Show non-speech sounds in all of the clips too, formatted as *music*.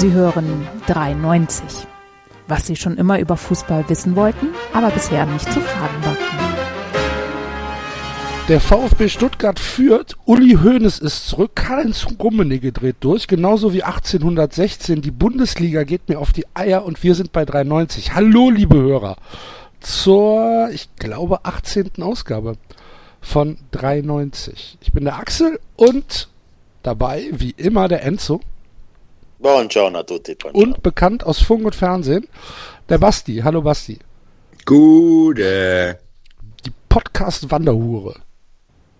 Sie hören 93. Was Sie schon immer über Fußball wissen wollten, aber bisher nicht zu fragen wagten. Der VfB Stuttgart führt, Uli Hoeneß ist zurück, Karl-Heinz Rummenigge dreht durch, genauso wie 1816. Die Bundesliga geht mir auf die Eier und wir sind bei 93. Hallo, liebe Hörer, zur, ich glaube, 18. Ausgabe von 93. Ich bin der Axel und dabei, wie immer, der Enzo. Buongiorno a tutti. Buongiorno. Und bekannt aus Funk und Fernsehen, der Basti. Hallo, Basti. Gute. Die Podcast-Wanderhure.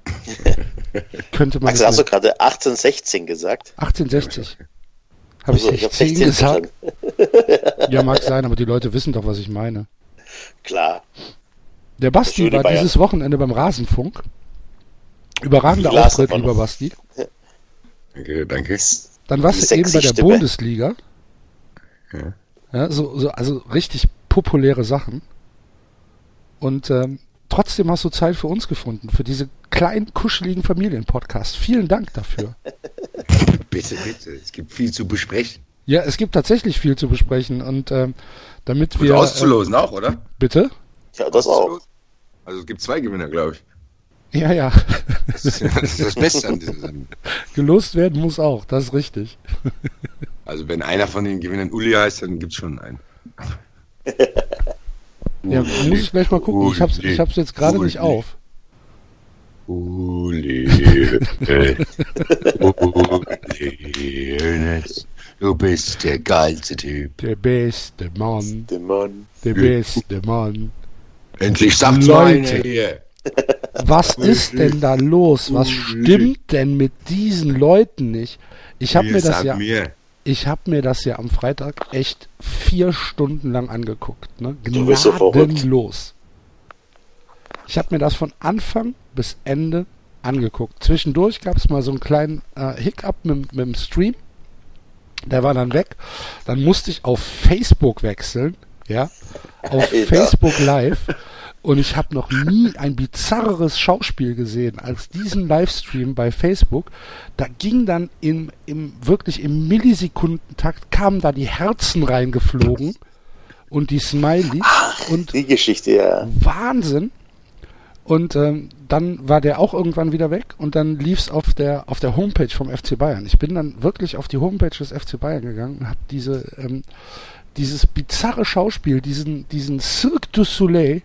*laughs* Könnte man Axel, hast du gerade 1816 gesagt? 1860. Habe ich Also, ich hab 16 16 gesagt? Ja, mag sein, aber die Leute wissen doch, was ich meine. Klar. Der Basti war Bayern. dieses Wochenende beim Rasenfunk. Überragender Auftritt, lieber Basti. Danke, danke. Dann warst du eben bei der Stimme. Bundesliga. Ja. Ja, so, so, also richtig populäre Sachen. Und ähm, trotzdem hast du Zeit für uns gefunden, für diese kleinen, kuscheligen Familienpodcasts. Vielen Dank dafür. *laughs* Bitte, bitte. Es gibt viel zu besprechen. Ja, es gibt tatsächlich viel zu besprechen und ähm, damit Und wir... auszulosen auch, oder? Äh, bitte? Ja, das auch. Auszulosen? Also es gibt zwei Gewinner, glaube ich. Ja, ja. Das ist, das ist das Beste an dieser Sendung. Gelost werden muss auch, das ist richtig. Also wenn einer von den Gewinnern Uli heißt, dann gibt's schon einen. Ja, muss ich gleich mal gucken. Ich hab's, ich hab's jetzt gerade nicht Uli. auf. Uli. äh, Uli. Ernest, Du bist der geilste Typ. Der beste Mann, Der Mann. der beste Mann. Endlich sagt's Leute. mal einer hier. Was *laughs* ist denn da los? Was stimmt denn mit diesen Leuten nicht? Ich habe mir das ja, ich habe mir das ja am Freitag echt vier Stunden lang angeguckt. Ne? Gnadenlos. Ich habe mir das von Anfang bis Ende angeguckt. Zwischendurch gab es mal so einen kleinen äh, Hiccup mit, mit dem Stream. Der war dann weg. Dann musste ich auf Facebook wechseln. Ja. Auf Alter. Facebook Live. Und ich habe noch nie ein bizarreres Schauspiel gesehen als diesen Livestream bei Facebook. Da ging dann im, im wirklich im Millisekundentakt kamen da die Herzen reingeflogen und die Smileys und Die Geschichte, ja. Wahnsinn. Und ähm, dann war der auch irgendwann wieder weg und dann lief's auf der auf der Homepage vom FC Bayern. Ich bin dann wirklich auf die Homepage des FC Bayern gegangen und habe diese ähm, dieses bizarre Schauspiel, diesen diesen Cirque du Soleil,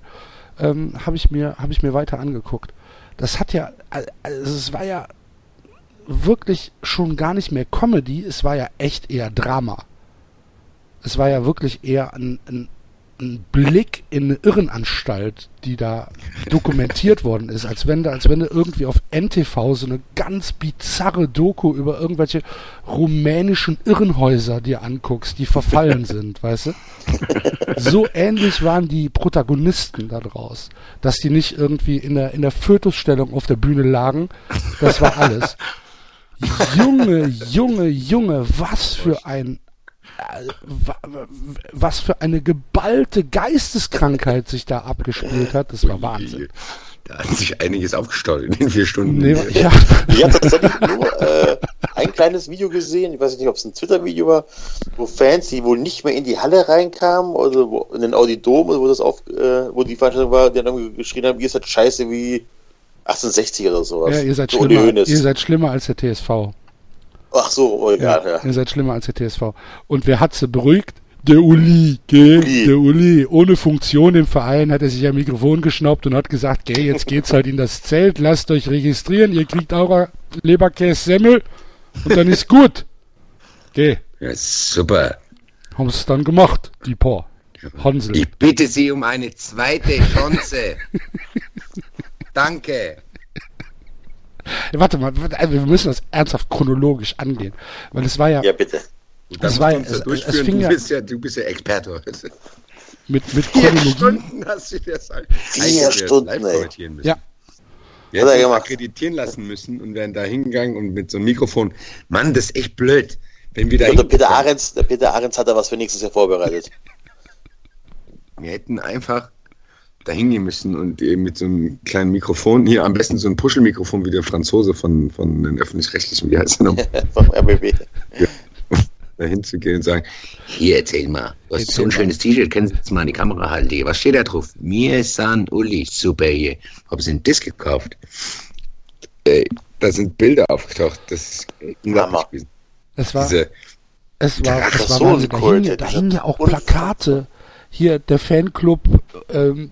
ähm, habe ich mir habe ich mir weiter angeguckt. Das hat ja also es war ja wirklich schon gar nicht mehr Comedy, es war ja echt eher Drama. Es war ja wirklich eher ein, ein, ein Blick in eine Irrenanstalt, die da dokumentiert worden ist, als wenn, da, als wenn du irgendwie auf NTV so eine ganz bizarre Doku über irgendwelche rumänischen Irrenhäuser dir anguckst, die verfallen *laughs* sind, weißt du? So ähnlich waren die Protagonisten da draus, dass die nicht irgendwie in der, in der Fötusstellung auf der Bühne lagen, das war alles. *laughs* Junge, Junge, Junge, was für ein was für eine geballte Geisteskrankheit sich da abgespielt hat, das war Wahnsinn. Da hat sich einiges aufgestaut in den vier Stunden. Nee, ja, Ich habe tatsächlich nur äh, ein kleines Video gesehen, ich weiß nicht, ob es ein Twitter-Video war, wo Fans, die wohl nicht mehr in die Halle reinkamen, oder wo, in den Audidom, wo das auf, äh, wo die Veranstaltung war, die dann geschrien haben, ihr seid scheiße wie 1860 oder sowas. ja ihr, seid So schlimmer, ihr seid schlimmer als der TSV. Ach so, oh, Ja, egal, ja. Ihr seid schlimmer als der TSV. Und wer hat sie beruhigt? Der Uli, gell? Uli. Der Uli. Ohne Funktion im Verein hat er sich ein Mikrofon geschnappt und hat gesagt, gell, jetzt geht's halt in das Zelt, lasst euch registrieren, ihr kriegt auch ein Leberkäse-Semmel und dann ist gut. Gell, Ja, super. haben sie es dann gemacht, die paar. Hansel. Ich bitte Sie um eine zweite Chance. *laughs* Danke. Warte mal, also wir müssen das ernsthaft chronologisch angehen. Weil es war ja, Ja, bitte. Das war- uns es- fing du, ja- bist ja, du bist ja Experte heute. mit, mit Vier Chronologie. Stunden hast du das. Vier Stunden, ey. müssen. Ja. Wir hätten uns gemacht. akkreditieren lassen müssen und wären da hingegangen und mit so einem Mikrofon. Mann, das ist echt blöd. Wenn wir da der Peter. Ahrens, der Peter Ahrens hat da was für nächstes Jahr vorbereitet. Wir hätten einfach da hingehen müssen und eben mit so einem kleinen Mikrofon, hier am besten so ein Puschelmikrofon wie der Franzose von, von den Öffentlich-Rechtlichen, wie heißt er noch? *laughs* vom RBB. *laughs* dahin zu gehen und sagen, hier, erzähl mal, du hast Erzähl so ein mal. schönes T-Shirt, kannst du jetzt mal in die Kamera halten. Was steht da drauf? Mir San Uli, super hier. Haben sie einen Disc gekauft? Ey, da sind Bilder aufgetaucht, das ist unglaublich Hammer. gewesen. Es war, Diese, es war, Das war so ein Wahnsinn. Da hingen, da hingen ja auch. Plakate. Hier, der Fanclub ähm,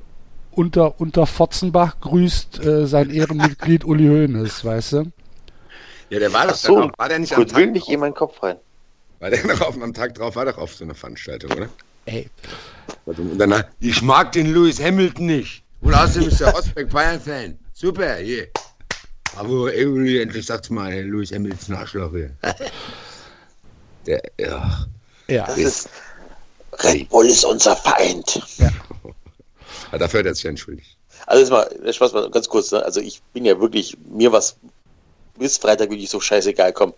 unter, unter Fotzenbach grüßt äh, sein Ehrenmitglied Uli Hoeneß, weißt du? ja, der war doch so, dann auch, war der nicht am Tag nicht in meinen Kopf rein. War der *laughs* noch auf, am Tag drauf, war doch auf so einer Veranstaltung, oder? Ey, Und danach, ich mag den Lewis Hamilton nicht. Und außerdem ist der Osbeck Bayern-Fan. Super, hier. Aber ey, Uli, endlich sagt's mal, hey, Lewis Hamilton Arschloch hier. Der, ja. ja. Das ist. Red Bull ist unser Feind. Aber dafür hat er sich ja entschuldigt. Also jetzt mal, der Spaß mal ganz kurz, ne? Also ich bin ja wirklich, mir was bis Freitag wirklich so scheißegal, komm.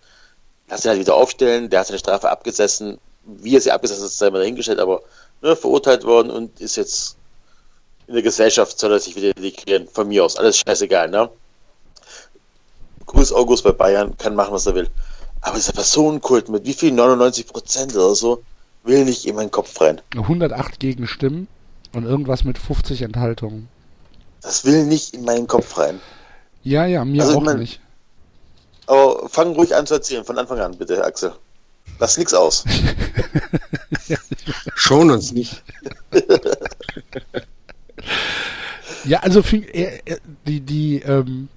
Lass ihn halt wieder aufstellen, der hat seine Strafe abgesessen. Wie er sie abgesessen hat, sei mal dahingestellt, aber ne, verurteilt worden und ist jetzt in der Gesellschaft, soll er sich wieder integrieren. Von mir aus, alles scheißegal, ne? Grüß August bei Bayern, kann machen, was er will. Aber dieser Personenkult mit wie viel? 99 Prozent oder so, will nicht in meinen Kopf rein. 108 Gegenstimmen und irgendwas mit 50 Enthaltungen. Das will nicht in meinen Kopf rein. Ja, ja, mir Also, auch man- nicht. Aber fang ruhig an zu erzählen, von Anfang an, bitte, Axel. Lass nix aus. *laughs* Schon uns nicht. *laughs* Ja, also fing, äh, äh, die, die, ähm,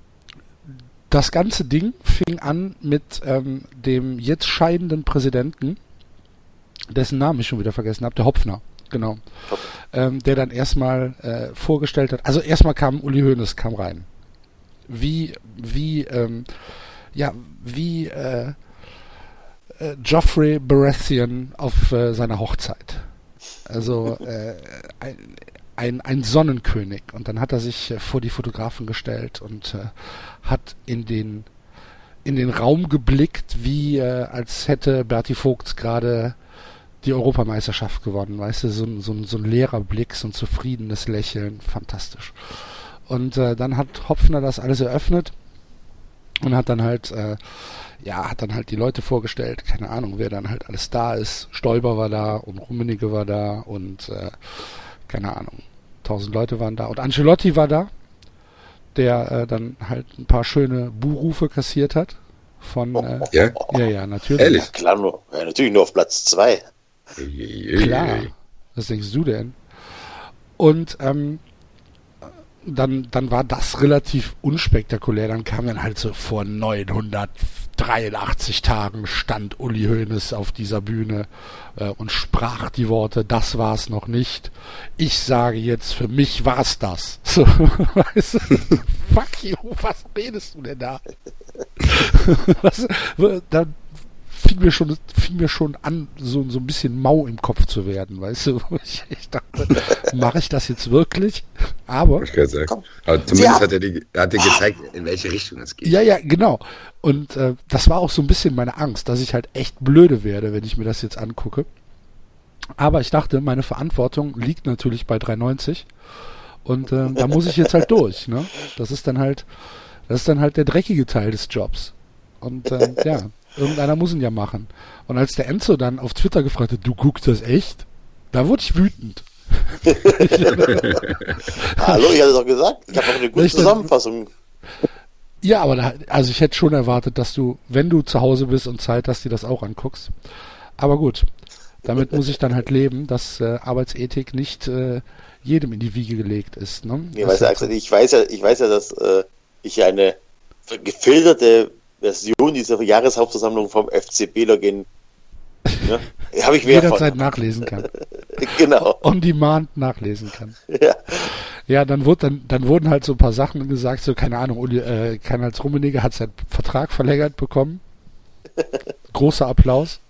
das ganze Ding fing an mit ähm, dem jetzt scheidenden Präsidenten, dessen Namen ich schon wieder vergessen habe, der Hopfner, genau, ähm, der dann erstmal äh, vorgestellt hat. Also erstmal kam Uli Hoeneß kam rein, wie wie ähm, ja wie äh, äh, Geoffrey Baratheon auf äh, seiner Hochzeit. Also äh, ein, ein, ein Sonnenkönig. Und dann hat er sich äh, vor die Fotografen gestellt und äh, hat in den in den Raum geblickt, wie äh, als hätte Berti Vogts gerade die Europameisterschaft gewonnen, weißt du, so, ein- so, ein- so ein leerer Blick, so ein zufriedenes Lächeln, fantastisch. Und äh, dann hat Hopfner das alles eröffnet und hat dann halt, äh, ja, hat dann halt die Leute vorgestellt, keine Ahnung, wer dann halt alles da ist. Stolber war da und Rummenigge war da und äh, keine Ahnung, tausend Leute waren da. Und Ancelotti war da, der äh, dann halt ein paar schöne Buhrufe kassiert hat von, äh, Ja? ja, ja, natürlich. Ehrlich? Klar, nur, ja, natürlich nur auf Platz zwei. Klar. Was denkst du denn? Und ähm, dann, dann war das relativ unspektakulär. Dann kam dann halt so vor 983 Tagen stand Uli Hoeneß auf dieser Bühne äh, und sprach die Worte, das war's noch nicht. Ich sage jetzt, für mich war's das. *laughs* So, weißt du? Fuck you, was redest du denn da? *laughs* was, da fing mir schon, fing mir schon an, so, so ein bisschen mau im Kopf zu werden, weißt du? *laughs* Ich, ich dachte, mache ich das jetzt wirklich? Aber, Ich kann sagen. Komm. Aber zumindest hat er, die, er hat dir gezeigt, in welche Richtung es geht. ja, ja, genau. Und äh, das war auch so ein bisschen meine Angst, dass ich halt echt blöde werde, wenn ich mir das jetzt angucke. Aber ich dachte, meine Verantwortung liegt natürlich bei 390 und äh, da muss ich jetzt halt durch. Ne? Das ist dann halt, das ist dann halt der dreckige Teil des Jobs. Und äh, ja, irgendeiner muss ihn ja machen. Und als der Enzo dann auf Twitter gefragt hat, du guckst das echt? Da wurde ich wütend. *laughs* Hallo, ich hatte doch gesagt, ich habe auch eine gute Richtig. Zusammenfassung. Ja, aber da, also ich hätte schon erwartet, dass du, wenn du zu Hause bist und Zeit hast, dir das auch anguckst. Aber gut, damit muss ich dann halt leben, dass äh, Arbeitsethik nicht äh, jedem in die Wiege gelegt ist. Ne? Nee, weißt du, Axel, ich weiß ja, ich weiß ja, dass äh, ich eine gefilterte Version dieser Jahreshauptversammlung vom FCB Login ne, habe ich mehr jederzeit von. nachlesen kann. *laughs* Genau. On demand nachlesen kann. *laughs* Ja. Ja, dann wurde dann, dann wurden halt so ein paar Sachen gesagt, so keine Ahnung, Uli, äh, Karl-Heinz Rummenigge hat seinen Vertrag verlängert bekommen. *laughs* Großer Applaus.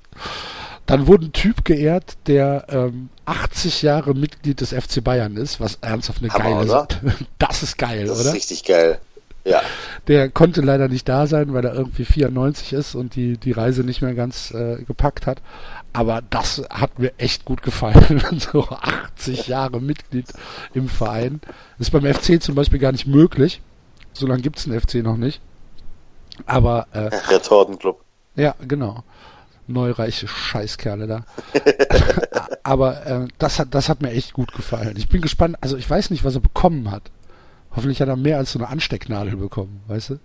Dann wurde ein Typ geehrt, der ähm, 80 Jahre Mitglied des FC Bayern ist, was ernsthaft eine Hammer, geile? Sache. Das ist geil, Das oder? ist richtig geil. Ja. Der konnte leider nicht da sein, weil er irgendwie 94 ist und die, die Reise nicht mehr ganz äh, gepackt hat. Aber das hat mir echt gut gefallen. *laughs* so 80 Jahre Mitglied im Verein. Das ist beim FC zum Beispiel gar nicht möglich. So lange gibt's den FC noch nicht. Aber äh, *laughs* Retortenclub. ja, genau. neureiche Scheißkerle da. *laughs* Aber äh, das hat das hat mir echt gut gefallen. Ich bin gespannt. Also ich weiß nicht, was er bekommen hat. Hoffentlich hat er mehr als so eine Anstecknadel bekommen, weißt du?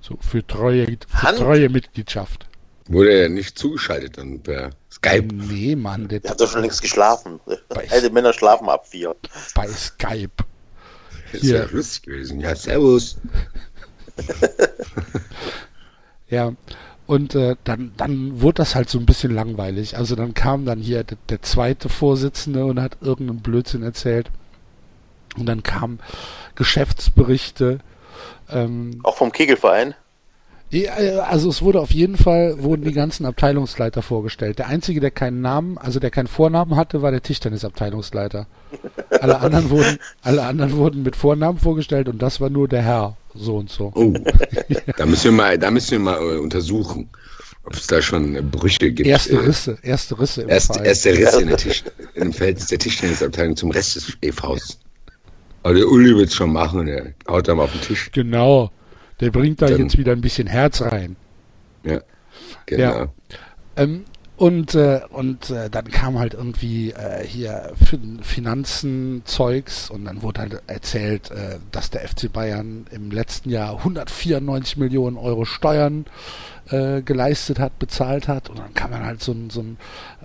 So für treue, für treue Mitgliedschaft. Wurde er nicht zugeschaltet dann per Skype? Nee, Mann, der, Der hat doch schon längst geschlafen. Bei- *laughs* Alte Männer schlafen ab vier. bei Skype. Das ist ja lustig gewesen. Ja, servus. *laughs* Ja, und äh, dann, dann wurde das halt so ein bisschen langweilig. Also dann kam dann hier der, der zweite Vorsitzende und hat irgendeinen Blödsinn erzählt. Und dann kamen Geschäftsberichte. Ähm, Auch vom Kegelverein. ja, äh, also es wurde auf jeden Fall, wurden die ganzen Abteilungsleiter vorgestellt. Der einzige, der keinen Namen, also der keinen Vornamen hatte, war der Tischtennisabteilungsleiter. Alle *laughs* anderen wurden, alle anderen wurden mit Vornamen vorgestellt und das war nur der Herr, so und so. Oh, da müssen wir mal, da müssen wir mal äh, untersuchen, ob es da schon äh, Brüche gibt. Erste Risse, erste Risse im Erst, Verein. erst der Riss in, der Tisch, dem Verhältnis der Tischtennisabteilung zum Rest des EVs. Aber der Uli wird es schon machen, der haut da mal auf den Tisch. Genau. Der bringt da Dann- jetzt wieder ein bisschen Herz rein. Ja, genau. Ja. Ähm, und äh, und äh, dann kam halt irgendwie äh, hier fin Finanzen Zeugs und dann wurde halt erzählt, äh, dass der FC Bayern im letzten Jahr 194 Millionen Euro Steuern äh, geleistet hat, bezahlt hat und dann kam dann halt so ein, so ein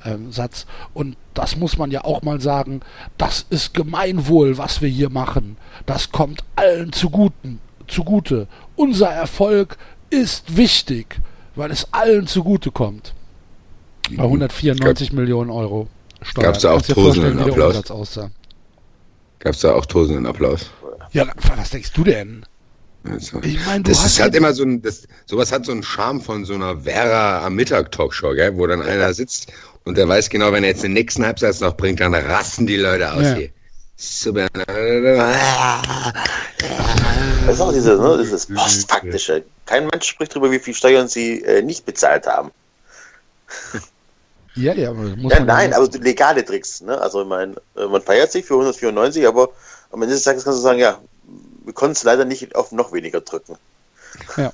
ähm, Satz und das muss man ja auch mal sagen, das ist Gemeinwohl, was wir hier machen. Das kommt allen zuguten, zugute. Unser Erfolg ist wichtig, weil es allen zugute kommt. Bei 194 Millionen Euro Steuern. Gab's da auch tosenden Applaus? Gab es da auch tosenden Applaus? Ja, was denkst du denn? Also, Ich meine, das ist halt immer so ein, das, sowas hat so einen Charme von so einer Vera am Mittag Talkshow, gell, wo dann einer sitzt und der weiß genau, wenn er jetzt den nächsten Halbsatz noch bringt, dann rasten die Leute aus Ja. hier. Super. Das ist auch dieses, ne, dieses Postfaktische. Kein Mensch spricht darüber, wie viel Steuern sie äh, nicht bezahlt haben. Ja, ja, muss Ja, man nein, aber legale Tricks. Ne? Also ich meine, äh, man feiert sich für 194, aber am Ende des Tages kannst du sagen, ja, wir konnten es leider nicht auf noch weniger drücken. Ja.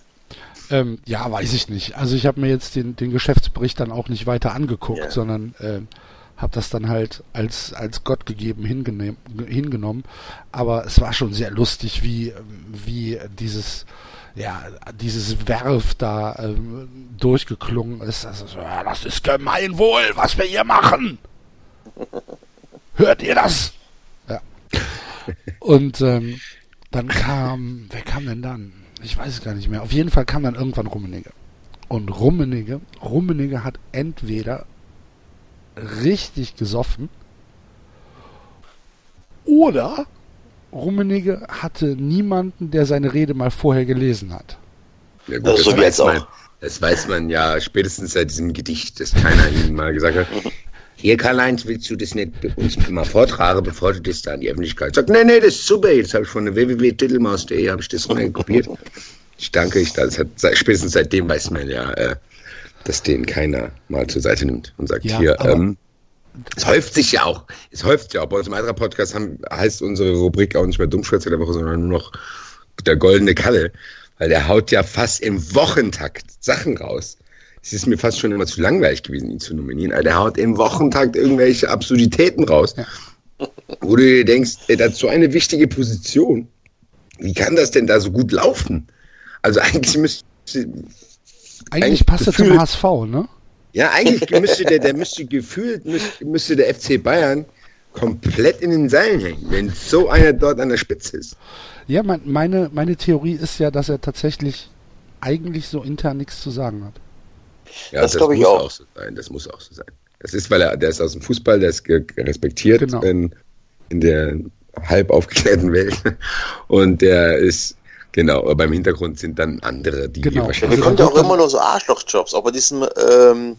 Ähm, ja, weiß ich nicht. Also ich habe mir jetzt den, den Geschäftsbericht dann auch nicht weiter angeguckt, Ja. sondern ähm, habe das dann halt als, als Gott gegeben hingenehm, hingenommen. Aber es war schon sehr lustig, wie, wie dieses, ja, dieses Werf da ähm, durchgeklungen ist. Also, so, ja, das ist Gemeinwohl, was wir hier machen. Hört ihr das? Ja. Und ähm, dann kam, wer kam denn dann? Ich weiß es gar nicht mehr. Auf jeden Fall kam dann irgendwann Rummenigge. Und Rummenigge, Rummenigge hat entweder richtig gesoffen oder Rummenigge hatte niemanden, der seine Rede mal vorher gelesen hat. Ja, Das ist so wie jetzt man, auch. das weiß man ja spätestens seit diesem Gedicht, das keiner ihnen mal gesagt hat. *laughs* Hier, Karl-Heinz, willst du das nicht uns mal vortragen, bevor du das da an die Öffentlichkeit sagst? Nee, nee, das ist super. Jetzt habe ich von der www.titelmaus.de habe ich das *laughs* runterkopiert. Ich danke, ich, das hat, seit- spätestens seitdem weiß man ja, äh, dass den keiner mal zur Seite nimmt und sagt, Ja, hier, aber- ähm, es häuft sich ja auch, es häuft ja auch. Bei uns im Adra Podcast haben, heißt unsere Rubrik auch nicht mehr Dummschwätze der Woche, sondern nur noch der goldene Kalle, weil der haut ja fast im Wochentakt Sachen raus. Es ist mir fast schon immer zu langweilig gewesen, ihn zu nominieren. Aber der haut im Wochentakt irgendwelche Absurditäten raus. Wo du dir denkst, ey, das ist so eine wichtige Position. Wie kann das denn da so gut laufen? Also eigentlich müsste, Eigentlich Eigentlich passt er zum HSV, ne? Ja, eigentlich müsste der, der müsste gefühlt, müsste, der FC Bayern komplett in den Seilen hängen, wenn so einer dort an der Spitze ist. Ja, mein, meine, meine Theorie ist ja, dass er tatsächlich eigentlich so intern nichts zu sagen hat. Ja, Das glaub ich muss auch. so sein. Das muss auch so sein. Das ist, weil er, der ist aus dem Fußball, der ist respektiert Genau. in, in der halb aufgeklärten Welt. Und der ist, genau, aber beim Hintergrund sind dann andere, die Genau. Wahrscheinlich. wir kommen ja auch immer nur so Arschlochjobs, auch bei diesem ähm,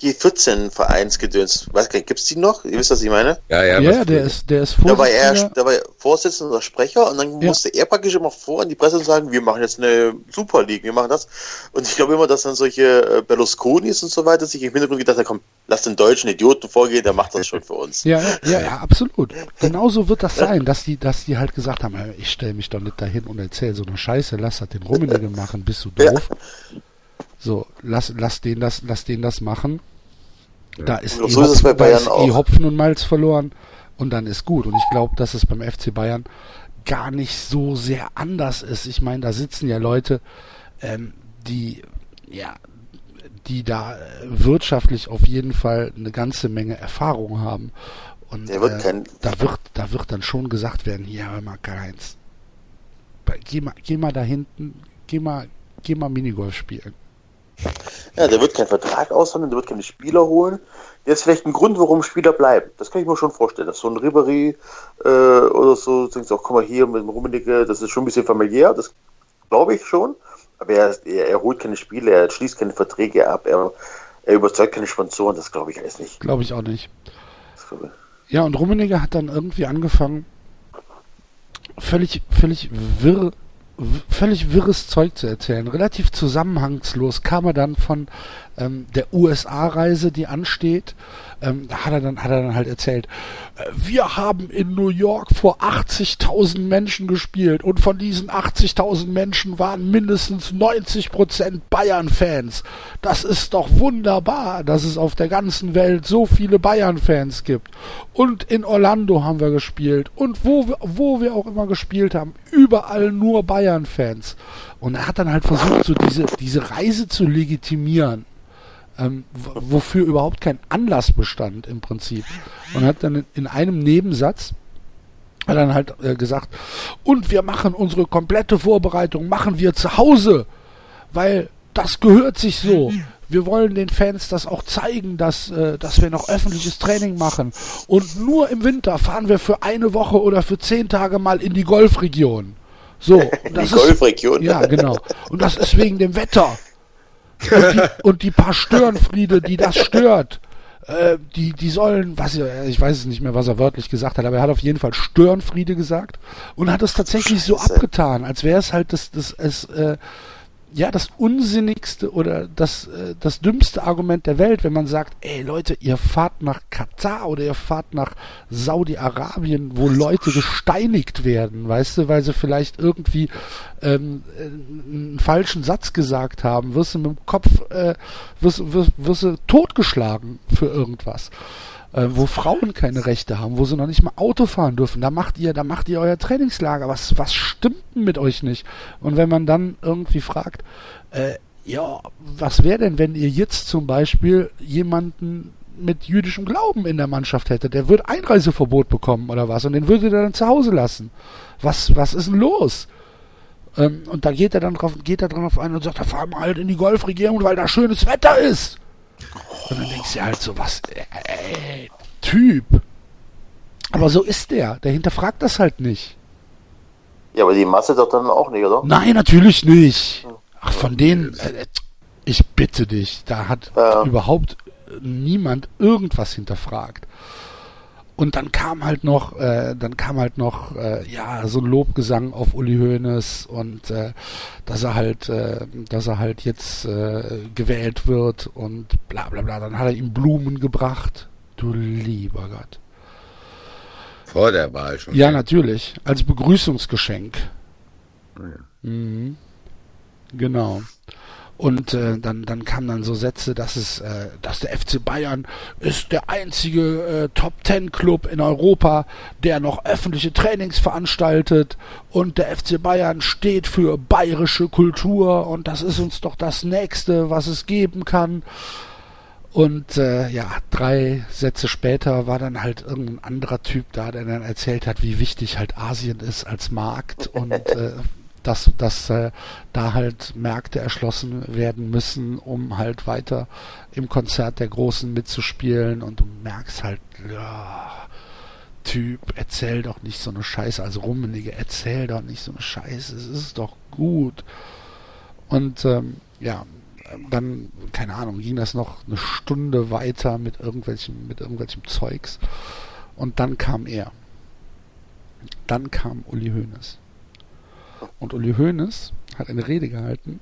G14-Vereinsgedöns. Weiß gar nicht, gibt's die noch? Ihr wisst, was ich meine? Ja, ja, Ja, ja, der ist, der ist Da war er, Vorsitzender. da war er Vorsitzender oder Sprecher und dann Ja. musste er praktisch immer vor an die Presse und sagen, wir machen jetzt eine Super League, wir machen das. Und ich glaube immer, dass dann solche äh, Berlusconis und so weiter sich im Hintergrund gedacht haben, komm, lass den deutschen Idioten vorgehen, der macht das schon für uns. Ja, ja, ja, ja, absolut. Genauso wird das sein, dass die, dass die halt gesagt haben, ich stelle mich doch nicht dahin und erzähle so eine Scheiße, lass das den Rummenigge machen, bist du doof? So, lass, lass den das, lass den das machen. Da ist, eh so ist es da Bayern ist auch. Hopfen und Malz verloren und dann ist gut. Und ich glaube, dass es beim FC Bayern gar nicht so sehr anders ist. Ich meine, da sitzen ja Leute, ähm, die, ja, die da äh, wirtschaftlich auf jeden Fall eine ganze Menge Erfahrung haben. Und wird äh, da wird, da wird dann schon gesagt werden, hier, hör mal, Karl-Heinz, geh mal, geh mal da hinten, geh mal, geh mal Minigolf spielen. Ja, der wird keinen Vertrag aushandeln, der wird keine Spieler holen. Der ist vielleicht ein Grund, warum Spieler bleiben. Das kann ich mir schon vorstellen. Dass so ein Ribery äh, oder so, denkst du auch, guck mal hier mit dem Rummenigge, das ist schon ein bisschen familiär, das glaube ich schon. Aber er, er, er holt keine Spiele, er schließt keine Verträge ab, er, er überzeugt keine Sponsoren, das glaube ich alles nicht. Glaube ich auch nicht. Ja, und Rummenigge hat dann irgendwie angefangen, völlig, völlig wirr, völlig wirres Zeug zu erzählen. Relativ zusammenhangslos kam er dann von ähm, der USA-Reise, die ansteht. Ähm, hat er dann, hat er dann halt erzählt, äh, wir haben in New York vor 80.000 Menschen gespielt und von diesen 80.000 Menschen waren mindestens 90% Bayern-Fans. Das ist doch wunderbar, dass es auf der ganzen Welt so viele Bayern-Fans gibt. Und in Orlando haben wir gespielt und wo wir, wo wir auch immer gespielt haben, überall nur Bayern-Fans. Und er hat dann halt versucht, so diese, diese Reise zu legitimieren ähm, wofür überhaupt kein Anlass bestand im Prinzip. Und hat dann in, in einem Nebensatz hat dann halt äh, gesagt, und wir machen unsere komplette Vorbereitung, machen wir zu Hause, weil das gehört sich so. Wir wollen den Fans das auch zeigen, dass, äh, dass wir noch öffentliches Training machen. Und nur im Winter fahren wir für eine Woche oder für zehn Tage mal in die Golfregion. So, *laughs* das Die Golfregion. ja, genau. Und das ist wegen dem Wetter. Und die, und die paar Störenfriede, die das stört, äh, die, die sollen, was ich, ich weiß es nicht mehr, was er wörtlich gesagt hat, aber er hat auf jeden Fall Störenfriede gesagt und hat es tatsächlich so Scheiße. abgetan, als wäre es halt das, das, es, äh, ja, das unsinnigste oder das, äh, das dümmste Argument der Welt, wenn man sagt, ey Leute, ihr fahrt nach Katar oder ihr fahrt nach Saudi-Arabien, wo Leute gesteinigt werden, weißt du, weil sie vielleicht irgendwie ähm, äh, einen falschen Satz gesagt haben, wirst du mit dem Kopf, äh, wirst, wirst, wirst du totgeschlagen für irgendwas. Äh, wo Frauen keine Rechte haben, wo sie noch nicht mal Auto fahren dürfen, da macht ihr, da macht ihr euer Trainingslager. Was, was stimmt denn mit euch nicht? Und wenn man dann irgendwie fragt, äh, ja, was wäre denn, wenn ihr jetzt zum Beispiel jemanden mit jüdischem Glauben in der Mannschaft hättet? Der würde Einreiseverbot bekommen oder was und den würdet ihr dann zu Hause lassen. Was, was ist denn los? Ähm, und da geht er dann drauf, geht er drauf ein und sagt, da fahren wir halt in die Golfregierung, weil da schönes Wetter ist. Und dann denkst du halt so, was, ey, Typ. Aber so ist der. Der hinterfragt das halt nicht. Ja, aber die Masse doch dann auch nicht, oder? Nein, natürlich nicht. Ach, von denen, äh, ich bitte dich, da hat Ja. überhaupt niemand irgendwas hinterfragt. Und dann kam halt noch, äh, dann kam halt noch, äh, ja, so ein Lobgesang auf Uli Hoeneß und äh, dass er halt, äh, dass er halt jetzt äh, gewählt wird und bla bla bla. Dann hat er ihm Blumen gebracht. Du lieber Gott. Vor der Wahl schon. Ja, natürlich. Als Begrüßungsgeschenk. Ja. Mhm. Genau. Und äh, dann, dann kamen dann so Sätze, dass es, äh, dass der FC Bayern ist der einzige äh, Top Ten Club in Europa, der noch öffentliche Trainings veranstaltet. Und der FC Bayern steht für bayerische Kultur. Und das ist uns doch das Nächste, was es geben kann. Und äh, ja, drei Sätze später war dann halt irgendein anderer Typ da, der dann erzählt hat, wie wichtig halt Asien ist als Markt. Und äh, dass, dass äh, da halt Märkte erschlossen werden müssen, um halt weiter im Konzert der Großen mitzuspielen und du merkst halt, ja, Typ, erzähl doch nicht so eine Scheiße, also Rummenige, erzähl doch nicht so eine Scheiße, es ist doch gut. Und ähm, ja, dann, keine Ahnung, ging das noch eine Stunde weiter mit irgendwelchem, mit irgendwelchem Zeugs. Und dann kam er. Dann kam Uli Hoeneß. Und Uli Hoeneß hat eine Rede gehalten,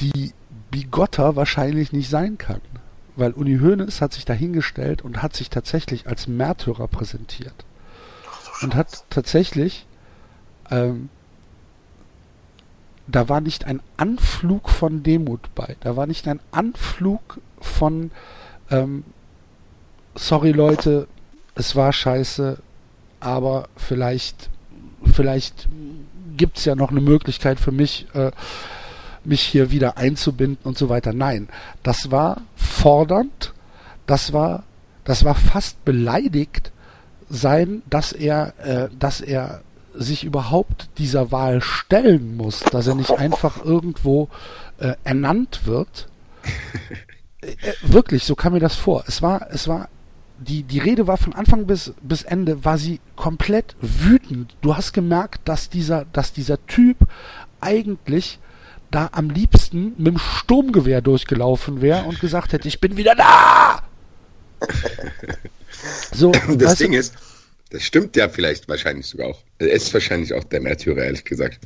die bigotter wahrscheinlich nicht sein kann. Weil Uli Hoeneß hat sich dahingestellt und hat sich tatsächlich als Märtyrer präsentiert. Und hat tatsächlich ähm, da war nicht ein Anflug von Demut bei. Da war nicht ein Anflug von, ähm, sorry Leute, es war scheiße, aber vielleicht, vielleicht gibt's ja noch eine Möglichkeit für mich, äh, mich hier wieder einzubinden und so weiter. Nein, das war fordernd, das war, das war fast beleidigt sein, dass er, äh, dass er sich überhaupt dieser Wahl stellen muss, dass er nicht einfach irgendwo äh, ernannt wird. *laughs* Äh, äh, wirklich, so kam mir das vor. Es war, es war, die, die Rede war von Anfang bis, bis Ende, war sie komplett wütend. Du hast gemerkt, dass dieser, dass dieser Typ eigentlich da am liebsten mit dem Sturmgewehr durchgelaufen wäre und gesagt hätte, ich bin wieder da! *laughs* so, das Ding du, ist, das stimmt ja vielleicht wahrscheinlich sogar auch. Er ist wahrscheinlich auch der Märtyrer, ehrlich gesagt.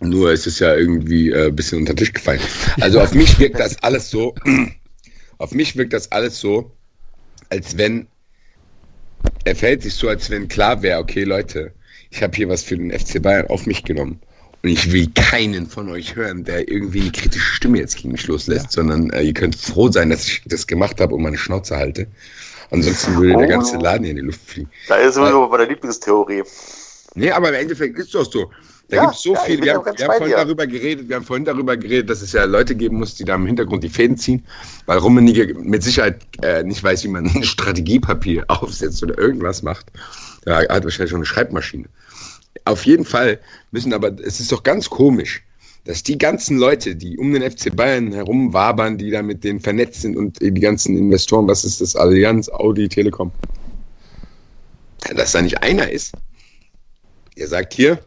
Nur es ist ja irgendwie äh, ein bisschen unter den Tisch gefallen. Also auf mich wirkt das alles so, *clears throat* auf mich wirkt das alles so, als wenn, er verhält sich so, als wenn klar wäre, okay Leute, ich habe hier was für den FC Bayern auf mich genommen. Und ich will keinen von euch hören, der irgendwie eine kritische Stimme jetzt gegen mich loslässt, ja. sondern äh, ihr könnt froh sein, dass ich das gemacht habe und meine Schnauze halte. Ansonsten würde oh. der ganze Laden in die Luft fliegen. Da ist sowieso bei der Lieblingstheorie. Nee, aber im Endeffekt ist es doch so. Da ja, gibt es so ja, viel. Wir haben, wir haben vorhin dir. darüber geredet, wir haben vorhin darüber geredet, dass es ja Leute geben muss, die da im Hintergrund die Fäden ziehen, weil Rummenigge mit Sicherheit äh, nicht weiß, wie man *laughs* ein Strategiepapier *laughs* aufsetzt oder irgendwas macht. Er hat wahrscheinlich schon eine Schreibmaschine. Auf jeden Fall müssen aber, es ist doch ganz komisch, dass die ganzen Leute, die um den FC Bayern herum wabern, die da mit denen vernetzt sind und die ganzen Investoren, was ist das, Allianz, Audi, Telekom, dass da nicht einer ist, der sagt hier,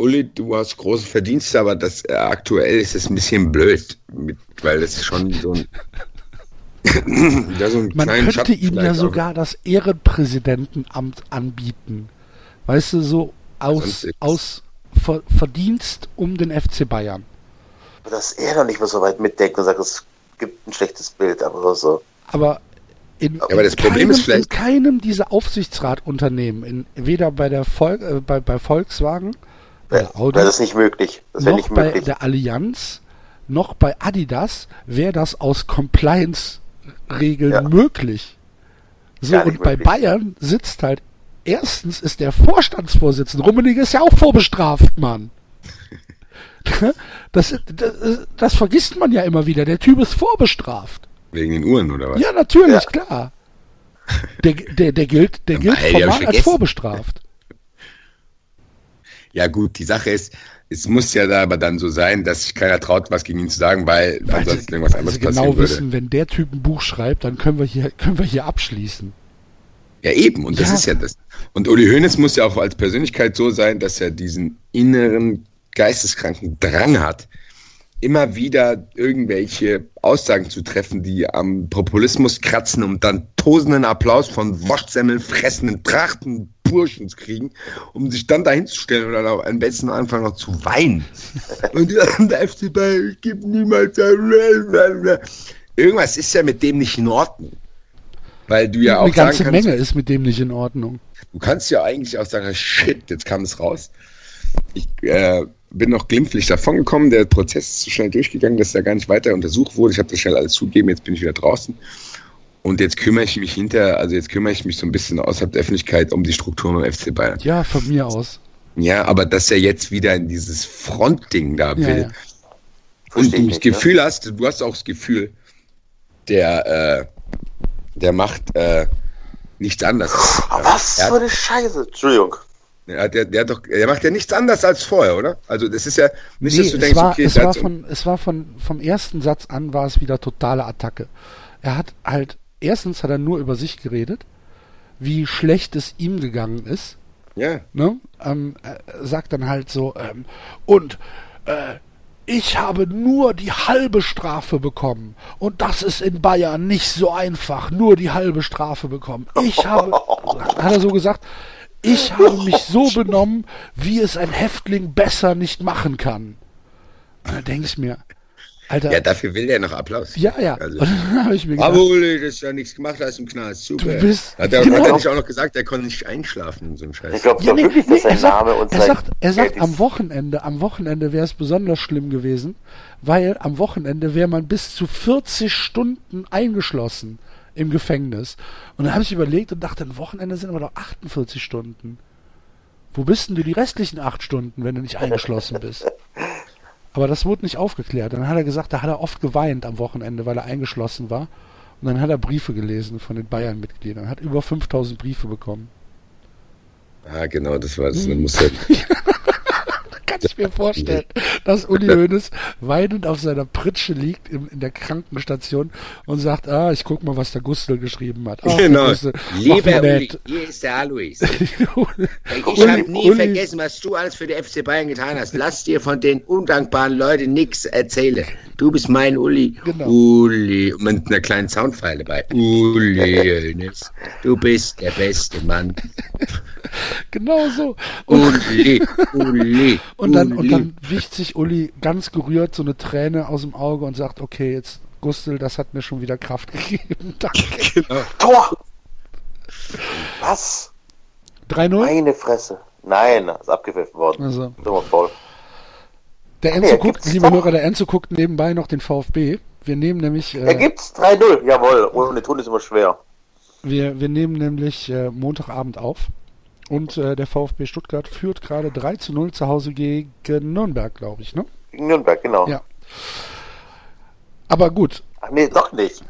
Uli, du hast große Verdienste, aber das äh, aktuell ist es ein bisschen blöd, mit, weil es schon so ein *laughs* ja, so Man könnte Schatten ihm ja sogar das Ehrenpräsidentenamt anbieten. Weißt du, so aus, aus Ver Verdienst um den FC Bayern. Dass er noch nicht mehr so weit mitdenkt und sagt, es gibt ein schlechtes Bild, aber so. Aber in, ja, aber das Problem keinem, ist vielleicht... in keinem dieser Aufsichtsratunternehmen, in, weder bei der Vol äh, bei, bei Volkswagen, bei Audi, das ist nicht möglich. Das noch nicht möglich. bei der Allianz, noch bei Adidas wäre das aus Compliance-Regeln ja. möglich. So, und bei Bayern sitzt halt erstens ist der Vorstandsvorsitzende, Rummenigge ist ja auch vorbestraft, Mann. *laughs* Das, das, das, vergisst man ja immer wieder. Der Typ ist vorbestraft. Wegen den Uhren oder was? Ja, natürlich, ja. klar. Der, der, der gilt, der gilt formal als vorbestraft. Ja gut, die Sache ist, es muss ja da aber dann so sein, dass sich keiner traut, was gegen ihn zu sagen, weil ansonsten irgendwas anderes genau passieren würde. wissen, wenn der Typ ein Buch schreibt, dann können wir hier, *laughs* können wir hier abschließen. Ja, eben. Und das ja. ist ja das. Und Uli Hoeneß muss ja auch als Persönlichkeit so sein, dass er diesen inneren geisteskranken Drang hat, immer wieder irgendwelche Aussagen zu treffen, die am Populismus kratzen, um dann tosenden Applaus von Wurstsemmeln fressenden Trachten Burschens kriegen, um sich dann dahin zu stellen und dann auch am besten einfach noch zu weinen. *laughs* und der FC Bayern gibt niemals Irgendwas ist ja mit dem nicht in Ordnung. Weil du ja auch Eine ganze kannst, Menge ist mit dem nicht in Ordnung. Du kannst ja eigentlich auch sagen, shit, jetzt kam es raus. Ich äh, bin noch glimpflich davongekommen. Der Prozess ist so schnell durchgegangen, dass er gar nicht weiter untersucht wurde. Ich habe das schnell alles zugegeben, jetzt bin ich wieder draußen. Und jetzt kümmere ich mich hinter, also jetzt kümmere ich mich so ein bisschen außerhalb der Öffentlichkeit um die Strukturen beim FC Bayern. Ja, von mir aus. Ja, aber dass er jetzt wieder in dieses Frontding da will. Ja. Und du das? Gefühl ne? hast, du hast auch das Gefühl, der, äh, der macht äh, nichts anderes. Was für eine Scheiße. Entschuldigung. Der, der, der, doch, der macht ja nichts anderes als vorher, oder? Also das ist ja nicht, nee, dass du denkst, war, okay, es war, von, es war von vom ersten Satz an war es wieder totale Attacke. Er hat halt erstens hat er nur über sich geredet, wie schlecht es ihm gegangen ist. Ja. Ne? Ähm, sagt dann halt so ähm, und äh, ich habe nur die halbe Strafe bekommen. Und das ist in Bayern nicht so einfach, nur die halbe Strafe bekommen. Ich habe, *laughs* hat er so gesagt, ich habe mich so benommen, wie es ein Häftling besser nicht machen kann. Und da denke ich mir, Alter. Ja, dafür will der noch Applaus. Ja, ja. Also, Und dann habe ich mir gedacht, Uli, das ist ja nichts gemacht hast im Knast. Super. Du bist- hat er, genau. hat er nicht auch noch gesagt, er konnte nicht einschlafen und so ein Scheiß. Ich glaube Ja, nee, wirklich, nee, dass sein er sagt, Name und er sein sagt, er sagt am. Wochenende, am Wochenende wäre es besonders schlimm gewesen, weil am Wochenende wäre man bis zu 40 Stunden eingeschlossen im Gefängnis. Und dann habe ich überlegt und dachte, ein Wochenende sind aber doch 48 Stunden. Wo bist denn du die restlichen acht Stunden, wenn du nicht eingeschlossen bist? Aber das wurde nicht aufgeklärt. Dann hat er gesagt, da hat er oft geweint am Wochenende, weil er eingeschlossen war. Und dann hat er Briefe gelesen von den Bayern-Mitgliedern. Hat über 5000 Briefe bekommen. Ah, genau, das war es. Dann muss er, *laughs* kann ich mir vorstellen, dass Uli Hoeneß weinend auf seiner Pritsche liegt in, in der Krankenstation und sagt, ah, ich guck mal, was der Gustl geschrieben hat. Ach, genau. Mach Lieber Uli, nett. hier ist der Alois. *laughs* Uli- Ich Uli- habe nie Uli- vergessen, was du alles für die FC Bayern getan hast. Lass dir von den undankbaren Leuten nichts erzählen. Du bist mein Uli. Genau. Uli. Und mit einer kleinen Soundfile dabei. Uli, Hoeneß, du bist der beste Mann. *laughs* Genau so. Und, Uli, Uli, *laughs* und, dann, und dann wicht sich Uli ganz gerührt so eine Träne aus dem Auge und sagt, okay, jetzt Gustl, das hat mir schon wieder Kraft *laughs* gegeben. Danke. *laughs* Genau. Tor! Was? 3-0? Meine Fresse. Nein, ist abgepfiffen worden. Also, Dummer Foul. der Nee, Enzo er guckt, liebe doch. Hörer, der Enzo guckt nebenbei noch den VfB. Wir nehmen nämlich, Er äh, gibt's 3-0. Jawohl. Ohne Ton ist immer schwer. wir, wir nehmen nämlich äh, Montagabend auf. Und äh, der VfB Stuttgart führt gerade 3 zu 0 zu Hause gegen Nürnberg, glaube ich, ne? Gegen Nürnberg, genau. Ja. Aber gut. Ach nee, doch nicht.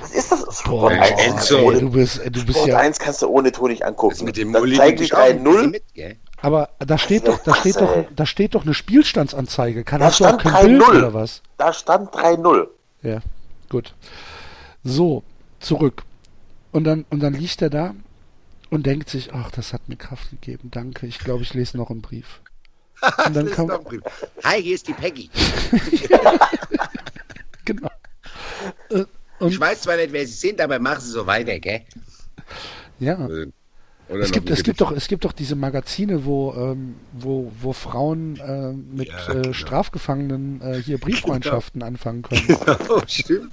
Was ist das? Boah, Sport 1, Enzo. ey, du bist, du bist Sport ja. 1 kannst du ohne Ton nicht angucken. Das mit dem Dann die dich auch ein bisschen 3-0. mit, gell? Aber da steht doch, da steht doch, da steht doch eine Spielstandsanzeige. Kann Da hast du auch stand kein Bild 3-0. oder was? Da stand 3-0. Ja, gut. So, zurück. Und dann, und dann liegt er da und denkt sich, ach, das hat mir Kraft gegeben. Danke. Ich glaube, ich lese noch einen Brief. *laughs* Und dann Brief. Hi, hier ist die Peggy. *laughs* genau. Äh, Ich Und, weiß zwar nicht, wer sie sind, aber machen sie so weiter, gell? ja. Oder Es gibt, es gibt doch, es gibt doch diese Magazine, wo, ähm, wo, wo Frauen äh, mit Ja, äh, genau. Strafgefangenen äh, hier Brieffreundschaften anfangen können. Oh, *laughs* stimmt.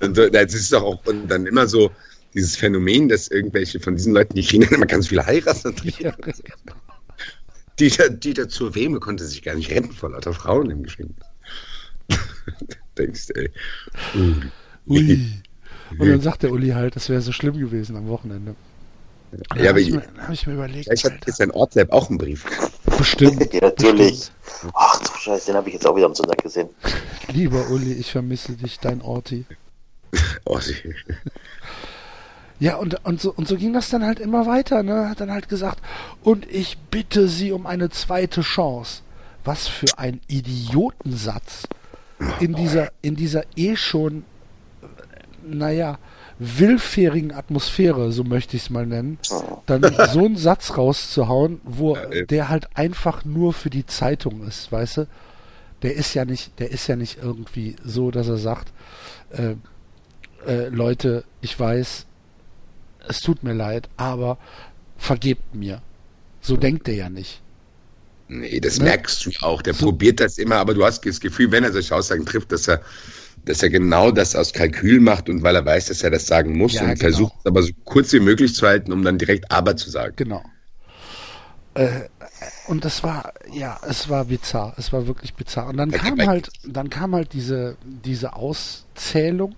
Und das ist doch auch und dann immer so dieses Phänomen, dass irgendwelche von diesen Leuten, die kriegen *laughs* dann immer ganz viele heiraten. ja, *laughs* Dieter, Dieter zur Weme konnte sich gar nicht retten vor lauter Frauen im Gefängnis. *laughs* Denkst du, ey. Ui. Und dann sagt der Uli halt, das wäre so schlimm gewesen am Wochenende. Ja, habe aber ich, ich- mir- hab ich mir überlegt, Vielleicht hat jetzt sein Ortslab auch einen Brief. bestimmt, Ja, natürlich. bestimmt. Ach du Scheiße, den habe ich jetzt auch wieder am Sonntag gesehen. Lieber Uli, ich vermisse dich, dein Orti. Oh, sie, Ja, und, und, so, und so ging das dann halt immer weiter, ne? Hat dann halt gesagt, und ich bitte Sie um eine zweite Chance. Was für ein Idiotensatz. In dieser, in dieser eh schon, naja, willfährigen Atmosphäre, so möchte ich es mal nennen, dann *laughs* so einen Satz rauszuhauen, wo der halt einfach nur für die Zeitung ist, weißt du? Der ist ja nicht, der ist ja nicht irgendwie so, dass er sagt, äh, äh, Leute, ich weiß, es tut mir leid, aber vergebt mir. So denkt er ja nicht. nee, das Ne? merkst du auch. Der So. probiert das immer, aber du hast das Gefühl, wenn er solche Aussagen trifft, dass er, dass er genau das aus Kalkül macht und weil er weiß, dass er das sagen muss Ja, und genau. versucht es aber so kurz wie möglich zu halten, um dann direkt aber zu sagen. Genau. Äh, und das war, ja, es war bizarr. Es war wirklich bizarr. Und dann kam halt, dann kam halt diese, diese Auszählung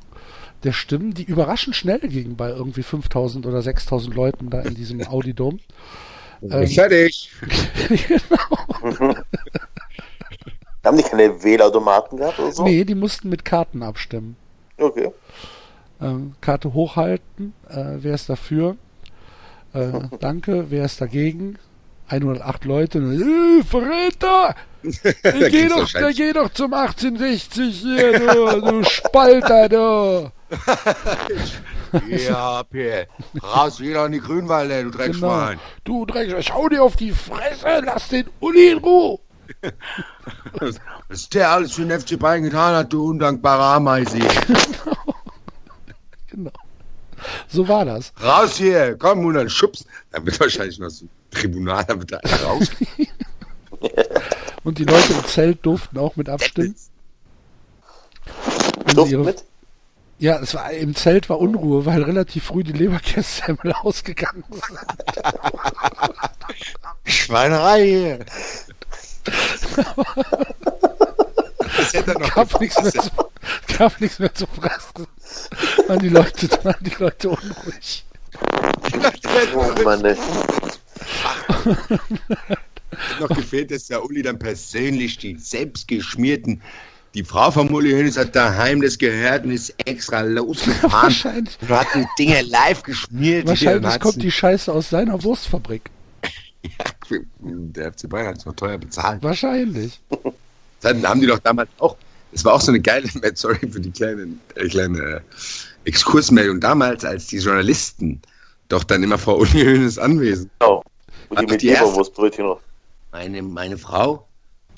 der Stimmen, die überraschend schnell ging bei irgendwie 5000 oder 6000 Leuten da in diesem Audidom. *laughs* Ähm, Fertig. genau. *laughs* Haben die keine Wählautomaten gehabt oder so? Nee, die mussten mit Karten abstimmen. Okay. Ähm, Karte hochhalten. Äh, wer ist dafür? Äh, *laughs* danke. Wer ist dagegen? 108 Leute. Äh, Verräter! Geh doch, geh doch zum 1860 hier, du, du Spalter, du. *laughs* Ja, Pierre. Raus wieder in die Grünwalde, du Genau. Dreckschwein. Du Dreckschwein, schau dir auf die Fresse, lass den Uli in Ruhe. *laughs* Was der alles für den FC Bayern getan hat, du undankbare Ameise. *laughs* Genau. So war das. Raus hier, komm, und dann schubst. Dann wird wahrscheinlich noch so ein Tribunal, da wird da einer raus. Und die Leute im Zelt durften auch mit abstimmen. Durften mit? Ja, es war im Zelt war Unruhe, weil relativ früh die Leberkässemmel *laughs* ausgegangen sind. Schweinerei er noch Gab nichts mehr zu, gab nichts mehr zu fressen. Waren die Leute, waren die Leute unruhig. Oh Mann, ey. Noch gefehlt, dass der Uli dann persönlich die selbstgeschmierten, die Frau von Uli Hoeneß hat daheim das gehört und ist extra losgefahren *laughs* Wahrscheinlich, und hat die Dinge live geschmiert. wahrscheinlich kommt die Scheiße aus seiner Wurstfabrik. *laughs* Der FC Bayern hat es noch teuer bezahlt. Wahrscheinlich. *laughs* Dann haben die doch damals auch, es war auch so eine geile, sorry für die kleine, äh, kleine äh, Exkursmeldung, damals, als die Journalisten doch dann immer vor Uli Hoeneß anwesend. Genau. Und die mit die erste- Leberwurstbrötchen noch. Meine, meine Frau,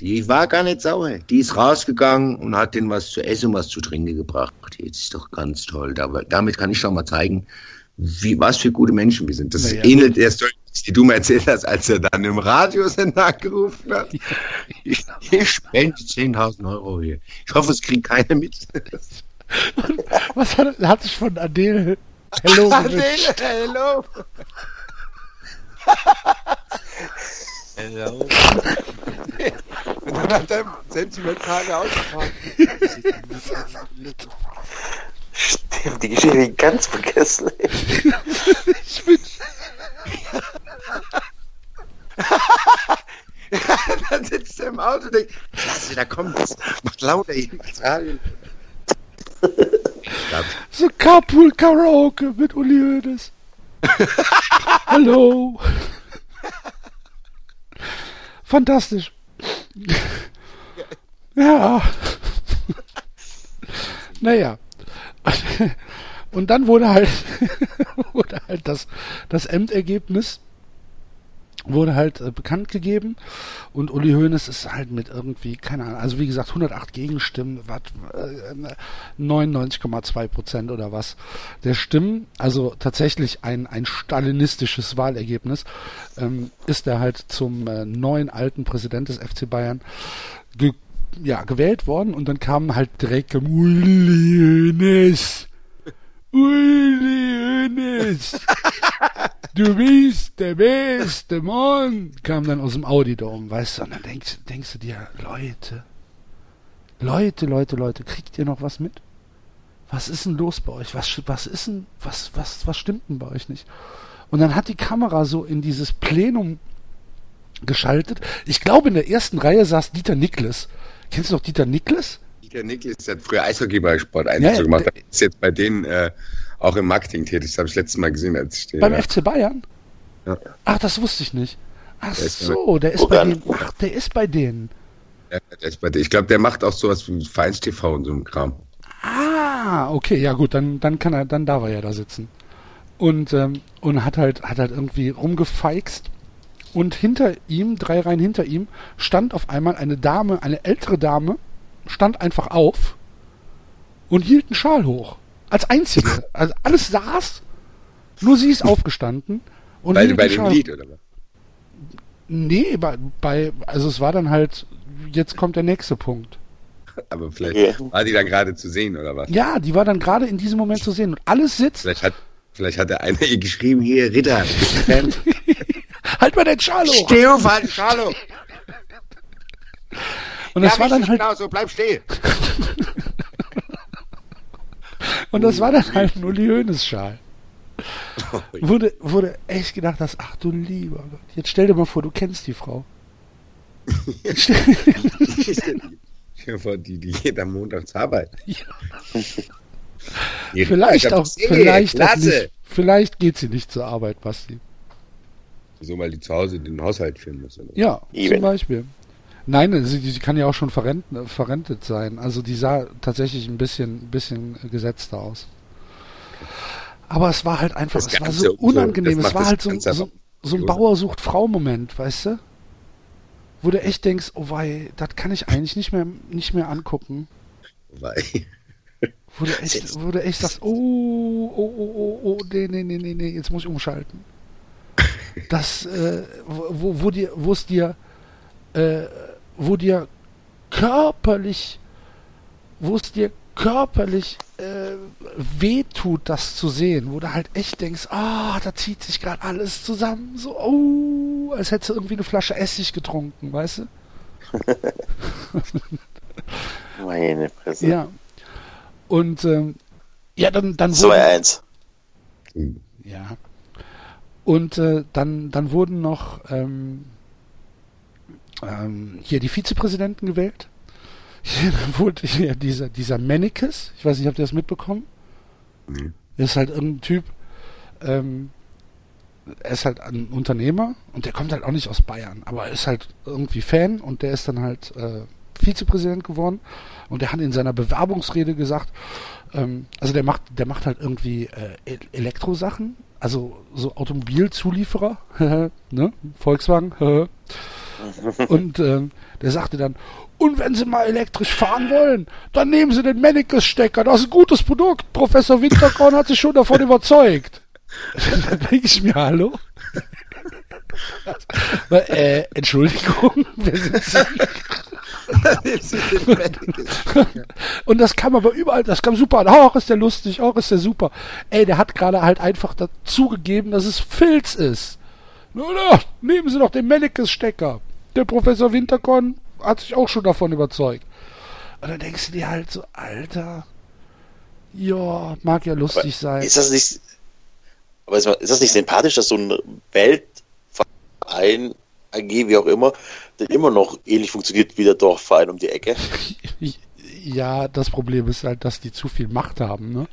die war gar nicht sauer. Die ist rausgegangen und hat denen was zu essen und was zu trinken gebracht. Jetzt ist doch ganz toll. Da, damit kann ich doch mal zeigen, wie, was für gute Menschen wir sind. Das Naja, ähnelt der Story, die du mir erzählt hast, als er dann im Radiosender angerufen hat. Ich, ich spende 10.000 Euro hier. Ich hoffe, es kriegt keiner mit. *laughs* Was hat, hat sich von Adele Hello *laughs* gewünscht? hello. Hello. Und dann hat er Sentimentage ausgefragt. Stimmt, die Geschichte ich ganz vergessen. Ich bin, *laughs* dann sitzt er im Auto und denkt, klasse, da kommt es. Macht lauter hier. Ich glaub, so Carpool Karaoke mit Uli Hoeneß. *laughs* Hallo. Fantastisch. Ja. Naja. Und dann wurde halt, *laughs* wurde halt das, das Endergebnis wurde halt äh, bekannt gegeben und Uli Hoeneß ist halt mit irgendwie, keine Ahnung, also wie gesagt 108 Gegenstimmen, was, äh, 99,2 Prozent oder was der Stimmen, also tatsächlich ein, ein stalinistisches Wahlergebnis, ähm, ist er halt zum äh, neuen alten Präsident des FC Bayern ge ja, gewählt worden und dann kam halt direkt Uli Hoeneß. Uli Hoeneß. *laughs* Du bist der beste Mann, kam dann aus dem Audi-Dom, weißt du, und dann denkst, denkst du dir, Leute, Leute, Leute, Leute, kriegt ihr noch was mit? Was ist denn los bei euch? Was, was ist denn, was, was, was stimmt denn bei euch nicht? Und dann hat die Kamera so in dieses Plenum geschaltet. Ich glaube, in der ersten Reihe saß Dieter Niklas. Kennst du noch Dieter Niklas? Dieter Niklas hat früher Eishockey bei Sport 1 Ja, gemacht. der- Er ist jetzt bei denen äh, auch im Marketing tätig. Das habe ich letztes Mal gesehen, als ich den, Beim ja. FC Bayern? Ja. Ach, das wusste ich nicht. Ach Der ist so, der ist bei denen. Ach, der ist bei denen. Ja, der ist bei denen. Ich glaube, der macht auch sowas wie Vereins TV und so ein Kram. Ah, okay, ja gut, dann, dann kann er, dann darf er ja da sitzen. Und, ähm, und hat halt, hat halt irgendwie rumgefeixt. Und hinter ihm, drei Reihen hinter ihm, stand auf einmal eine Dame, eine ältere Dame, stand einfach auf und hielt einen Schal hoch. Als einzige. Also alles saß, nur sie ist aufgestanden und Bei, bei dem Lied, oder was? Nee, bei, bei, also es war dann halt, jetzt kommt der nächste Punkt. Aber vielleicht Okay. war die dann gerade zu sehen, oder was? Ja, die war dann gerade in diesem Moment zu sehen und alles sitzt. Vielleicht hat, vielleicht hat der eine ihr geschrieben, hier, Ritter? *laughs* Halt mal den Schal hoch! Steh auf, halt, Schalo! Und das war dann halt, Genau so, bleib stehen. *laughs* und das war dann halt ein Uli Hoeneß Schal. Wurde, wurde echt gedacht, dass, ach du lieber Gott, jetzt stell dir mal vor, du kennst die Frau. *laughs* Stell, vor, die, die geht am Montag zur Arbeit. *laughs* Ja. Die vielleicht auch, vielleicht auch nicht, vielleicht geht sie nicht zur Arbeit, Basti. Wieso, weil die zu Hause den Haushalt führen muss. Oder? Ja, Eben. zum Beispiel. Nein, sie, sie kann ja auch schon verrent, verrentet sein. Also die sah tatsächlich ein bisschen, bisschen gesetzter aus. Aber es war halt einfach, Das es war so unangenehm. Es war halt so, so, so ein. Bauer sucht Frau-Moment, weißt du? Wo du echt denkst, oh wei, das kann ich eigentlich nicht mehr, nicht mehr angucken. Weil, Wo du echt, wo du echt sagst, oh, oh, oh, oh, oh, nee, nee, nee, nee, nee, jetzt muss ich umschalten. *laughs* Das, äh, wo, wo dir, wo es dir, äh, wo dir körperlich, wo es dir körperlich äh, wehtut, das zu sehen, wo du halt echt denkst, ah, da zieht sich gerade alles zusammen, so, oh, als hättest du irgendwie eine Flasche Essig getrunken, weißt du? *laughs* Meine Fresse. Ja. Und ähm, ja, dann, dann 2-1. Ja. Und äh, dann, dann wurden noch ähm, ähm, hier die Vizepräsidenten gewählt. *laughs* Hier wurde hier dieser, dieser Mennekes, ich weiß nicht, habt ihr das mitbekommen? Nee. Der ist halt irgendein Typ, ähm, er ist halt ein Unternehmer und der kommt halt auch nicht aus Bayern, aber er ist halt irgendwie Fan und der ist dann halt äh, Vizepräsident geworden und der hat in seiner Bewerbungsrede gesagt, ähm, also der macht, der macht halt irgendwie äh, Elektrosachen, also so Automobilzulieferer, *laughs* ne, Volkswagen, *laughs* und ähm, der sagte dann, und wenn Sie mal elektrisch fahren wollen, dann nehmen Sie den Mennekes-Stecker, das ist ein gutes Produkt. Professor Winterkorn hat sich schon davon überzeugt. *laughs* da denke ich mir, hallo? *laughs* Weil, äh, Entschuldigung, *laughs* wer sind Sie? Und das kam aber überall, das kam super an. Auch ist der lustig, auch ist der super. Ey, der hat gerade halt einfach dazugegeben, dass es Filz ist. Na, na, nehmen Sie doch den Mennekes-Stecker. Der Professor Winterkorn hat sich auch schon davon überzeugt. Und dann denkst du dir halt so, Alter, ja, mag ja lustig sein. Ist das nicht, aber ist ist das nicht sympathisch, dass so ein Weltverein, AG, wie auch immer, der immer noch ähnlich funktioniert wie der Dorfverein um die Ecke? *laughs* Ja, das Problem ist halt, dass die zu viel Macht haben, ne?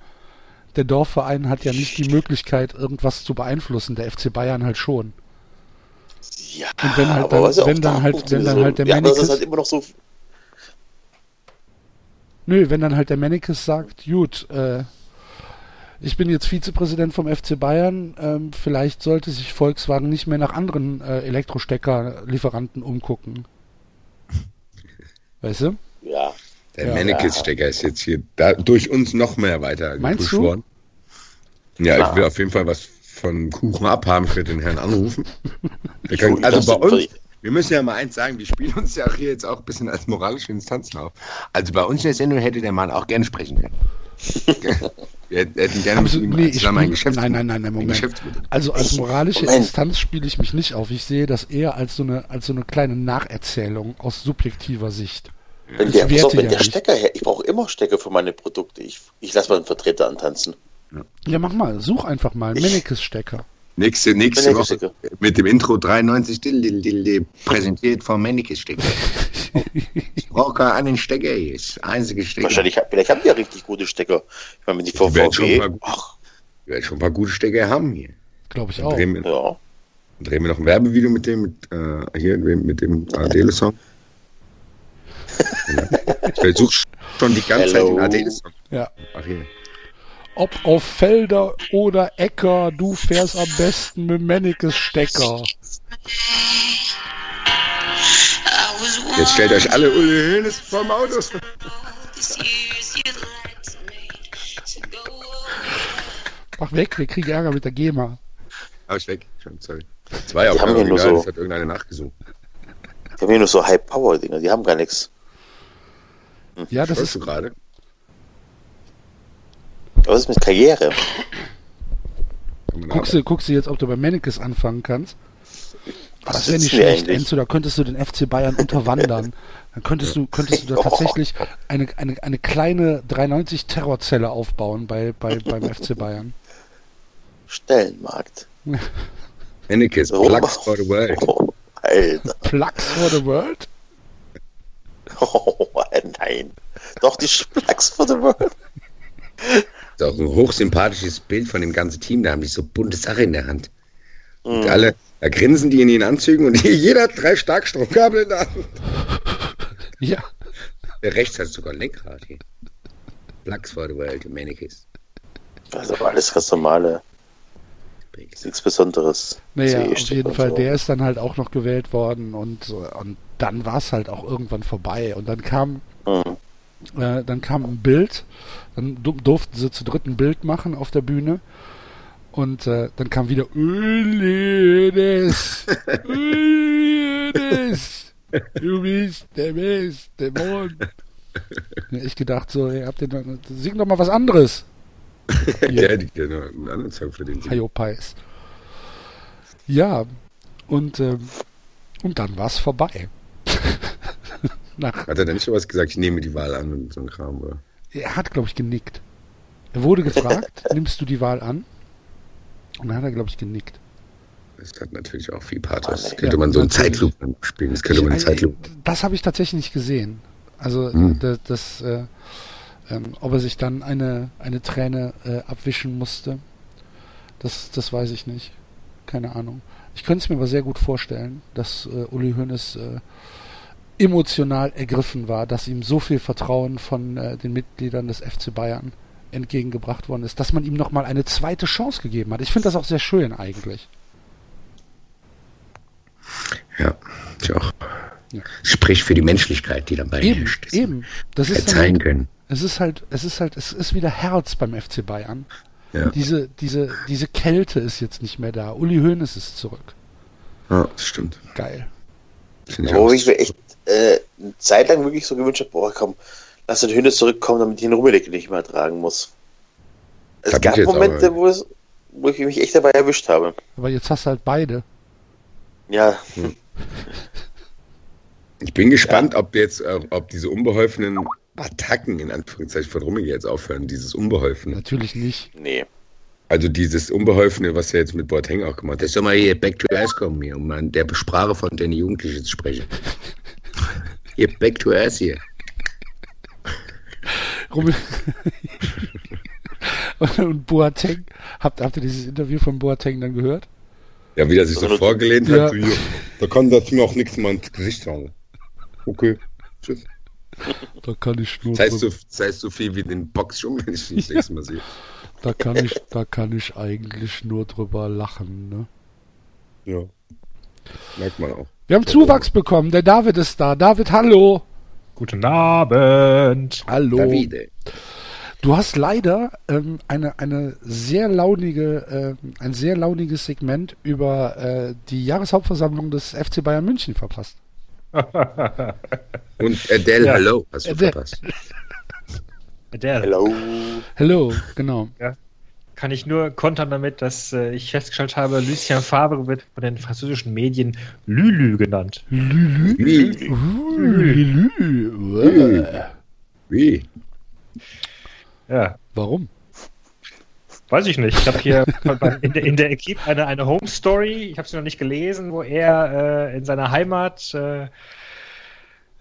Der Dorfverein hat ja nicht die Möglichkeit, irgendwas zu beeinflussen, der FC Bayern halt schon. Ja, Und wenn halt aber dann- ja wenn dann da halt- wenn dann halt der ja, aber das ist Mannekes- halt immer noch so, Nö, wenn dann halt der Mennekes sagt, gut, äh, ich bin jetzt Vizepräsident vom FC Bayern, ähm, vielleicht sollte sich Volkswagen nicht mehr nach anderen äh, Elektrosteckerlieferanten umgucken. Weißt du? ja. Der Ja. Mannekes-Stecker ist jetzt hier da, durch uns noch mehr weiter Meinst du? worden. Ja, Klar. ich will auf jeden Fall was von Kuchen abhaben. Ich werde den Herrn anrufen. Wir können, also bei uns, wir- müssen ja mal eins sagen, wir spielen uns ja auch hier jetzt auch ein bisschen als moralische Instanzen auf. Also bei uns in der Sendung hätte der Mann auch gerne sprechen können. *laughs* wir hätten gerne mit Also, ihm nee, ich zusammen ein Geschäft nein, nein, nein, nein, ein Moment. Also als moralische Moment. Instanz spiele ich mich nicht auf. Ich sehe das eher als so eine, als so eine kleine Nacherzählung aus subjektiver Sicht. Wenn Ich der, pass auf, wenn ja der nicht. Stecker her, ich brauche immer Stecker für meine Produkte. Ich, ich lasse mal einen Vertreter antanzen. Ja, mach mal, such einfach mal, Mennekes-Stecker. Nächste, nächste Woche mit dem Intro 93 dill, dill, dill, dill, präsentiert vom Mannekes-Stecker. *laughs* ich brauche gar einen Stecker jetzt. Einzige Stecker. Wahrscheinlich, vielleicht haben die ja richtig gute Stecker. Ich meine, wenn die schon ach, Ich werde schon ein paar gute Stecker haben hier. Glaube ich Dann auch. drehen wir, ja. dann drehen wir noch ein Werbevideo mit dem, mit, äh, hier mit dem Adele-Song. *laughs* ich versuche schon die ganze Zeit Hello. den Adele-Song. Ja. Ach hier. Ob auf Felder oder Äcker, du fährst am besten mit Mennekes-Stecker. Jetzt stellt euch alle Uli Hoeneß vorm Auto. Mach weg, wir kriegen Ärger mit der GEMA. Hab ich weg. Schon, sorry. Die auch haben nur so- das hat irgendeiner nachgesungen. Die haben hier nur so High-Power-Dinger, die haben gar nichts. Ja, das Hörst ist, du gerade? Was ist mit Karriere? Guckst du, guckst du jetzt, ob du bei Mennekes anfangen kannst? Was Das wäre nicht schlecht? Enzo, da könntest du den FC Bayern unterwandern. Dann könntest du, könntest du da *laughs* tatsächlich eine, eine, eine kleine 390 Terrorzelle aufbauen bei, bei, beim FC Bayern. Stellenmarkt. *laughs* Mannekes, Oh. Plugs for the World. Oh, *laughs* Alter. Plugs for the World? Oh, nein. Doch, die Plugs for the World. Das ist auch ein hochsympathisches Bild von dem ganzen Team. Da haben die so bunte Sache in der Hand. Und alle, da grinsen die in ihren Anzügen und *laughs* jeder hat drei Starkstromkabel in der Hand. *laughs* Ja. Der rechts hat sogar ein Lenkrad hier. Plugs for the World, Mannekes. Also alles ganz normale, nichts Besonderes. Naja, auf jeden Fall, so. der ist dann halt auch noch gewählt worden und, so. und dann war es halt auch irgendwann vorbei. Und dann kam, Mhm. Äh, dann kam ein Bild, dann du- durften sie zu dritt ein Bild machen auf der Bühne. Und äh, dann kam wieder Ulenes, *laughs* Ulenes, du bist der beste Mann. Ich gedacht so, ihr habt den, sing doch mal was anderes. Der hätte gerne einen anderen Song für den. Hayo Pies. Ja, und, ähm, und dann war es vorbei. *laughs* Nach, Hat er denn nicht sowas gesagt, ich nehme die Wahl an und so ein Kram, oder? er hat, glaube ich, genickt. Er wurde gefragt, *laughs* nimmst du die Wahl an? Und dann hat er, glaube ich, genickt. Das hat natürlich auch viel Pathos. Ja, könnte man so einen. Zeitlupe spielen. Das könnte man eine Ich- Zeitlupe. Das habe ich tatsächlich nicht gesehen. Also Hm. das, das äh, ähm, ob er sich dann eine, eine Träne äh, abwischen musste, das, das weiß ich nicht. Keine Ahnung. Ich könnte es mir aber sehr gut vorstellen, dass äh, Uli Hoeneß äh, emotional ergriffen war, dass ihm so viel Vertrauen von äh, den Mitgliedern des FC Bayern entgegengebracht worden ist, dass man ihm nochmal eine zweite Chance gegeben hat. Ich finde das auch sehr schön eigentlich. Ja, ich auch. Ja. Spricht für die Menschlichkeit, die dann bei ihm Eben, herrscht. eben. Das ist Verzeihen halt, können. es ist halt, es ist halt, es ist wieder Herz beim FC Bayern. Ja. Diese, diese, diese Kälte ist jetzt nicht mehr da. Uli Hoeneß ist zurück. ja, das stimmt. Geil. Finde ich Wo auch. ich mir echt äh, eine Zeit lang wirklich so gewünscht habe, boah, komm, lass den Hönes zurückkommen, damit ich den Rummelik nicht mehr tragen muss. Es Hab ich gab jetzt Momente, aber- wo, es, wo ich mich echt dabei erwischt habe. Aber jetzt hast du halt beide. Ja, *laughs* Ich bin gespannt, ob jetzt, äh, ob diese unbeholfenen Attacken in Anführungszeichen von Rummige jetzt aufhören, dieses Unbeholfene. Natürlich nicht. nee. Also dieses Unbeholfene, was er jetzt mit Boateng auch gemacht hat. Das soll mal hier back to earth kommen hier, um in der Sprache von den Jugendlichen zu sprechen. *laughs* Hier back to earth hier. Rummel *laughs* und Boateng. Habt, habt ihr dieses Interview von Boateng dann gehört? Ja, wie er sich so vorgelehnt ja. hat, hier, da kann das mir auch nichts mal ins Gesicht hauen. Okay, tschüss. Da kann ich nur Das heißt, so, das heißt so viel wie den Boxschuh, wenn ich ihn das nächste Mal sehe. *laughs* da kann ich, da kann ich eigentlich nur drüber lachen, ne? Ja. Merkt man auch. Wir haben Zuwachs bekommen. Der David ist da. David, hallo. Guten Abend. Hallo. Davide. Du hast leider ähm, eine, eine sehr launige, ähm, ein sehr launiges Segment über äh, die Jahreshauptversammlung des FC Bayern München verpasst. Und Adele, Ja. hallo, hast du Adele. verpasst. Adele. Hello. Hello, genau. Kann ich nur kontern damit, dass äh, ich festgestellt habe, Lucien Favre wird von den französischen Medien Lulu genannt. Lülü. Wie? Uh, Lülü. Äh. Wie? Ja, Warum? weiß ich nicht. Ich habe hier *laughs* in der, in der Equipe eine, eine Home Story, ich habe sie noch nicht gelesen, wo er äh, in seiner Heimat äh,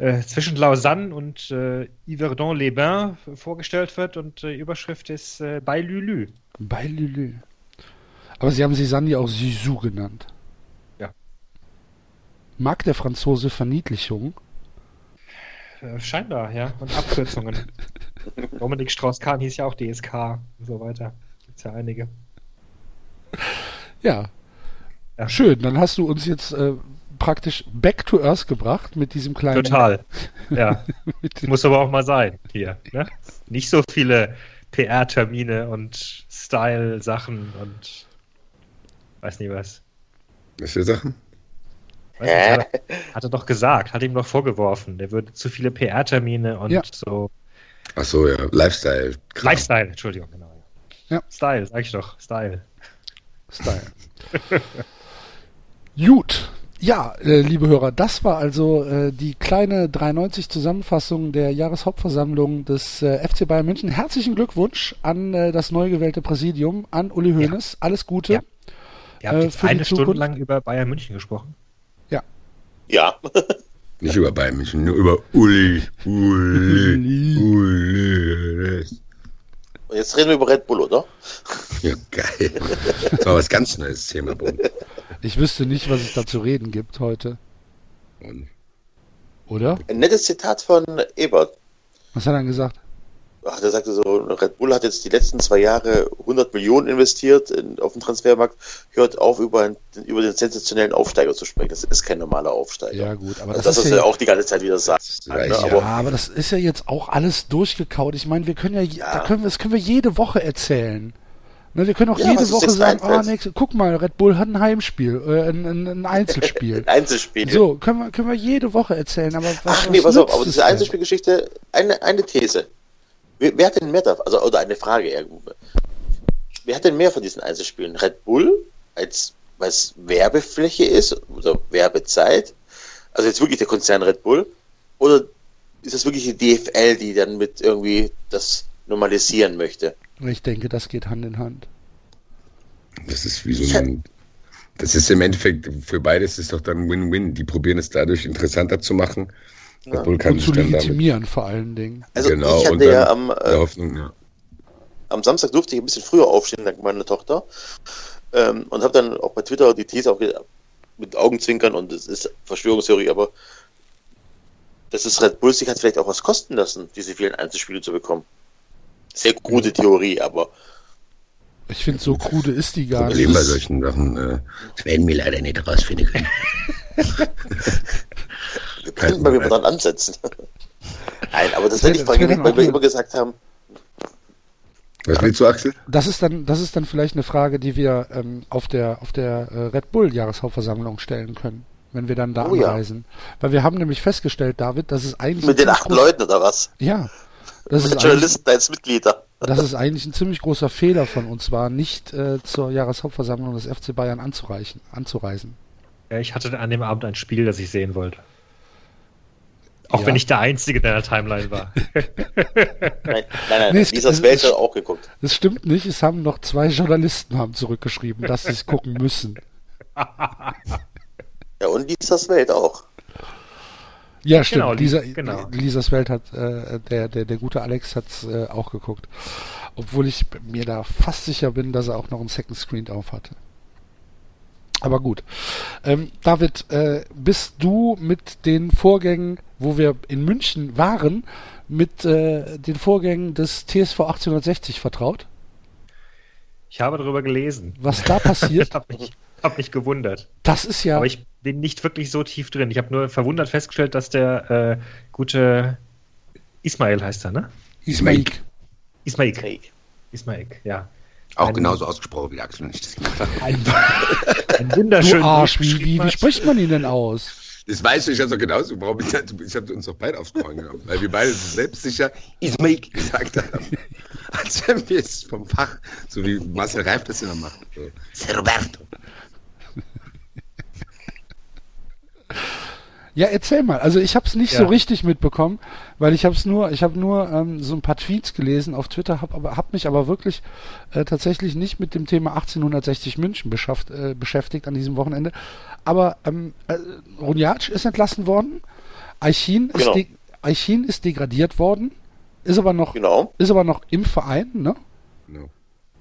äh, zwischen Lausanne und äh, Yverdon-les-Bains vorgestellt wird und äh, Überschrift ist äh, bei Lulu. Bei Lülü. Aber sie haben Sisanni auch Sisu genannt. Ja. Mag der Franzose Verniedlichung? Äh, scheinbar, ja. Und Abkürzungen. *laughs* Dominik Strauss-Kahn hieß ja auch DSK und so weiter. Gibt's ja einige. Ja. Ja. Schön, dann hast du uns jetzt äh, praktisch back to earth gebracht mit diesem kleinen. Total. Ja. *laughs* Muss aber auch mal sein hier. Ne? Nicht so viele PR-Termine und Style-Sachen und weiß nicht was. Was für Sachen? Nicht, hat, er, hat er doch gesagt, hat ihm doch vorgeworfen, der würde zu viele PR-Termine und Ja. so Ach so, ja, Lifestyle. Lifestyle, Entschuldigung, genau. Ja. Style, sag ich doch, Style. Style. *laughs* Gut. Ja, äh, liebe Hörer, das war also äh, die kleine 93 Zusammenfassung der Jahreshauptversammlung des äh, FC Bayern München. Herzlichen Glückwunsch an äh, das neu gewählte Präsidium, an Uli Hoeneß. Alles Gute. Ja. Ihr habt Äh, jetzt für die eine Stunde lang über Bayern München gesprochen. Ja. Nicht über Bayern München, nur über Uli. *laughs* Uli. Uli. Und jetzt reden wir über Red Bull, oder? Ja, geil. Das war was ganz Neues Thema, Boden. Ich wüsste nicht, was es da zu reden gibt heute. Und Oder? Ein nettes Zitat von Ebert. Was hat er denn gesagt? Ach, der sagte so, Red Bull hat jetzt die letzten zwei Jahre 100 Millionen investiert in, auf den Transfermarkt, hört auf, über, einen, über den sensationellen Aufsteiger zu sprechen. Das ist kein normaler Aufsteiger. Ja, gut, aber Also das, das, ist ja, auch die ganze Zeit wieder sagt. ne? reicht, Aber ja, aber das ist ja jetzt auch alles durchgekaut. Ich meine, wir können ja, Ja. Da können das können wir jede Woche erzählen. Ne, wir können auch Ja, jede Woche sagen, oh, nächste, guck mal, Red Bull hat ein Heimspiel, äh, ein, ein, ein Einzelspiel. *laughs* Einzelspiel. so, können wir, können wir jede Woche erzählen, aber was, Ach nee, was pass auf, aber es diese? Einzelspielgeschichte, eine, eine These. Wer, wer hat denn mehr davon? Also, oder eine Frage eher. Wer hat denn mehr von diesen Einzelspielen? Red Bull, als was Werbefläche ist, oder Werbezeit? Also jetzt wirklich der Konzern Red Bull? Oder ist das wirklich die DFL, die dann mit irgendwie das normalisieren möchte? Ich denke, das geht Hand in Hand. Das ist wie so ein. Das ist im Endeffekt für beides ist doch dann Win-Win. Die probieren es dadurch interessanter zu machen. Ja. Bull kann Und sich zu legitimieren vor allen Dingen. Also genau, ich und hatte ja am, äh, Hoffnung, ja. am Samstag durfte ich ein bisschen früher aufstehen, dank meiner Tochter. Ähm, und habe dann auch bei Twitter die These auch mit Augenzwinkern und es ist Verschwörungstheorie, aber dass es Red Bull sich hat vielleicht auch was kosten lassen, diese vielen Einzelspiele zu bekommen. Sehr krude Theorie, aber Ich finde, so krude ist die gar Problem nicht. bei solchen Sachen. Äh, das werden wir leider nicht rausfinden können. *laughs* wir können mal wieder dran ansetzen. *laughs* Nein, aber das hätte ich vorhin weil wir immer gesagt haben, Was willst du, Axel? Das ist dann, das ist dann vielleicht eine Frage, die wir ähm, auf der auf der äh, Red Bull Jahreshauptversammlung stellen können, wenn wir dann da Oh ja. anreisen. Weil wir haben nämlich festgestellt, David, dass es eigentlich mit ein den ziemlich acht groß- Leuten oder was? Ja, das Mit ist, Journalisten als Mitglieder. das ist eigentlich ein ziemlich großer Fehler von uns war, nicht äh, zur Jahreshauptversammlung des FC Bayern anzureichen, anzureisen. Ja, ich hatte an dem Abend ein Spiel, das ich sehen wollte. Auch Ja. wenn ich der Einzige der in der Timeline war. *laughs* Nein, nein, nein, Nee, es- Lisas es- Welt es- hat auch geguckt. Das stimmt nicht. Es haben noch zwei Journalisten haben zurückgeschrieben, dass sie es gucken müssen. *laughs* Ja, und Lisas Welt auch. Ja, stimmt. Genau, Lisa, genau. Lisas Welt hat, äh, der, der, der gute Alex hat äh, auch geguckt. Obwohl ich mir da fast sicher bin, dass er auch noch einen Second Screen auf hatte. Aber gut. Ähm, David, äh, bist du mit den Vorgängen, wo wir in München waren, mit äh, den Vorgängen des TSV 1860 vertraut? Ich habe darüber gelesen. Was da passiert, *laughs* Ich habe mich, hab mich gewundert. das ist ja. Aber ich bin nicht wirklich so tief drin. Ich habe nur verwundert festgestellt, dass der äh, gute Ismail heißt er, ne? Ismaik. Ismail. Krieg. Ismail, ja. Auch genauso ausgesprochen wie Axel und ich das gemacht habe. Ein, ein Du wunderschönen Arsch, wie, wie, wie spricht man ihn denn aus? Das weißt du, ich habe doch genauso. Warum ich, ich habe uns doch beide aufs Korn genommen. Weil wir beide so selbstsicher Ismail gesagt haben. Als wenn wir es vom Fach, so wie Marcel Reif das immer macht. So. Serberto. Ja, erzähl mal. Also ich habe es nicht Ja. so richtig mitbekommen, weil ich habe es nur, ich habe nur ähm, so ein paar Tweets gelesen auf Twitter, habe aber hab mich aber wirklich äh, tatsächlich nicht mit dem Thema 1860 München beschafft, äh, beschäftigt an diesem Wochenende. Aber ähm, äh, Runjac ist entlassen worden, Eichin ist, Genau. de Eichin ist degradiert worden, ist aber noch, Genau. ist aber noch im Verein, ne? Genau.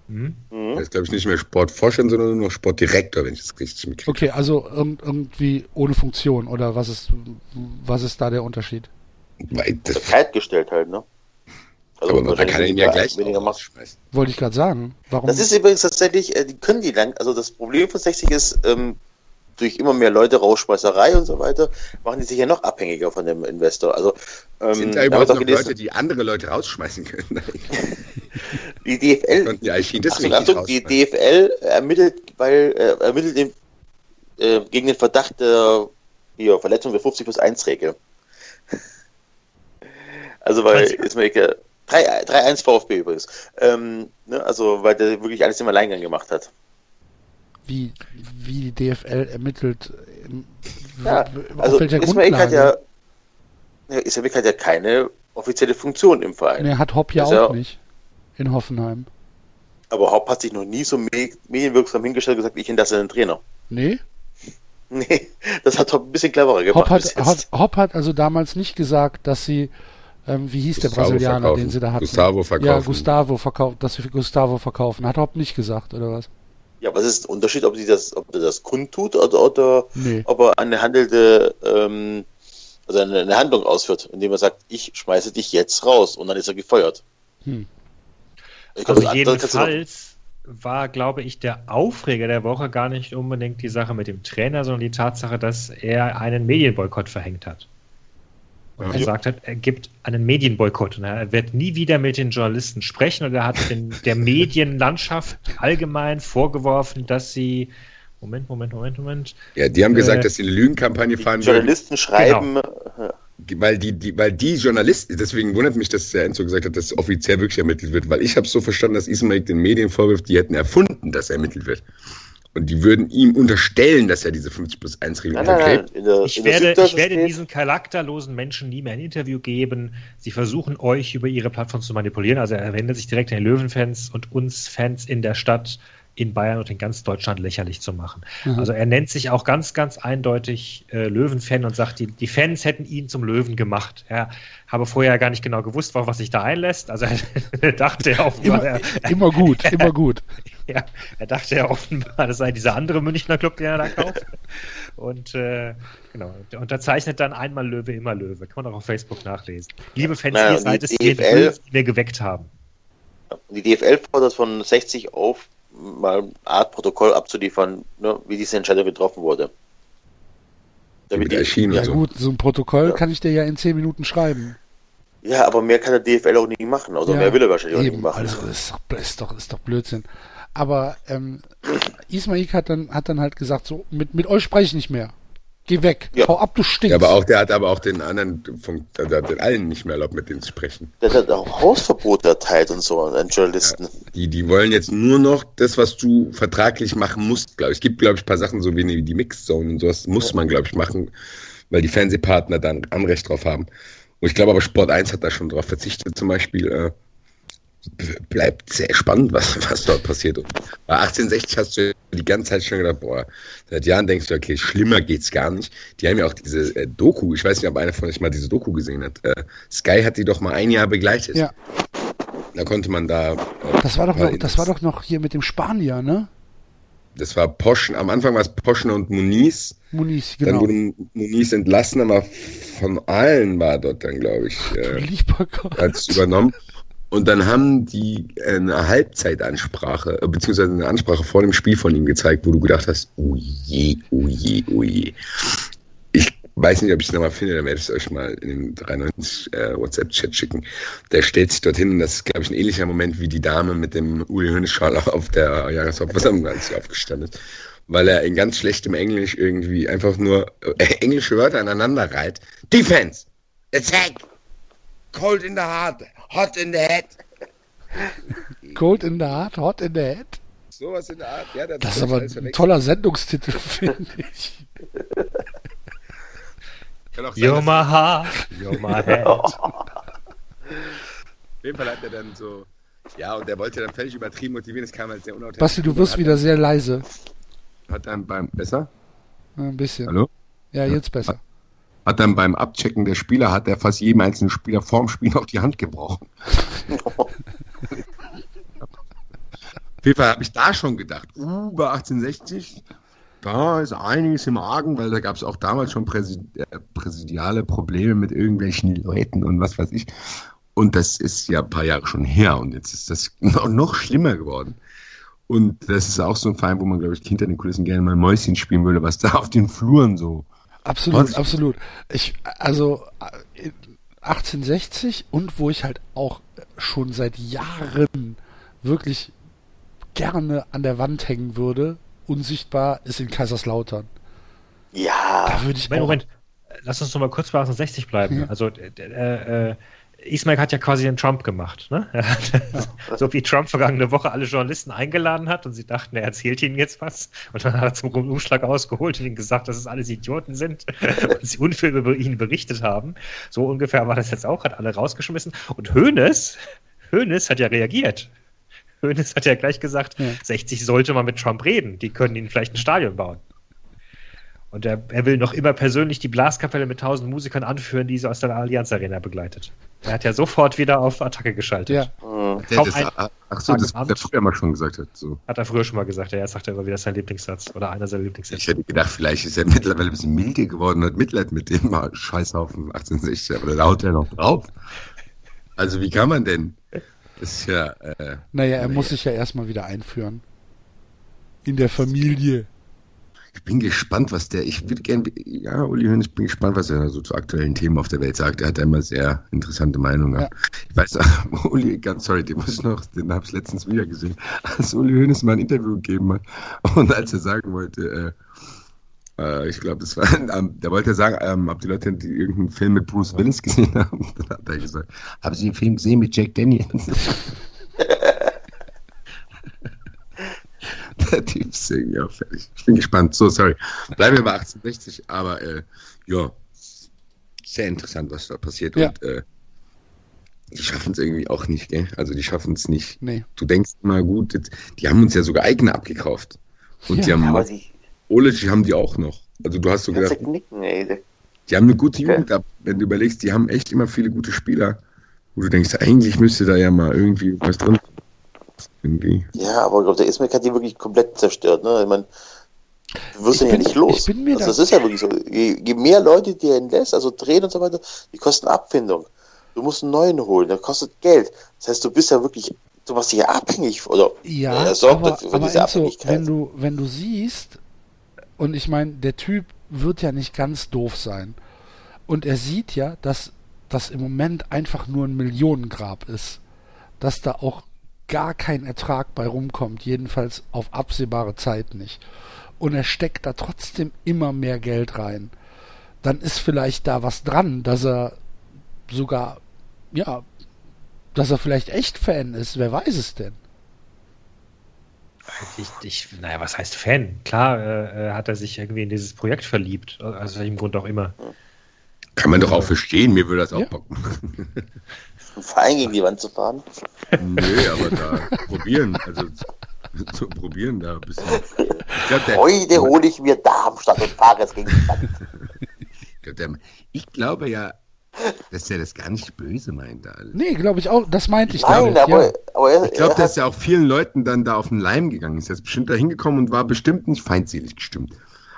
Hm? Mhm. Er ist, glaube ich, nicht mehr Sportvorstand, sondern nur noch Sportdirektor, wenn ich das richtig mitkriege. Okay, also irg irgendwie ohne Funktion oder was ist, was ist da der Unterschied? Weil das, Kalt gestellt halt, ne? Also aber man kann ihn ja weniger- gleich weniger machen. Wollte ich gerade sagen. Warum? Das ist übrigens tatsächlich, äh, die können die lang, also das Problem von 60 ist, ähm, durch immer mehr Leute, Rausschmeißerei und so weiter, machen die sich ja noch abhängiger von dem Investor. Also, ähm, Sind da überhaupt noch gelesen, Leute, die andere Leute rausschmeißen können? *laughs* *laughs* die DFL, die Archiv Achtung, Achtung, die? DFL ermittelt, weil, äh, ermittelt den, äh, gegen den Verdacht der hier, Verletzung der 50 plus 1 Regel. Also, weil, ich, äh, 3 3-1 VfB übrigens. Ähm, ne, also, weil der wirklich alles im Alleingang gemacht hat. wie, wie die DFL ermittelt, Ja, also auf welcher Ismail hat Grundlage? ja, ja, Ismail hat ja keine offizielle Funktion im Verein. Nee, hat Hopp ja Ist ja- auch nicht. In Hoffenheim. Aber Haupt hat sich noch nie so me medienwirksam hingestellt und gesagt, ich entlasse den Trainer. Nee, *laughs* Nee, das hat Hopp ein bisschen cleverer gemacht. Hopp hat, hat, Hopp hat also damals nicht gesagt, dass sie, ähm, wie hieß der Gustavo Brasilianer, verkaufen. den sie da hatten? Gustavo verkaufen. Ja, Gustavo verkauft, dass sie für Gustavo verkaufen. Hat Hopp nicht gesagt, oder was? Ja, was ist der Unterschied, ob sie das, ob er das kundtut oder, oder Nee. ob er eine handelte, ähm, also eine, eine Handlung ausführt, indem er sagt, ich schmeiße dich jetzt raus und dann ist er gefeuert. Hm. Glaub, Also jedenfalls war, glaube ich, der Aufreger der Woche gar nicht unbedingt die Sache mit dem Trainer, sondern die Tatsache, dass er einen Medienboykott verhängt hat. Und er sagt hat, er gibt einen Medienboykott und er wird nie wieder mit den Journalisten sprechen und er hat den, der *laughs* Medienlandschaft allgemein vorgeworfen, dass sie Moment, Moment, Moment, Moment. Ja, die haben gesagt, Äh, dass sie eine Lügenkampagne fahren würden. Journalisten schreiben, äh, weil die, die, weil die Journalisten, deswegen wundert mich, dass der Enzo gesagt hat, dass offiziell wirklich ermittelt wird, weil ich habe so verstanden, dass Ismail den Medien vorwirft, die hätten erfunden, dass ermittelt wird. Und die würden ihm unterstellen, dass er diese 50 plus 1 Regel untergräbt. der, Ich werde, ich werde diesen charakterlosen Menschen nie mehr ein Interview geben. Sie versuchen euch über ihre Plattform zu manipulieren. Also er wendet sich direkt an die Löwenfans und uns Fans in der Stadt, in Bayern und in ganz Deutschland lächerlich zu machen. Also er nennt sich auch ganz, ganz eindeutig äh, Löwenfan und sagt, die, die Fans hätten ihn zum Löwen gemacht. Er habe vorher gar nicht genau gewusst, was sich da einlässt. Also *laughs* er dachte ja offenbar, Immer, er, immer gut, *laughs* immer gut. ja, er dachte ja offenbar, das sei dieser andere Münchner Club, den er da kauft. Und äh, genau, der unterzeichnet dann einmal Löwe, immer Löwe. Kann man auch auf Facebook nachlesen. Liebe Fans, Naja, ihr seid die es, die, DFL Löwen, die mir geweckt haben. Die DFL fordert von 60 auf, mal eine Art Protokoll abzuliefern, ne, wie diese Entscheidung getroffen wurde. Damit Mit die, erschienen Ja so. gut, so ein Protokoll Ja. kann ich dir ja in 10 Minuten schreiben. ja, aber mehr kann der DFL auch nicht machen. Also ja, mehr will er wahrscheinlich auch eben, nicht machen. Also ist doch, ist doch, ist doch Blödsinn. Aber ähm, Ismail hat dann, hat dann halt gesagt, so, mit, mit euch spreche ich nicht mehr. Geh weg. Ja. Hau ab, du stinkst. Ja, aber auch, der hat aber auch den anderen, von, der hat den allen nicht mehr erlaubt, mit denen zu sprechen. Der hat auch Hausverbot erteilt und so an den Journalisten. Die, die wollen jetzt nur noch das, was du vertraglich machen musst, glaube ich. Es gibt, glaube ich, ein paar Sachen, so wie die Mixed Zone und sowas, muss man, glaube ich, machen, weil die Fernsehpartner dann Anrecht drauf haben. Und ich glaube aber, Sport 1 hat da schon drauf verzichtet, zum Beispiel. Äh, bleibt sehr spannend, was, was dort passiert. Und bei 1860 hast du die ganze Zeit schon gedacht, boah, seit Jahren denkst du, okay, schlimmer geht's gar nicht. Die haben ja auch diese äh, Doku, ich weiß nicht, ob einer von euch mal diese Doku gesehen hat. Äh, Sky hat die doch mal ein Jahr begleitet. Ja. Da konnte man da. Äh, Das war doch noch, das war doch noch hier mit dem Spanier, ne? Das war Poschen, am Anfang war es Poschner und Muniz. Muniz, Dann genau. wurde Muniz entlassen, aber von allen war dort dann, glaube ich, äh, hat es übernommen. Und dann haben die eine Halbzeitansprache, äh, beziehungsweise eine Ansprache vor dem Spiel von ihm gezeigt, wo du gedacht hast, oh je, oh je, oh je. Ich weiß nicht, ob ich es nochmal finde, dann werde ich es euch mal in den 93 äh, WhatsApp-Chat schicken. Der stellt sich dorthin und das ist, glaube ich, ein ähnlicher Moment wie die Dame mit dem Uli Hoeneß-Schal *laughs* auf der Jahreshauptversammlung, als sie aufgestanden ist. Weil er in ganz schlechtem Englisch irgendwie einfach nur äh, *laughs* englische Wörter aneinander reiht. Defense! Attack! Cold in the heart! Hot in the head! Cold in the heart, hot in the head. Sowas in der Art. Ja, Das ist aber ein toller Sendungstitel, *laughs* finde ich. You're my heart, you're my *laughs* head. Auf jeden Fall hat er dann so. Ja, und der wollte dann völlig übertrieben motivieren. Es kam halt sehr unauthentisch. Basti, du wirst wieder sehr leise. Hat dann beim. Besser? Ein bisschen. Hallo? Ja, jetzt besser. Hat dann beim Abchecken der Spieler, hat er fast jedem einzelnen Spieler vorm Spiel auf die Hand gebrochen. Auf jeden Fall habe ich da schon gedacht, uh, bei 1860, da ist einiges im Argen, weil da gab es auch damals schon Präsid äh, präsidiale Probleme mit irgendwelchen Leuten und was weiß ich. Und das ist ja ein paar Jahre schon her und jetzt ist das *laughs* noch, schlimmer geworden. Und das ist auch so ein Verein, wo man, glaube ich, hinter den Kulissen gerne mal Mäuschen spielen würde, was da auf den Fluren so. Absolut, Was? absolut. Ich, also äh, 1860 und wo ich halt auch schon seit Jahren wirklich gerne an der Wand hängen würde, unsichtbar, ist in Kaiserslautern. Ja, Da würde ich Moment, auch, Moment. Lass uns noch mal kurz bei 1860 bleiben. Ja. Also, äh, äh, Ismail hat ja quasi den Trump gemacht. Ne? So wie Trump vergangene Woche alle Journalisten eingeladen hat und sie dachten, er erzählt ihnen jetzt was. Und dann hat er zum Umschlag ausgeholt und ihnen gesagt, dass es alles Idioten sind *laughs* und sie unfair über ihn berichtet haben. So ungefähr war das jetzt auch, hat alle rausgeschmissen. Und Hoeneß, Hoeneß hat ja reagiert. Hoeneß hat ja gleich gesagt, Ja. 60 sollte man mit Trump reden. Die können ihnen vielleicht ein Stadion bauen. Und er, er will noch immer persönlich die Blaskapelle mit tausend Musikern anführen, die sie aus der Allianz Arena begleitet. Er hat ja sofort wieder auf Attacke geschaltet. ja, hm. Der, Kaum das, ach so, das, am der früher mal schon gesagt hat. So. Hat er früher schon mal gesagt. Ja, jetzt sagt er immer wieder sein Lieblingssatz oder einer seiner Ich Lieblingssätze. hätte gedacht, vielleicht ist er mittlerweile ein bisschen milde geworden und hat Mitleid mit dem Scheißhaufen 1860, aber da haut er noch drauf. Also wie kann man denn? Das ist ja, äh, naja, er muss sich ja erstmal wieder einführen. In der Familie. Ich bin gespannt, was der, ich würde gerne, ja, Uli Hoeneß, ich bin gespannt, was er so zu aktuellen Themen auf der Welt sagt. Er hat immer sehr interessante Meinungen. Ja. Ich weiß, *laughs* Uli, ganz sorry, den muss ich noch, den habe ich letztens wieder gesehen, als Uli Hoeneß mal ein Interview gegeben hat und als er sagen wollte, äh, äh, ich glaube, das war, *laughs* ähm, da wollte er sagen, ähm, ob die Leute die irgendeinen Film mit Bruce Willis gesehen haben. *laughs* Dann hat er gesagt, haben Sie den Film gesehen mit Jack Daniels? Typ singen, ja, fertig. Ich bin gespannt. So, sorry. Bleiben wir bei 1860, aber äh, ja, sehr interessant, was da passiert. Ja. Und äh, die schaffen es irgendwie auch nicht, gell? Also die schaffen es nicht. Nee. Du denkst mal, gut, jetzt, die haben uns ja sogar eigene abgekauft. Und ja, die haben ja, die, Olic haben die auch noch. Also du hast so gedacht, knicken, ey. die haben eine gute okay. Jugend, wenn du überlegst, die haben echt immer viele gute Spieler, wo du denkst, eigentlich müsste da ja mal irgendwie was drin irgendwie. Ja, aber ich glaube, der Ismail hat die wirklich komplett zerstört. Ne? Ich meine, du wirst ihn ja nicht los. also, da das ist ja wirklich so. Je, je mehr Leute die er entlässt, also drehen und so weiter, die kosten Abfindung. Du musst einen neuen holen, der kostet Geld. Das heißt, du bist ja wirklich, du machst dich ja abhängig oder ja, er sorgt aber, für aber diese Enzo, Abhängigkeit. Wenn du, wenn du siehst, und ich meine, der Typ wird ja nicht ganz doof sein. Und er sieht ja, dass das im Moment einfach nur ein Millionengrab ist. Dass da auch gar kein Ertrag bei rumkommt, jedenfalls auf absehbare Zeit nicht. Und er steckt da trotzdem immer mehr Geld rein. Dann ist vielleicht da was dran, dass er sogar, ja, dass er vielleicht echt Fan ist. Wer weiß es denn? Ich, ich, naja, was heißt Fan? Klar äh, äh hat er sich irgendwie in dieses Projekt verliebt, aus welchem Grund auch immer. Kann man doch auch verstehen, mir würde das auch ja. bocken. *laughs* einen Verein gegen die Wand zu fahren? Nö, aber da probieren, also zu probieren da ein bisschen. Ich glaub, der, Heute hole ich mir Darmstadt und fahre es gegen die Wand. ich glaube ja, dass er das gar nicht böse meint. Alles. Nee, glaube ich auch. Das meinte ich Nein, damit, aber, ja. aber er, Ich glaube, dass er auch vielen Leuten dann da auf den Leim gegangen ist. Er ist bestimmt da hingekommen und war bestimmt nicht feindselig gestimmt.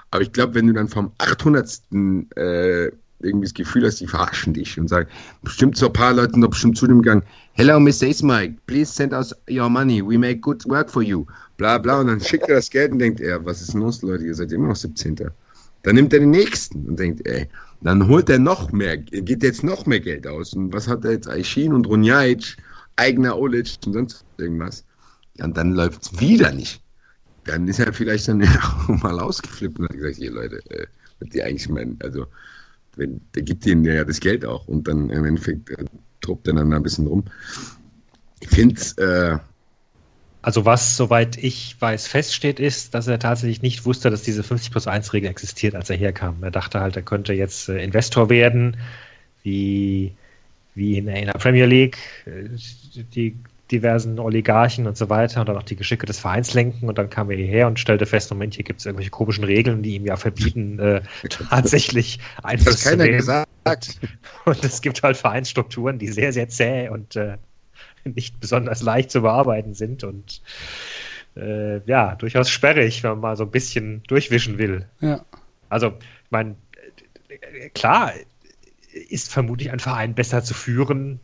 Aber ich glaube, wenn du dann vom 800. Äh, irgendwie das Gefühl hast, die verarschen dich und sagen, bestimmt so ein paar Leute noch bestimmt zu dem gegangen, Hello, Mr. Ismail, please send us your money, we make good work for you, bla bla, und dann schickt er das Geld und denkt er, was ist denn los, Leute, ihr seid immer noch 17. Dann nimmt er den nächsten und denkt, ey, dann holt er noch mehr, geht jetzt noch mehr Geld aus. Und was hat er jetzt? Aishin und Runjajic, eigener Olic und sonst irgendwas. Und dann läuft es wieder nicht. Dann ist er vielleicht dann *laughs* mal ausgeflippt und hat gesagt, hier Leute, äh, was die eigentlich meinen, also wenn, der gibt ihnen ja das Geld auch und dann im Endeffekt äh, tobt er dann ein bisschen rum. Ich finde. Äh, also, was, soweit ich weiß, feststeht, ist, dass er tatsächlich nicht wusste, dass diese 50 plus 1 Regel existiert, als er herkam. Er dachte halt, er könnte jetzt äh, Investor werden, wie, wie in, in der Premier League. Äh, die diversen Oligarchen und so weiter und dann auch die Geschicke des Vereins lenken und dann kam er hierher und stellte fest, Moment, hier gibt es irgendwelche komischen Regeln, die ihm ja verbieten, äh, *laughs* tatsächlich Einfluss das zu nehmen. gesagt. Und es gibt halt Vereinsstrukturen, die sehr, sehr zäh und äh, nicht besonders leicht zu bearbeiten sind und äh, ja, durchaus sperrig, wenn man mal so ein bisschen durchwischen will. Ja. Also, ich meine, klar ist vermutlich ein Verein besser zu führen,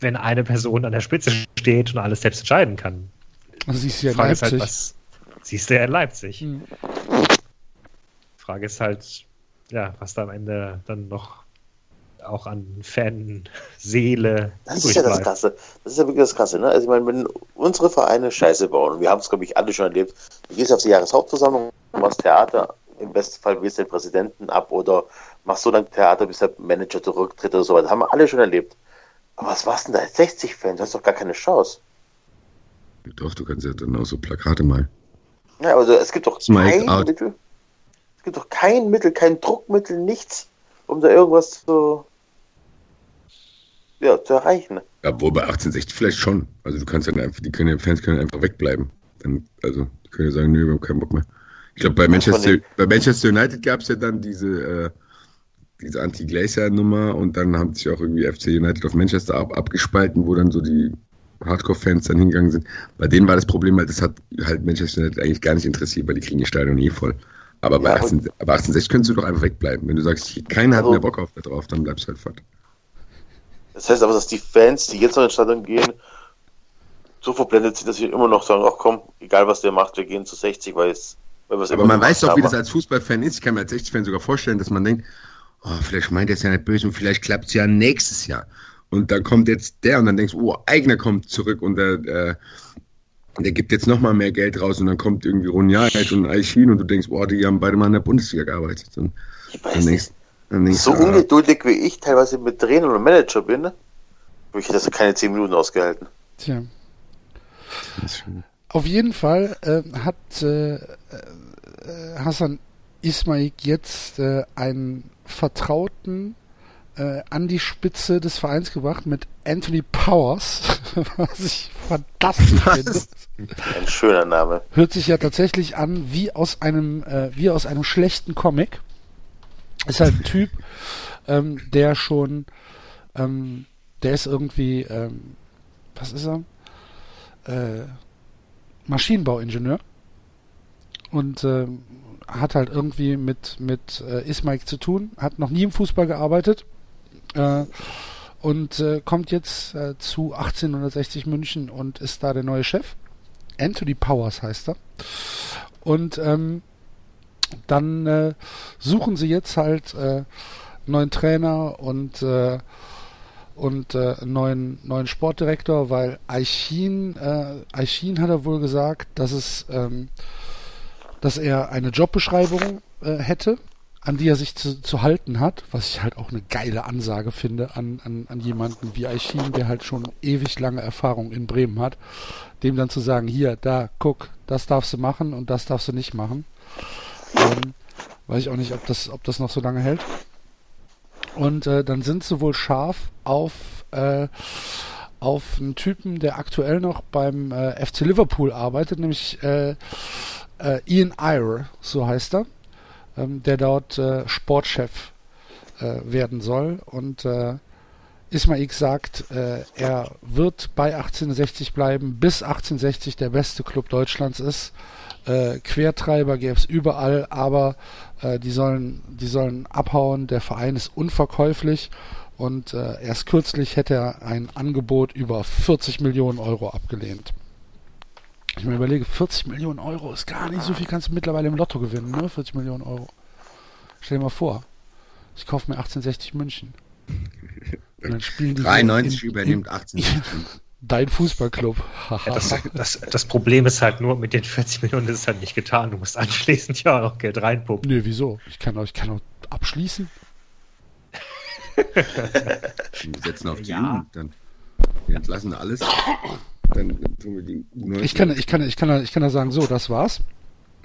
wenn eine Person an der Spitze steht und alles selbst entscheiden kann. Also siehst du ja in halt, Leipzig. Halt, was, siehst du ja in Leipzig. Mhm. Frage ist halt, ja, was da am Ende dann noch auch an Fanseele. Das ist ja das Krasse. Das ist ja wirklich das Krasse. Ne? Also ich meine, wenn unsere Vereine Scheiße bauen, und wir haben es, glaube ich, alle schon erlebt, du gehst auf die Jahreshauptversammlung, machst Theater, im besten Fall wirst du den Präsidenten ab oder machst so lange Theater, bis der Manager zurücktritt oder so weiter. Das haben wir alle schon erlebt. Aber was war's denn da? 60 Fans, du hast doch gar keine Chance. Doch, du kannst ja dann auch so Plakate mal. Ja, also es gibt doch kein Mittel. Es gibt doch kein Mittel, kein Druckmittel, nichts, um da irgendwas zu, ja, zu erreichen. Ja, wohl bei 1860 vielleicht schon. Also du kannst dann einfach, die können, Fans können einfach wegbleiben. Dann, also die können ja sagen, nö, wir haben keinen Bock mehr. Ich glaube, bei Manchester, bei Manchester United gab es ja dann diese äh, diese Anti-Glacier-Nummer und dann haben sich auch irgendwie FC United of Manchester ab, abgespalten, wo dann so die Hardcore-Fans dann hingegangen sind. Bei denen war das Problem halt, das hat halt Manchester United eigentlich gar nicht interessiert, weil die kriegen ihr Stadion eh voll. Aber bei, ja, 18, bei 1860 könntest du doch einfach wegbleiben. Wenn du sagst, keiner also, hat mehr Bock auf da drauf, dann bleibst du halt fort. Das heißt aber, dass die Fans, die jetzt noch ins Stadion gehen, so verblendet sind, dass sie immer noch sagen, ach komm, egal was der macht, wir gehen zu 60, weil es Weil Aber man weiß doch, wie das als Fußballfan ist. Ich kann mir als 60-Fan sogar vorstellen, dass man denkt, oh, vielleicht meint er es ja nicht böse und vielleicht klappt es ja nächstes Jahr. Und dann kommt jetzt der und dann denkst du, oh, Eigner kommt zurück und der, äh, der gibt jetzt nochmal mehr Geld raus und dann kommt irgendwie Ronjait und Aichin und du denkst, oh, die haben beide mal in der Bundesliga gearbeitet. Und Ich dann weiß denkst, denkst So ah, ungeduldig wie ich teilweise mit Trainer und Manager bin, ne? Habe ich das keine 10 Minuten ausgehalten. Tja. Auf jeden Fall äh, hat äh, äh, Hassan Ismail jetzt äh, einen Vertrauten äh, an die Spitze des Vereins gebracht mit Anthony Powers, *laughs* was ich fantastisch finde. Ein schöner Name. Hört sich ja tatsächlich an wie aus einem äh, wie aus einem schlechten Comic. Ist halt ein Typ, *laughs* ähm, der schon, ähm, der ist irgendwie, ähm, was ist er? Äh, Maschinenbauingenieur und ähm, hat halt irgendwie mit mit äh, Ismail zu tun, hat noch nie im Fußball gearbeitet äh, und äh, kommt jetzt äh, zu 1860 München und ist da der neue Chef. Anthony Powers heißt er. Und ähm, dann äh, suchen sie jetzt halt äh, neuen Trainer und äh, und äh, neuen neuen Sportdirektor, weil Aichin äh, Aichin hat er wohl gesagt, dass es ähm, dass er eine Jobbeschreibung äh, hätte, an die er sich zu, zu halten hat, was ich halt auch eine geile Ansage finde an, an, an jemanden wie Aichin, der halt schon ewig lange Erfahrung in Bremen hat, dem dann zu sagen, hier, da, guck, das darfst du machen und das darfst du nicht machen. Ähm, weiß ich auch nicht, ob das, ob das noch so lange hält. Und äh, dann sind sie wohl scharf auf, äh, auf einen Typen, der aktuell noch beim äh, FC Liverpool arbeitet, nämlich äh, Ian Ire, so heißt er, ähm, der dort äh, Sportchef äh, werden soll. Und äh, Ismail sagt, äh, er wird bei 1860 bleiben, bis 1860 der beste Club Deutschlands ist. Äh, Quertreiber gäbe es überall, aber die sollen, die sollen abhauen. Der Verein ist unverkäuflich und erst kürzlich hätte er ein Angebot über 40 Millionen Euro abgelehnt. Ich mir überlege, 40 Millionen Euro ist gar nicht so viel, kannst du mittlerweile im Lotto gewinnen, ne? 40 Millionen Euro. Stell dir mal vor, ich kaufe mir 1860 München. Und dann spielen die hier 93 in- übernimmt in- 18. *laughs* Dein Fußballclub. Ja, *laughs* das, das, das Problem ist halt nur, mit den 40 Millionen ist es halt nicht getan. Du musst anschließend *laughs* ja auch noch Geld reinpumpen. Nö, wieso? Ich kann euch kann auch abschließen. Wir setzen auf die Ja. Jugend, dann wir entlassen alles. Dann tun wir die U19. Ich kann, ich kann, ich kann, ich kann da sagen, so, das war's. *laughs*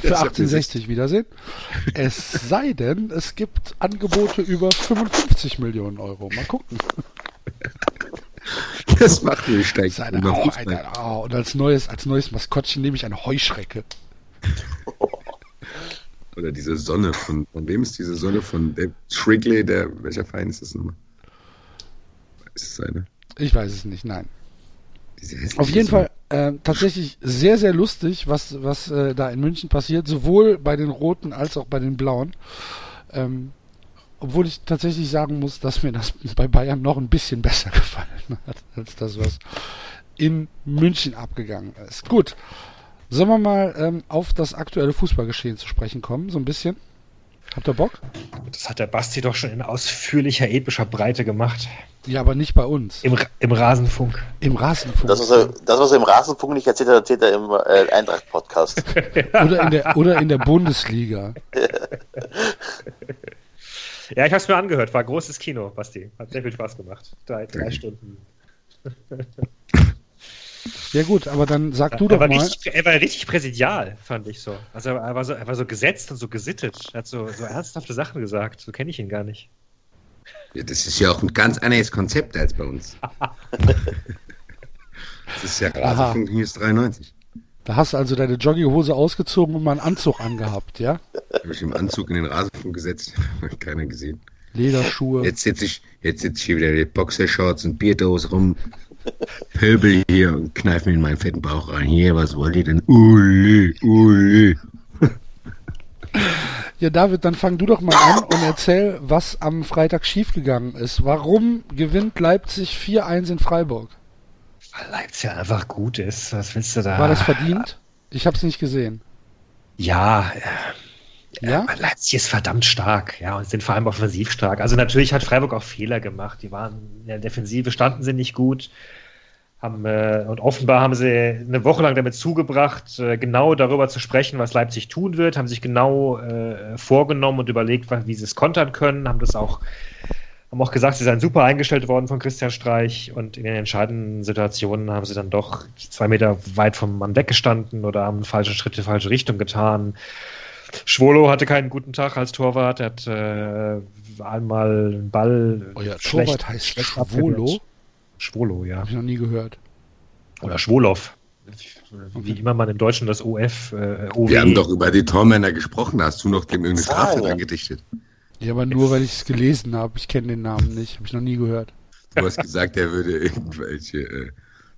Für 1860 Wiedersehen. Es sei denn, es gibt Angebote über 55 Millionen Euro. Mal gucken. Das macht mir steigt. Das ist eine, über oh, eine, oh, und als neues, als neues Maskottchen nehme ich eine Heuschrecke. *laughs* Oder diese Sonne von, von wem ist diese Sonne von Dave Shrigley, der, welcher Verein ist das nochmal? Ist es eine? Ich weiß es nicht, nein. Auf jeden. Fall äh, tatsächlich sehr, sehr lustig, was, was äh, da in München passiert, sowohl bei den Roten als auch bei den Blauen. Ähm, obwohl ich tatsächlich sagen muss, dass mir das *laughs* bei Bayern noch ein bisschen besser *laughs* gefallen hat, als das, was in München abgegangen ist. Gut, sollen wir mal ähm, auf das aktuelle Fußballgeschehen zu sprechen kommen, so ein bisschen? Habt ihr Bock? Das hat der Basti doch schon in ausführlicher, epischer Breite gemacht. Ja, aber nicht bei uns. Im, im Rasenfunk. Im Rasenfunk. Das, was er, das, was er im Rasenfunk nicht erzählt hat, erzählt er im äh, Eintracht-Podcast. *laughs* oder, in der, oder in der Bundesliga. Ja, ich habe es mir angehört. War großes Kino, Basti. Hat sehr viel Spaß gemacht. Drei, drei Stunden. *laughs* Ja gut, aber dann sag du er, doch war mal. richtig, er war richtig präsidial, fand ich so. Also er war so, er war so gesetzt und so gesittet. Er hat so, so ernsthafte Sachen gesagt. So kenne ich ihn gar nicht. Ja, das ist ja auch ein ganz anderes Konzept als bei uns. das ist ja. Rasenfunk News 93. Da hast du also deine Jogginghose ausgezogen und mal einen Anzug angehabt, ja? Habe ich im Anzug in den Rasenfunk gesetzt. *laughs* Hat keiner gesehen. Lederschuhe. Jetzt sitze ich, jetzt sitze ich hier wieder mit Boxershorts und Bierdose rum. Pöbel hier und kneif mir in meinen fetten Bauch rein. Hier, was wollt ihr denn? Uli, uli. Ja, David, dann fang du doch mal an und erzähl, was am Freitag schiefgegangen ist. Warum gewinnt Leipzig 4-1 in Freiburg? Weil Leipzig einfach gut ist. Was willst du da? War das verdient? Ich hab's nicht gesehen. Ja, Ja? äh, Leipzig ist verdammt stark, ja, und sind vor allem offensiv stark. Also natürlich hat Freiburg auch Fehler gemacht. Die waren in der Defensive, standen sie nicht gut. Haben, äh, und offenbar haben sie eine Woche lang damit zugebracht, äh, genau darüber zu sprechen, was Leipzig tun wird, haben sich genau äh, vorgenommen und überlegt, wie sie es kontern können, haben das auch, haben auch gesagt, sie seien super eingestellt worden von Christian Streich und in den entscheidenden Situationen haben sie dann doch zwei Meter weit vom Mann weggestanden oder haben falsche Schritte, falsche Richtung getan. Schwolo hatte keinen guten Tag als Torwart, er hat äh, einmal einen Ball Euer schlecht- Torwart heißt schlecht Schwolo? abgewehrt. Schwolo, ja. Habe ich noch nie gehört. Oder Schwolow. Wie immer man im Deutschen das OF, äh, OW. Wir haben doch über die Tormänner gesprochen. Hast du noch dem irgendeine Straftat ja. angedichtet? Ja, aber nur, weil ich es gelesen habe. Ich kenne den Namen nicht. Habe ich noch nie gehört. Du hast gesagt, er würde irgendwelche äh,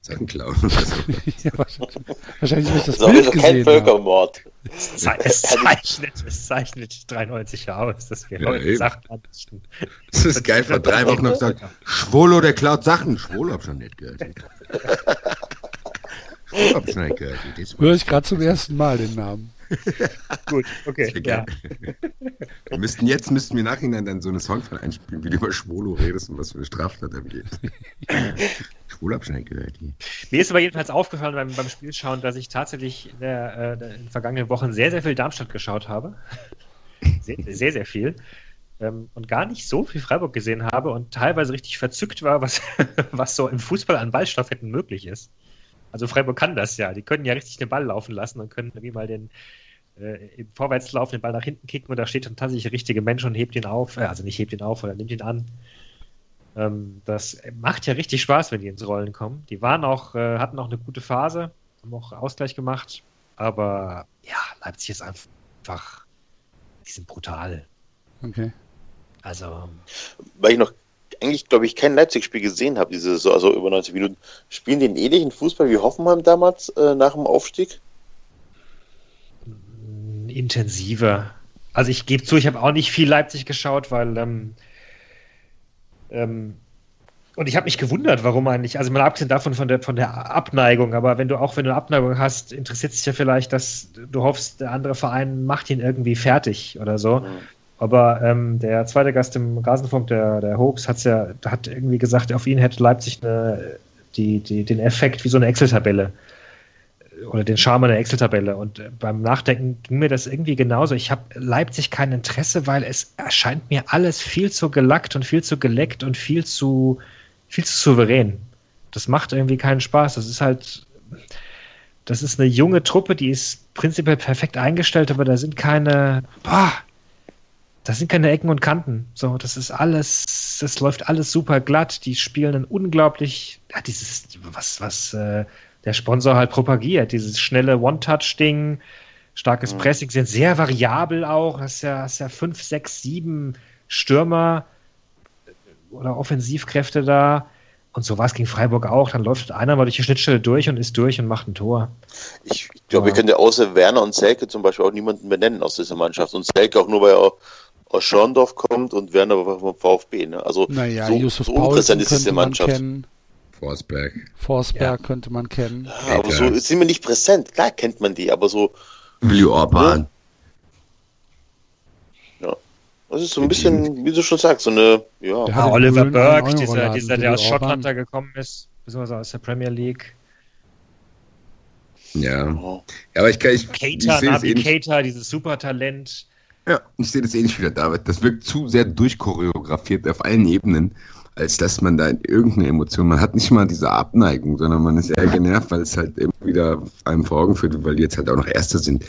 Sachen klauen. oder so. ja, wahrscheinlich, wahrscheinlich, ich das jeden Bild kein gesehen habe. Völkermord. Es zei- es *laughs* zeichnet, es zeichnet 93 Jahre aus, dass wir Ja, Leute eben. Sachen andichten. Das ist geil. Vor drei Wochen noch gesagt, Schwolo, der klaut Sachen. Schwolo hab schon nicht gehört. Schwolo hab schon nicht gehört. Höre ich gerade zum ersten Mal den Namen. *laughs* Gut, okay. Ja. Wir müssten jetzt müssten wir nachhinein dann so eine Songfall einspielen, wie du über Schwolo redest und was für eine Straftat er begeht. *laughs* Nicht gehört. Mir ist aber jedenfalls aufgefallen beim, beim Spielschauen, dass ich tatsächlich in, der, äh, in den vergangenen Wochen sehr, sehr viel Darmstadt geschaut habe. *laughs* Sehr, sehr, sehr viel. Ähm, und gar nicht so viel Freiburg gesehen habe und teilweise richtig verzückt war, was, *laughs* was so im Fußball an Ballstoffetten möglich ist. Also Freiburg kann das ja. Die können ja richtig den Ball laufen lassen und können irgendwie mal den äh, im Vorwärtslauf den Ball nach hinten kicken und da steht dann tatsächlich der richtige Mensch und hebt ihn auf. Äh, also nicht hebt ihn auf, oder nimmt ihn an. Ähm, das macht ja richtig Spaß, wenn die ins Rollen kommen. Die waren auch, äh, hatten auch eine gute Phase, haben auch Ausgleich gemacht. Aber ja, Leipzig ist einfach, die sind brutal. Okay. Also, Weil ich noch eigentlich, glaube ich, kein Leipzig-Spiel gesehen habe, diese Saison, also über 90 Minuten. Spielen die einen ähnlichen Fußball wie Hoffenheim damals äh, nach dem Aufstieg? intensiver. Also ich gebe zu, ich habe auch nicht viel Leipzig geschaut, weil ähm, ähm, und ich habe mich gewundert, warum eigentlich, also mal abgesehen davon von der von der Abneigung, aber wenn du auch wenn du eine Abneigung hast, interessiert sich ja vielleicht, dass du hoffst, der andere Verein macht ihn irgendwie fertig oder so. Aber ähm, der zweite Gast im Rasenfunk, der, der Hoax, hat's ja, hat irgendwie gesagt, auf ihn hätte Leipzig eine, die, die, den Effekt wie so eine Excel-Tabelle oder den Charme einer Excel-Tabelle. Und äh, beim Nachdenken ging mir das irgendwie genauso. Ich habe Leipzig kein Interesse, weil es erscheint mir alles viel zu gelackt und viel zu geleckt und viel zu, viel zu souverän. Das macht irgendwie keinen Spaß. Das ist halt, das ist eine junge Truppe, die ist prinzipiell perfekt eingestellt, aber da sind keine, boah, das sind keine Ecken und Kanten. So, das ist alles, das läuft alles super glatt. Die spielen ein unglaublich, ja, dieses, was, was äh, der Sponsor halt propagiert, dieses schnelle One-Touch-Ding, starkes Pressing, sind sehr variabel auch. Hast ja, hast ja fünf, sechs, sieben Stürmer oder Offensivkräfte da. Und so war es gegen Freiburg auch. Dann läuft einer mal durch die Schnittstelle durch und ist durch und macht ein Tor. Ich glaube, Ja. wir können ja außer Werner und Selke zum Beispiel auch niemanden benennen aus dieser Mannschaft. Und Selke auch nur, weil er aus Schorndorf kommt und Werner vom VfB. Ne? Also Naja, so, so unpräsent ist diese könnte man Mannschaft. kennen. Forsberg. Forsberg könnte man kennen. Ja, aber so sind wir nicht präsent. Klar kennt man die, aber so, Willi Orban. das ist so ein bisschen, wie du schon sagst, so eine, ja. In Oliver Burke, dieser, dieser, der aus Schottland da gekommen ist, beziehungsweise aus der Premier League. Ja. Ja. Aber ich kann, ich, ich Cater, sehe das Navi ähnlich. Cater, dieses Supertalent. Ja, ich sehe das ähnlich wie der David. Das wirkt zu sehr durchchoreografiert auf allen Ebenen, als dass man da irgendeine Emotion, man hat nicht mal diese Abneigung, sondern man ist eher genervt, weil es halt immer wieder einem vor Augen führt, weil die jetzt halt auch noch Erste sind.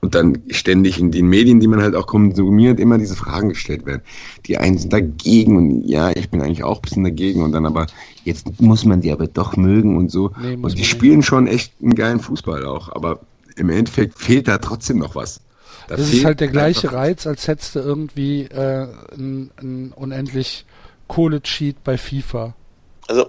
Und dann ständig in den Medien, die man halt auch konsumiert, immer diese Fragen gestellt werden. Die einen sind dagegen und ja, ich bin eigentlich auch ein bisschen dagegen und dann aber, jetzt muss man die aber doch mögen und so. Nee, und die nicht. spielen schon echt einen geilen Fußball auch, aber im Endeffekt fehlt da trotzdem noch was. Da Das ist halt der gleiche Reiz, als hättest du irgendwie äh, ein, ein unendlich Kohle-Cheat bei FIFA. Also,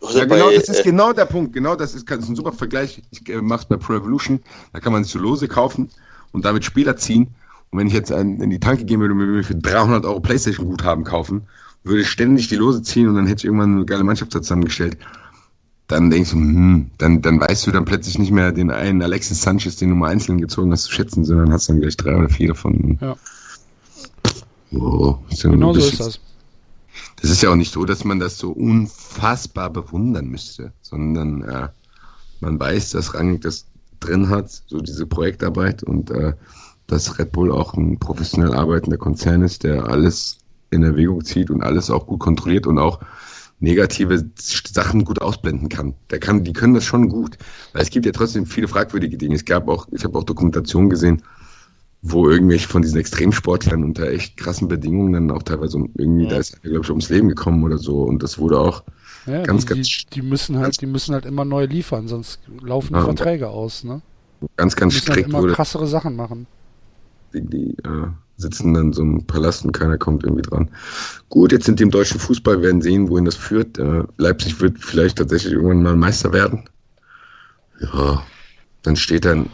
oder Ja, genau, bei, das ist äh, genau der Punkt. Genau, das ist, das ist ein super Vergleich. Ich äh, mach's bei Pro Evolution. Da kann man sich so Lose kaufen und damit Spieler ziehen. Und wenn ich jetzt ein, in die Tanke gehen würde und mir für 300 Euro Playstation-Guthaben kaufen, würde ich ständig die Lose ziehen und dann hätte ich irgendwann eine geile Mannschaft zusammengestellt. dann denkst du, hm, dann, dann weißt du dann plötzlich nicht mehr den einen Alexis Sanchez, den du mal einzeln gezogen hast, zu schätzen, sondern hast dann gleich drei oder vier davon. Ja. Oh, ist ja Genau so ist das. Das ist ja auch nicht so, dass man das so unfassbar bewundern müsste, sondern äh, man weiß, dass Rangnick das drin hat, so diese Projektarbeit und äh, dass Red Bull auch ein professionell arbeitender Konzern ist, der alles in Erwägung zieht und alles auch gut kontrolliert und auch negative Sachen gut ausblenden kann. Der kann, die können das schon gut, weil es gibt ja trotzdem viele fragwürdige Dinge. Es gab auch, ich habe auch Dokumentationen gesehen, wo irgendwelche von diesen Extremsportlern unter echt krassen Bedingungen dann auch teilweise um- irgendwie, da ist glaube ich, ums Leben gekommen oder so und das wurde auch Ja, Ganz, die, ganz- die, die müssen halt, die müssen halt immer neu liefern, sonst laufen die Ja, Verträge aus, ne? ganz, Die ganz müssen halt strikt immer wurde. krassere Sachen machen. Die, die äh, sitzen dann so einem Palast und keiner kommt irgendwie dran. Gut, jetzt sind die im deutschen Fußball, wir werden sehen, wohin das führt. Äh, Leipzig wird vielleicht tatsächlich irgendwann mal Meister werden. Ja, dann steht dann,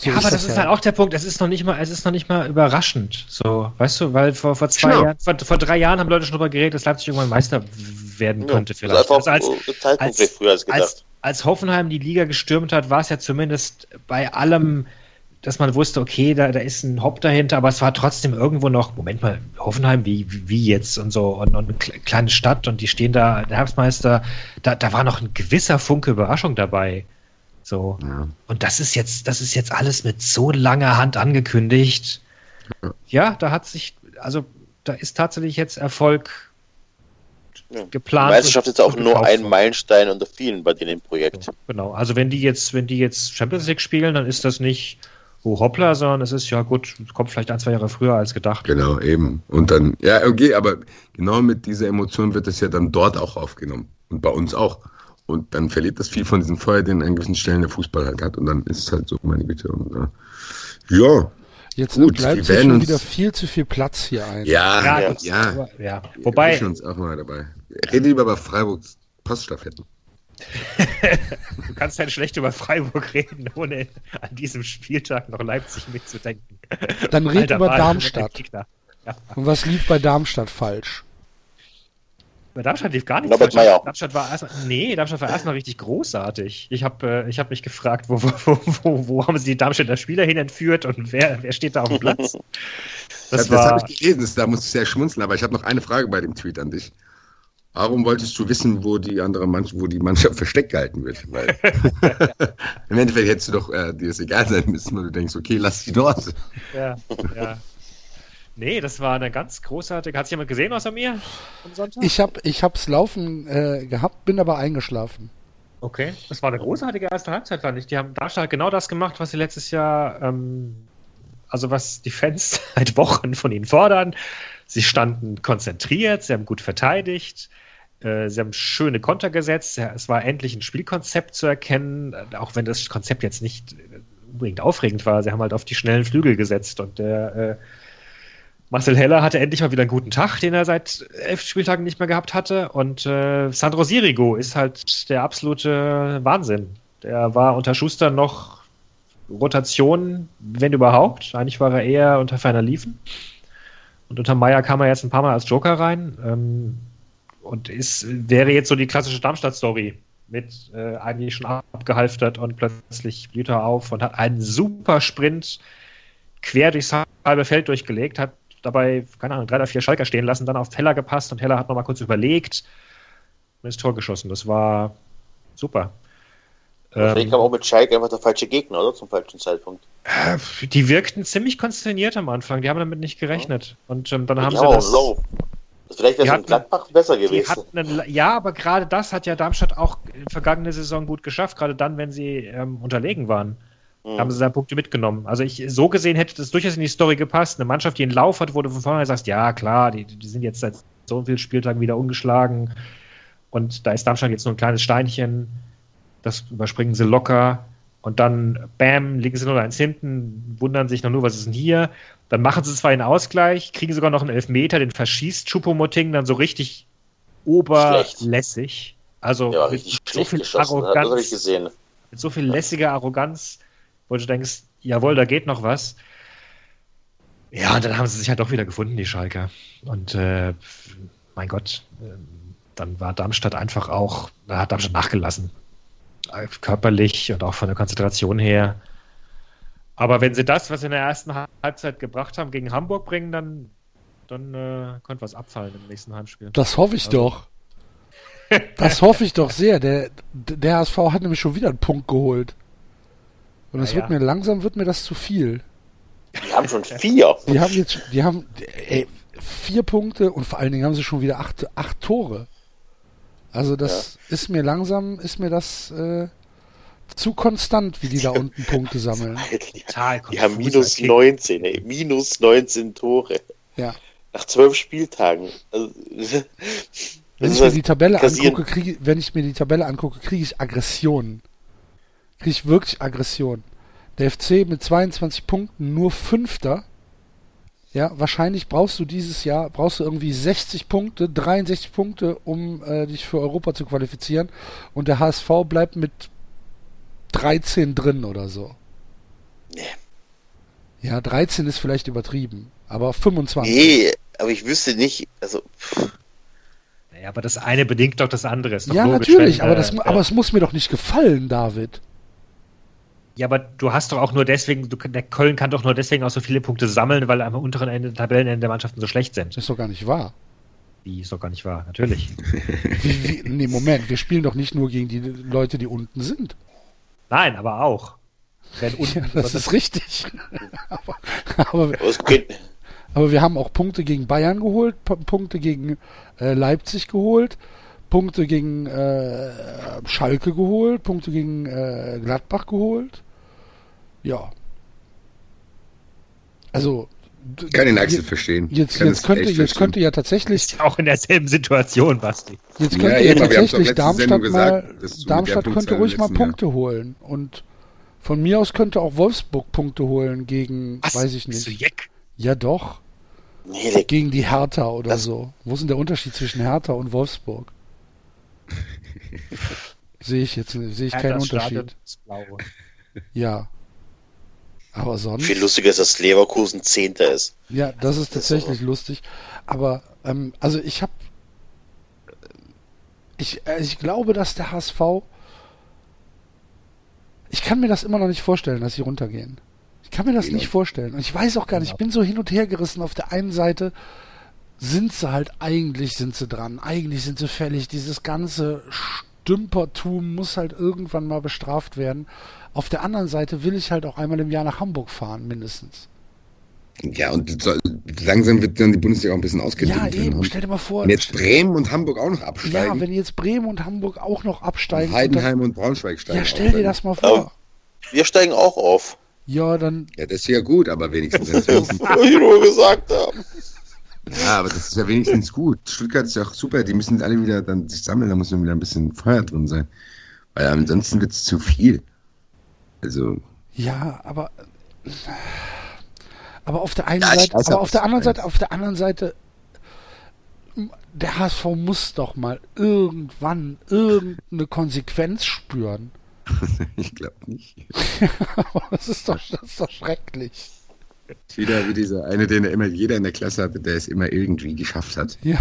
So ja, aber das ist ja. halt auch der Punkt. Es ist noch nicht mal, es ist noch nicht mal überraschend. So, weißt du, weil vor, vor zwei Genau. Jahren, vor, vor drei Jahren haben Leute schon darüber geredet, dass Leipzig irgendwann Meister werden könnte Ja, vielleicht. Das ist Also als, als- vielleicht früher als gedacht. als, als Hoffenheim die Liga gestürmt hat, war es ja zumindest bei allem, dass man wusste, okay, da, da ist ein Hop dahinter, aber es war trotzdem irgendwo noch, Moment mal, Hoffenheim, wie, wie, jetzt und so, und, und eine kle- kleine Stadt und die stehen da, der Herbstmeister, da, da war noch ein gewisser Funke Überraschung dabei. So. ja, Und das ist jetzt, das ist jetzt alles mit so langer Hand angekündigt. Ja, da hat sich, also da ist tatsächlich jetzt Erfolg Ja. Die geplant. Meisterschaft ist auch nur ein. Meilenstein unter vielen bei denen im Projekt. Genau. Also wenn die jetzt, wenn die jetzt Champions League spielen, dann ist das nicht oh hoppla, sondern es ist ja gut, kommt vielleicht ein, zwei Jahre früher als gedacht. genau, eben. Und dann, ja, okay, aber genau mit dieser Emotion wird es ja dann dort auch aufgenommen. Und bei uns auch. Und dann verliert das viel von diesem Feuer, den an gewissen Stellen der Fußball halt hat. Und dann ist es halt so, meine Güte. Und, äh, ja, Jetzt Gut, nimmt Leipzig die werden schon uns- wieder viel zu viel Platz hier ein. ja, Ja, ja. aber- ja. Wir Wobei, erwischen uns auch mal dabei. Rede lieber über Freiburgs Poststaffetten. *laughs* du kannst halt schlecht über Freiburg reden, ohne an diesem Spieltag noch Leipzig mitzudenken. Dann red Alter, über Darmstadt. Gegner. Ja. Und was lief bei Darmstadt falsch? Bei Darmstadt lief gar nichts. Norbert falsch. Meyer. Darmstadt war erstmal, nee, Darmstadt war erstmal richtig großartig. Ich habe äh, ich hab mich gefragt, wo, wo, wo, wo, wo haben sie die Darmstädter Spieler hin entführt und wer, wer steht da auf dem Platz? *laughs* Das, Das das, habe ich gelesen, das, da muss ich sehr schmunzeln, aber ich habe noch eine Frage bei dem Tweet an dich. Warum wolltest du wissen, wo die andere Mannschaft, wo die Mannschaft versteckt gehalten wird? Weil *laughs* im Endeffekt hättest du doch äh, dir das egal sein müssen, weil du denkst, okay, lass die dort. ja, ja. Nee, das war eine ganz großartige. Hat sich jemand gesehen außer mir am Sonntag? Ich hab, ich hab's laufen äh, gehabt, bin aber eingeschlafen. Okay, das war eine großartige erste Halbzeit, fand ich. Die haben Darmstadt hat genau das gemacht, was sie letztes Jahr, ähm, also was die Fans *laughs* seit Wochen von ihnen fordern. Sie standen konzentriert, sie haben gut verteidigt, äh, sie haben schöne Konter gesetzt. Ja, es war endlich ein Spielkonzept zu erkennen, äh, auch wenn das Konzept jetzt nicht unbedingt aufregend war. Sie haben halt auf die schnellen Flügel gesetzt und der äh, Marcel Heller hatte endlich mal wieder einen guten Tag, den er seit elf Spieltagen nicht mehr gehabt hatte. Und äh, Sandro Sirigo ist halt der absolute Wahnsinn. Der war unter Schuster noch Rotation, wenn überhaupt. Eigentlich war er eher unter ferner Liefen. Und unter Meier kam er jetzt ein paar Mal als Joker rein. Ähm, und ist, wäre jetzt so die klassische Darmstadt-Story mit äh, eigentlich schon abgehalftert und plötzlich blüht er auf und hat einen super Sprint quer durchs halbe Feld durchgelegt, hat dabei, keine Ahnung, drei oder vier Schalker stehen lassen, dann auf Heller gepasst und Heller hat nochmal kurz überlegt und ist Tor geschossen. Das war super. Vielleicht Ähm, kam auch mit Schalke einfach der falsche Gegner, oder? Zum falschen Zeitpunkt. die wirkten ziemlich konsterniert am Anfang, die haben damit nicht gerechnet. Und ähm, dann haben sie das. low. Vielleicht wäre so in Gladbach besser gewesen. einen, ja, aber gerade das hat ja Darmstadt auch in vergangene Saison gut geschafft, gerade dann, wenn sie ähm, unterlegen waren. Hm. haben sie da Punkte mitgenommen. Also ich so gesehen hätte das durchaus in die Story gepasst. Eine Mannschaft, die einen Lauf hat, wo du von vornherein sagst, ja klar, die, die sind jetzt seit so vielen Spieltagen wieder ungeschlagen und da ist Darmstadt jetzt nur ein kleines Steinchen. Das überspringen sie locker und dann, bam, liegen sie 0-1 hinten, wundern sich noch nur, was ist denn hier? Dann machen sie zwar einen Ausgleich, kriegen sogar noch einen Elfmeter, den verschießt Choupo-Moting dann so richtig oberlässig. Also Ja, mit richtig so viel Arroganz gesehen. mit so viel lässiger Arroganz, wo du denkst, jawohl, da geht noch was. Ja, und dann haben sie sich halt doch wieder gefunden, die Schalker. Und äh, mein Gott, ähm, dann war Darmstadt einfach auch, da hat Darmstadt nachgelassen. Äh, Körperlich und auch von der Konzentration her. Aber wenn sie das, was sie in der ersten Halbzeit gebracht haben, gegen Hamburg bringen, dann, dann äh, könnte was abfallen im nächsten Heimspiel. Das hoffe ich Also- doch. *laughs* Das hoffe ich doch sehr. Der, der HSV hat nämlich schon wieder einen Punkt geholt. Und es Ja, wird ja. mir langsam wird mir das zu viel. Die haben schon vier. Die haben jetzt, die haben ey, vier Punkte und vor allen Dingen haben sie schon wieder acht, acht Tore. Also das ist mir langsam, ist mir das äh, zu konstant, wie die da unten Punkte sammeln. *laughs* Total die haben minus okay. 19, ey. Minus 19 Tore. Ja. Nach zwölf Spieltagen. Also, Wenn ich mir ist die Tabelle kassieren. angucke, kriege, wenn ich mir die Tabelle angucke, kriege ich Aggressionen. Kriege ich wirklich Aggression. Der FC mit 22 Punkten nur Fünfter. Ja, wahrscheinlich brauchst du dieses Jahr, brauchst du irgendwie 60 Punkte, 63 Punkte, um äh, dich für Europa zu qualifizieren. Und der HSV bleibt mit 13 drin oder so. Nee. Ja, 13 ist vielleicht übertrieben, aber 25. nee, aber ich wüsste nicht, also, Naja, aber das eine bedingt doch das andere. Ist doch Ja, logisch, natürlich, wenn, aber, äh, das, aber es muss mir doch nicht gefallen, David. Ja, aber du hast doch auch nur deswegen, du, der Köln kann doch nur deswegen auch so viele Punkte sammeln, weil am unteren Ende, Tabellenende der Mannschaften so schlecht sind. Das ist doch gar nicht wahr. Die ist doch gar nicht wahr, natürlich. *laughs* Wie, wie, nee, Moment, wir spielen doch nicht nur gegen die Leute, die unten sind. Nein, aber auch. Wenn *laughs* unten, Ja, das ist richtig. *laughs* aber, aber, aber wir haben auch Punkte gegen Bayern geholt, P Punkte gegen äh, Leipzig geholt, Punkte gegen äh, Schalke geholt, Punkte gegen äh, Gladbach geholt. Ja. Also. Kann den Axel verstehen. Jetzt, jetzt, könnte, jetzt könnte ja tatsächlich ist ja auch in derselben Situation, Basti. Jetzt Ja, könnte ja, doch tatsächlich Darmstadt gesagt, mal, Darmstadt könnte ruhig mal letzten Jahr- Punkte holen und von mir aus könnte auch Wolfsburg Punkte holen gegen, weiß ich Bist du nicht. Jeck? Ja doch, nee, gegen die Hertha oder Das- so. Wo ist denn der Unterschied zwischen Hertha und Wolfsburg? *laughs* sehe ich jetzt, sehe ich keinen Das Stadion Unterschied. Ja. Aber sonst. viel lustiger ist, dass Leverkusen Zehnter ist. Ja, das ist Das ist tatsächlich lustig. Aber, ähm, also ich habe, ich, äh, ich glaube, dass der HSV, ich kann mir das immer noch nicht vorstellen, dass sie runtergehen. Ich kann mir das nicht vorstellen. Und ich weiß auch gar nicht, ich bin so hin und her gerissen. Auf der einen Seite sind sie halt, eigentlich sind sie dran. Eigentlich sind sie fällig. Dieses ganze Stümpertum muss halt irgendwann mal bestraft werden. Auf der anderen Seite will ich halt auch einmal im Jahr nach Hamburg fahren, mindestens. Ja, und so, langsam wird dann die Bundesliga auch ein bisschen Ja, ausgedünnt. eben, stell dir mal vor. Wenn jetzt Bremen und Hamburg auch noch Ja, absteigen, wenn jetzt Bremen und Hamburg auch noch absteigen. und Heidenheim und Braunschweig dann, steigen ja, stell dir das mal vor. Aber- Wir steigen auch auf. Ja, dann, Ja, das ist ja gut, aber wenigstens. *laughs* Das ich nur gesagt habe. ja, aber das ist ja wenigstens gut. Stuttgart ist ja auch super, die müssen alle wieder dann sich sammeln, da muss dann wieder ein bisschen Feuer drin sein. Weil ansonsten wird es zu viel. Also, ja, aber, aber auf der einen Ja, Seite, aber auf der anderen Seite, auf der anderen Seite, der HSV muss doch mal irgendwann irgendeine Konsequenz spüren. *laughs* ich glaube nicht. *laughs* das ist doch, das ist doch schrecklich. Wieder wie dieser eine, den immer jeder in der Klasse hatte, der es immer irgendwie geschafft hat. Ja,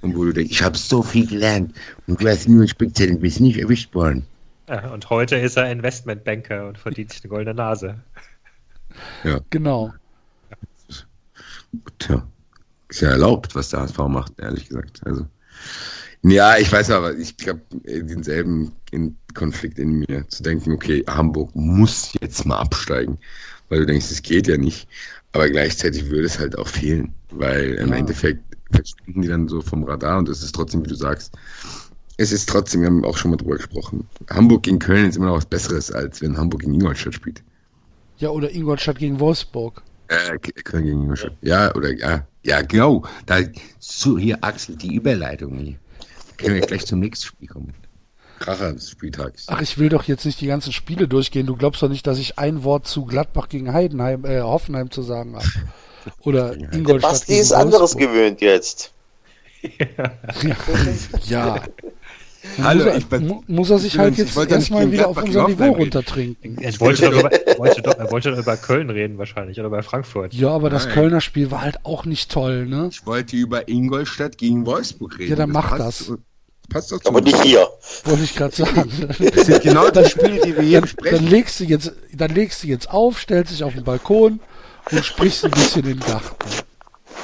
Und wo du denkst, ich habe so viel gelernt und du hast nur ein Speziell, du bist nicht erwischt worden. Ja, und heute ist er Investmentbanker und verdient sich eine goldene Nase. genau. Tja, ist ja erlaubt, was der HSV macht, ehrlich gesagt. Also, ja, ich weiß aber, ich glaube, denselben in Konflikt in mir, zu denken, okay, Hamburg muss jetzt mal absteigen, weil du denkst, es geht ja nicht. Aber gleichzeitig würde es halt auch fehlen, weil im Ja. Endeffekt verschwinden die dann so vom Radar und es ist trotzdem, wie du sagst, es ist trotzdem, wir haben auch schon mal drüber gesprochen, Hamburg gegen Köln ist immer noch was Besseres, als wenn Hamburg gegen Ingolstadt spielt. Ja, oder Ingolstadt gegen Wolfsburg. Äh, Köln gegen Ingolstadt. Ja, oder ja, ja, genau. Da, so, hier, Axel, die Überleitung hier. Können wir gleich zum nächsten Spiel kommen. Kracher des Spieltags. Ach, ich will doch jetzt nicht die ganzen Spiele durchgehen. Du glaubst doch nicht, dass ich ein Wort zu Gladbach gegen Heidenheim, äh, Hoffenheim zu sagen habe. *laughs* Oder Ingolstadt Basti gegen ist anderes gewöhnt jetzt. *laughs* *laughs* Ja. Hallo, muss, er, ich muss er sich ich halt jetzt erstmal wieder auf unser Niveau runtertrinken. Er wollte doch, über, er wollte doch, er wollte doch über Köln reden wahrscheinlich oder über Frankfurt. Ja, aber das Nein. Kölner Spiel war halt auch nicht toll, ne? Ich wollte über Ingolstadt gegen Wolfsburg reden. Ja, dann mach passt das. Passt doch zu Aber nicht hier. Wollte ich gerade sagen. *laughs* Das sind genau die Spiele, die wir hier dann, dann besprechen. legst du jetzt, dann legst du jetzt auf, stellst dich auf den Balkon und sprichst ein bisschen in den Garten.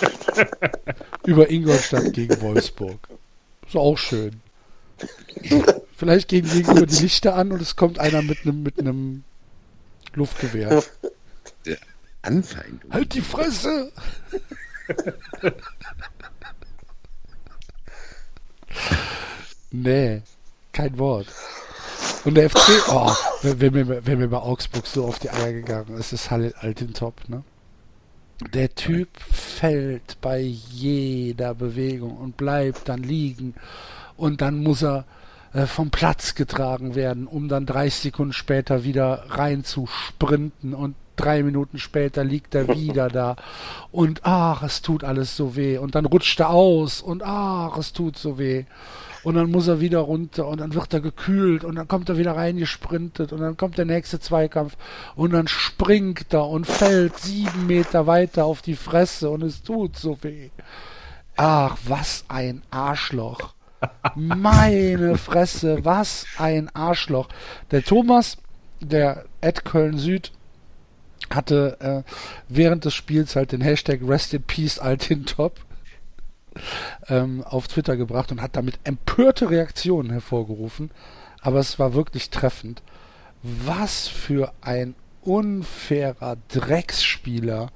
*laughs* Über Ingolstadt gegen Wolfsburg. Ist auch schön. Vielleicht gehen gegenüber die Lichter an und es kommt einer mit einem mit einem Luftgewehr. Anfeind. Halt die Fresse! nee, kein Wort. Und der FC, oh, wenn, wenn, mir, wenn mir bei Augsburg so auf die Eier gegangen ist, ist Halle Altintop, ne? Der Typ fällt bei jeder Bewegung und bleibt dann liegen und dann muss er äh, vom Platz getragen werden, um dann 30 Sekunden später wieder rein zu sprinten. Und drei Minuten später liegt er wieder da. Und ach, es tut alles so weh. Und dann rutscht er aus. Und ach, es tut so weh. Und dann muss er wieder runter. Und dann wird er gekühlt. Und dann kommt er wieder reingesprintet. Und dann kommt der nächste Zweikampf. Und dann springt er und fällt sieben Meter weiter auf die Fresse. Und es tut so weh. Ach, was ein Arschloch. Meine Fresse, was ein Arschloch. Der Thomas, der Ed Köln Süd, hatte äh, während des Spiels halt den Hashtag Rest in Peace Altintop ähm, auf Twitter gebracht und hat damit empörte Reaktionen hervorgerufen. Aber es war wirklich treffend. Was für ein unfairer Drecksspieler.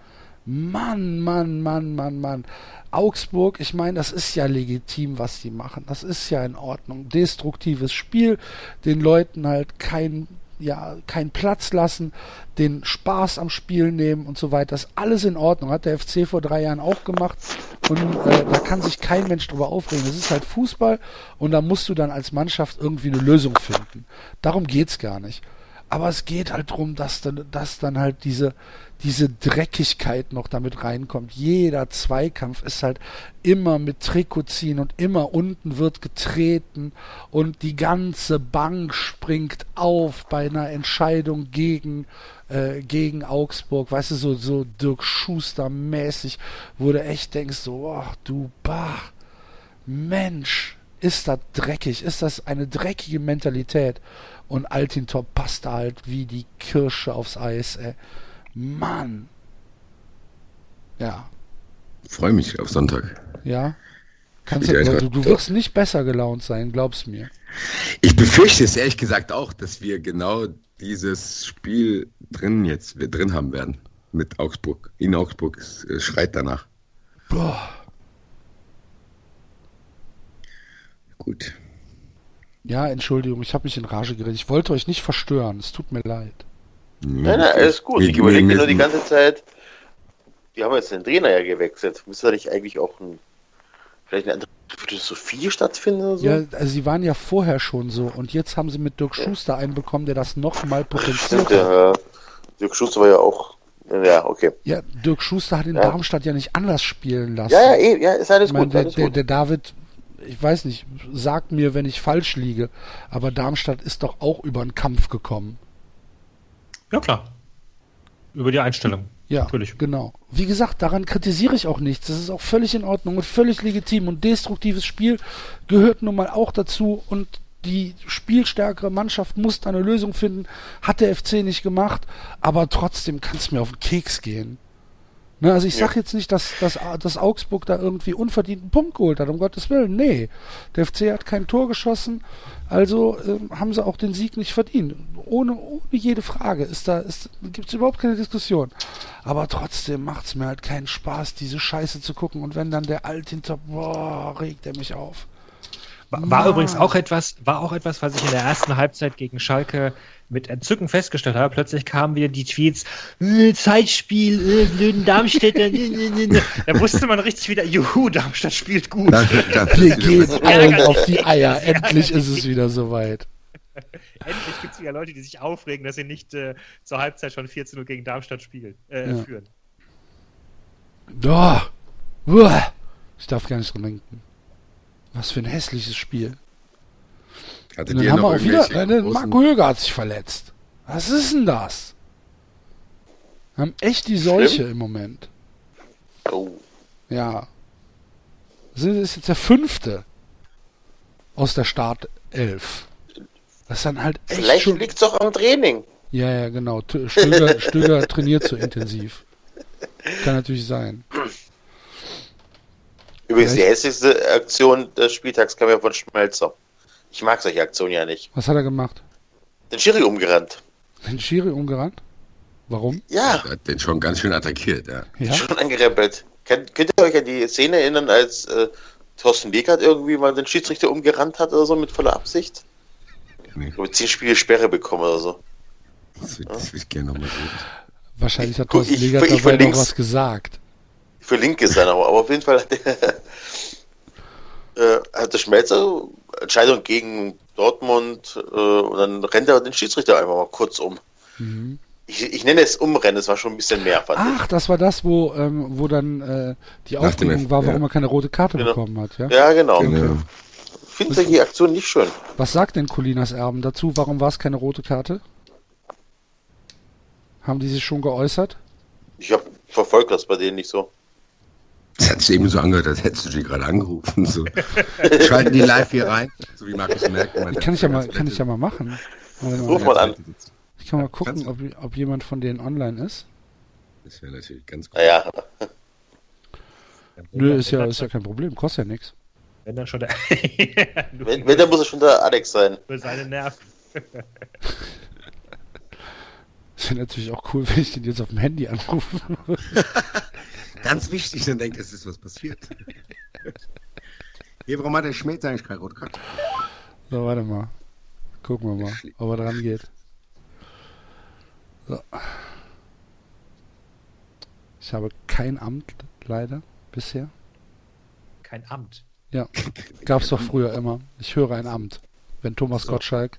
Mann, Mann, Mann, Mann, Mann. Augsburg, ich meine, das ist ja legitim, was die machen. Das ist ja in Ordnung. Destruktives Spiel, den Leuten halt kein ja, keinen Platz lassen, den Spaß am Spiel nehmen und so weiter. Das ist alles in Ordnung. Hat der FC vor drei Jahren auch gemacht. Und äh, da kann sich kein Mensch drüber aufregen. Das ist halt Fußball und da musst du dann als Mannschaft irgendwie eine Lösung finden. Darum geht's gar nicht. Aber es geht halt darum, dass dann, dass dann halt diese, diese Dreckigkeit noch damit reinkommt. Jeder Zweikampf ist halt immer mit Trikot ziehen und immer unten wird getreten und die ganze Bank springt auf bei einer Entscheidung gegen, äh, gegen Augsburg. Weißt du, so, so Dirk Schuster mäßig, wo du echt denkst, so, oh, du Bach, Mensch, ist das dreckig, ist das eine dreckige Mentalität. Und Altintop passt da halt wie die Kirsche aufs Eis, ey. Mann. Ja. Freue mich auf Sonntag. Ja. Kannst Ich du, du, du wirst nicht besser gelaunt sein, glaub's mir. Ich befürchte es ehrlich gesagt auch, dass wir genau dieses Spiel drin jetzt wir drin haben werden mit Augsburg. In Augsburg schreit danach. Boah. Gut. Ja, Entschuldigung, ich habe mich in Rage geredet. Ich wollte euch nicht verstören. Es tut mir leid. Nein, nein, alles gut. Ich überlege mir nur die ganze Zeit, die haben jetzt den Trainer ja gewechselt. Müsste da nicht eigentlich auch ein, vielleicht eine andere Philosophie stattfinden oder so? Ja, also sie waren ja vorher schon so und jetzt haben sie mit Dirk Schuster einen bekommen, der das nochmal potenziert Stimmt, hat. ja. Dirk Schuster war ja auch, ja, okay. Ja, Dirk Schuster hat in Ja. Darmstadt ja nicht anders spielen lassen. Ja, ja, eh, ja, ist alles Ich meine, gut, der, alles der, gut. der David, ich weiß nicht, sagt mir, wenn ich falsch liege, aber Darmstadt ist doch auch über einen Kampf gekommen. Ja, klar. Über die Einstellung. Ja, Natürlich. genau. Wie gesagt, daran kritisiere ich auch nichts. Das ist auch völlig in Ordnung und völlig legitim. Und destruktives Spiel gehört nun mal auch dazu. Und die spielstärkere Mannschaft muss eine Lösung finden. Hat der FC nicht gemacht, aber trotzdem kann es mir auf den Keks gehen. Ne, also ich sage jetzt nicht, dass, dass, dass Augsburg da irgendwie unverdienten Punkt geholt hat, um Gottes Willen. Nee, der FC hat kein Tor geschossen, also ähm, haben sie auch den Sieg nicht verdient. Ohne, ohne jede Frage ist da, ist, gibt es überhaupt keine Diskussion. Aber trotzdem macht es mir halt keinen Spaß, diese Scheiße zu gucken. Und wenn dann der Alt hinter, boah, regt er mich auf. War, Mann. übrigens auch etwas, war auch etwas, was ich in der ersten Halbzeit gegen Schalke mit Entzücken festgestellt habe. Plötzlich kamen wieder die Tweets, äh, Zeitspiel, äh, blöden Darmstädter. äh, äh, äh. Da wusste man richtig wieder, juhu, Darmstadt spielt gut. *laughs* Wir gehen allen auf die Eier. Endlich ist es wieder soweit. *laughs* Endlich gibt es wieder Leute, die sich aufregen, dass sie nicht äh, zur Halbzeit schon 14 gegen Darmstadt spielen, äh, Ja. führen. Uah. Ich darf gar nicht dran denken. Was für ein hässliches Spiel. Hattet Und dann haben wir auch wieder, großen- Marco Höger hat sich verletzt. Was ist denn das? Wir haben echt die Seuche im Moment. Oh. Ja. Das ist jetzt der fünfte. aus der Startelf. Das ist dann halt echt Vielleicht schon... liegt es auch am Training. Ja, ja, genau. *laughs* Stöger, Stöger trainiert zu intensiv. Kann natürlich sein. Übrigens, die Vielleicht- hässlichste Aktion des Spieltags kam ja von Schmelzer. Ich mag solche Aktionen ja nicht. Was hat er gemacht? Den Schiri umgerannt. Den Schiri umgerannt? Warum? Ja, Der hat den schon ganz schön attackiert, ja. Ja. schon angerempelt. Könnt, könnt ihr euch an die Szene erinnern, als äh, Thorsten Legert irgendwie mal den Schiedsrichter umgerannt hat oder so mit voller Absicht? Nee, Über zehn Spiele Sperre bekommen oder so. das würde würd ich gerne nochmal sehen. Wahrscheinlich hat Thorsten ich- Legert ich dabei noch was gesagt. Ich verlinke es dann auch, aber auf jeden Fall hat der, *laughs* äh, hat der Schmelzer Entscheidung gegen Dortmund äh, und dann rennt er den Schiedsrichter einfach mal kurz um. Mhm. Ich, ich nenne es Umrennen, es war schon ein bisschen mehr, fand Ach, das war das, wo, ähm, wo dann äh, die Aufregung war, warum ja. er keine rote Karte Genau. bekommen hat. Ja? ich. Ja, genau. Genau. Ich finde solche Aktionen nicht schön. Was sagt denn Colinas Erben dazu? Warum war es keine rote Karte? Haben die sich schon geäußert? Ich habe verfolgt das bei denen nicht so. Das hat sich eben so angehört, als hättest du die gerade angerufen. So. Schalten die live hier rein, so wie Markus merkt. man Kann ich ja mal, kann ich ja mal machen. Warte Ruf mal. an. Ich kann mal gucken, ob, ob jemand von denen online ist. Das wäre natürlich ganz gut. Naja, Nö, ist ja, ist ja kein Problem, kostet ja nichts. Wenn dann schon der. *laughs* wenn, wenn dann muss es schon der Alex sein. für seine Nerven. *laughs* Das wäre natürlich auch cool, wenn ich den jetzt auf dem Handy anrufe. *laughs* Ganz wichtig, dann denkt, es ist was passiert. Hier, warum hat der Schmelz eigentlich keine rote Karte? So, warte mal. Gucken wir mal, ob er dran geht. So. Ich habe kein Amt, leider, bisher. Kein Amt. Ja, gab's doch früher immer. Ich höre ein Amt. Wenn Thomas Gottschalk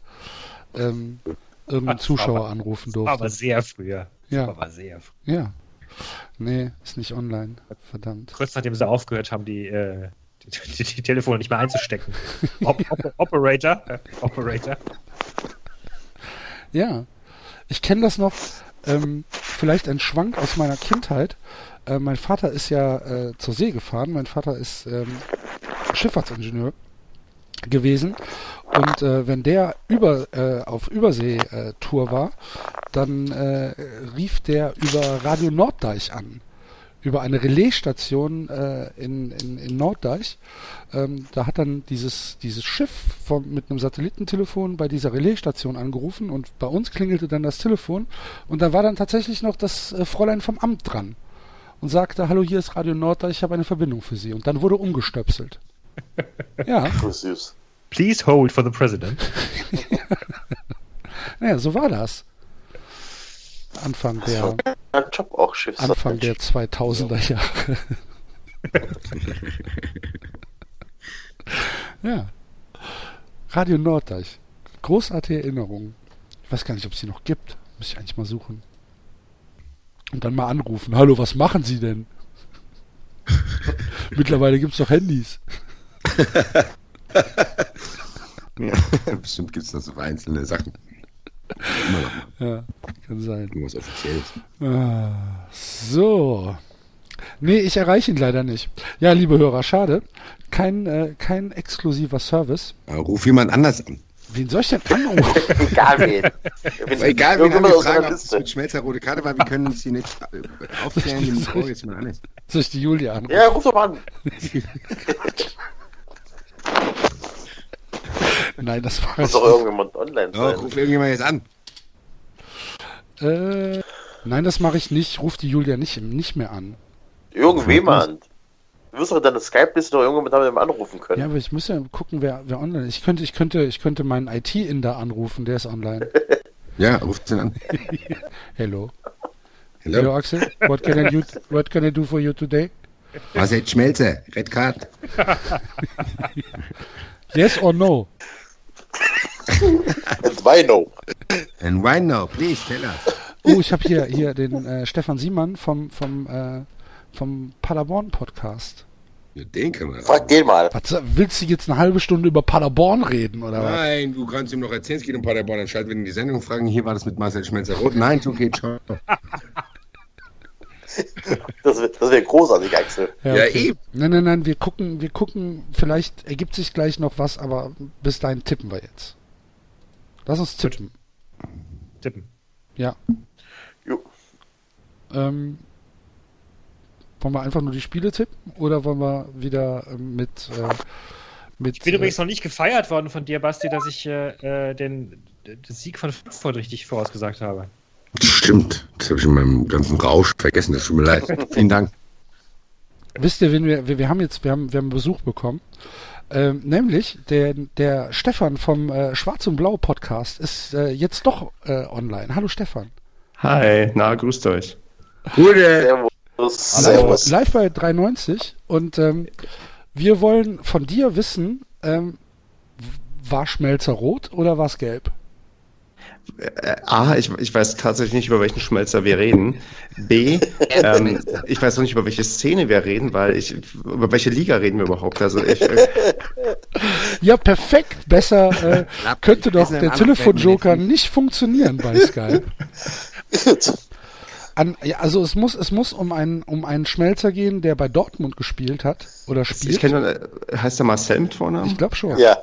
ähm, irgendeinen *laughs* Zuschauer anrufen Aber durfte. sehr früher. Ja. Aber sehr früh. Ja. Nee, ist nicht online. Verdammt. Kurz nachdem sie aufgehört haben, die, äh, die, die, die Telefone nicht mehr einzustecken. *laughs* Op Op Operator. Äh, Operator. Ja, ich kenne das noch. Ähm, vielleicht ein Schwank aus meiner Kindheit. Äh, mein Vater ist ja äh, zur See gefahren. Mein Vater ist ähm, Schifffahrtsingenieur gewesen. Und äh, wenn der über, äh, auf Übersee-Tour war, dann äh, rief der über Radio Norddeich an. Über eine Relaisstation äh, in, in, in Norddeich. Ähm, da hat dann dieses, dieses Schiff vom, mit einem Satellitentelefon bei dieser Relaisstation angerufen und bei uns klingelte dann das Telefon und da war dann tatsächlich noch das äh, Fräulein vom Amt dran und sagte, hallo, hier ist Radio Norddeich, ich habe eine Verbindung für Sie. Und dann wurde umgestöpselt. *laughs* ja, süß. Please hold for the president. *laughs* naja, so war das. Anfang der, Mein Job auch Schiffs. Anfang der 2000er Jahre. *laughs* ja. Radio Norddeich. Großartige Erinnerungen. Ich weiß gar nicht, ob es die noch gibt. Muss ich eigentlich mal suchen. Und dann mal anrufen. Hallo, was machen Sie denn? Mittlerweile gibt es doch Handys. *laughs* Ja, *laughs* bestimmt gibt es da so einzelne Sachen. Immer noch mal. Ja, kann sein. Irgendwas Offizielles. Ah, so. Nee, ich erreiche ihn leider nicht. Ja, liebe Hörer, schade. Kein, äh, kein exklusiver Service. Aber ruf jemand anders an. Wen soll ich denn anrufen? *laughs* Egal wen. Egal, wir haben die Frage, ob es mit Schmelzer rote Karte war. Wir können uns hier nicht äh, aufklären, jetzt mal an ist. Soll ich die Julia anrufen? Ja, ruf doch mal an. Nein, das war Muss doch irgendjemand online Ja, sein. ruf irgendjemand jetzt an. Äh, nein, das mache ich nicht. Ruf die Julia nicht, nicht mehr an. Irgendwem an. Du wirst doch deine Skype-Liste doch irgendwann mit jemandem anrufen können. Ja, aber ich muss ja gucken, wer, wer online ist. Ich könnte, ich könnte, ich könnte meinen IT-Inder anrufen, der ist online. *laughs* Ja, ruft ihn an. *laughs* Hello. Hallo. Hello, Axel. What can I do, what can I do for you today? Was jetzt Schmelzer? Red Card. *laughs* Yes or no? Und Weino. And why now? Please tell us. Oh, ich habe hier, hier den äh, Stefan Siemann vom, vom, äh, vom Paderborn-Podcast. Ja, den können wir. Frag den mal. Was, willst du jetzt eine halbe Stunde über Paderborn reden, oder was? Nein, du kannst ihm noch erzählen, es geht um Paderborn. Dann schalten wir in die Sendung und fragen, hier war das mit Marcel Schmelzer rot. Nein, okay, ciao. *laughs* Das wäre wär großartig, Axel. Ja, eben. Nein, nein, nein, wir gucken, wir gucken, vielleicht ergibt sich gleich noch was, aber bis dahin tippen wir jetzt. Lass uns tippen. Tippen. Ja. Jo. Ähm, wollen wir einfach nur die Spiele tippen oder wollen wir wieder ähm, mit, äh, mit Ich bin äh, übrigens noch nicht gefeiert worden von dir, Basti, dass ich äh, äh, den, den Sieg von Frankfurt richtig vorausgesagt habe. Stimmt. Das habe ich in meinem ganzen Rausch vergessen. Das tut mir leid. *laughs* Vielen Dank. Wisst ihr, wen wir, wir, wir haben jetzt, wir haben, wir haben Besuch bekommen. Ähm, nämlich der, der Stefan vom äh, Schwarz und Blau Podcast ist äh, jetzt doch äh, online. Hallo Stefan. Hi, na, grüßt euch. Gute. Servus. Live, bei 390 und ähm, wir wollen von dir wissen, ähm, war Schmelzer rot oder war es gelb? A, ich, ich weiß tatsächlich nicht, über welchen Schmelzer wir reden. B, *laughs* ähm, ich weiß noch nicht, über welche Szene wir reden, weil ich, über welche Liga reden wir überhaupt? Also ich, äh, Ja, perfekt. Besser äh, könnte doch der Telefonjoker nicht funktionieren bei Skype. *laughs* An, ja, also es muss, es muss um einen, um einen Schmelzer gehen, der bei Dortmund gespielt hat oder ich spielt. kenne, nur, äh, heißt der Marcel mit Vornamen? Ich glaube schon. ja.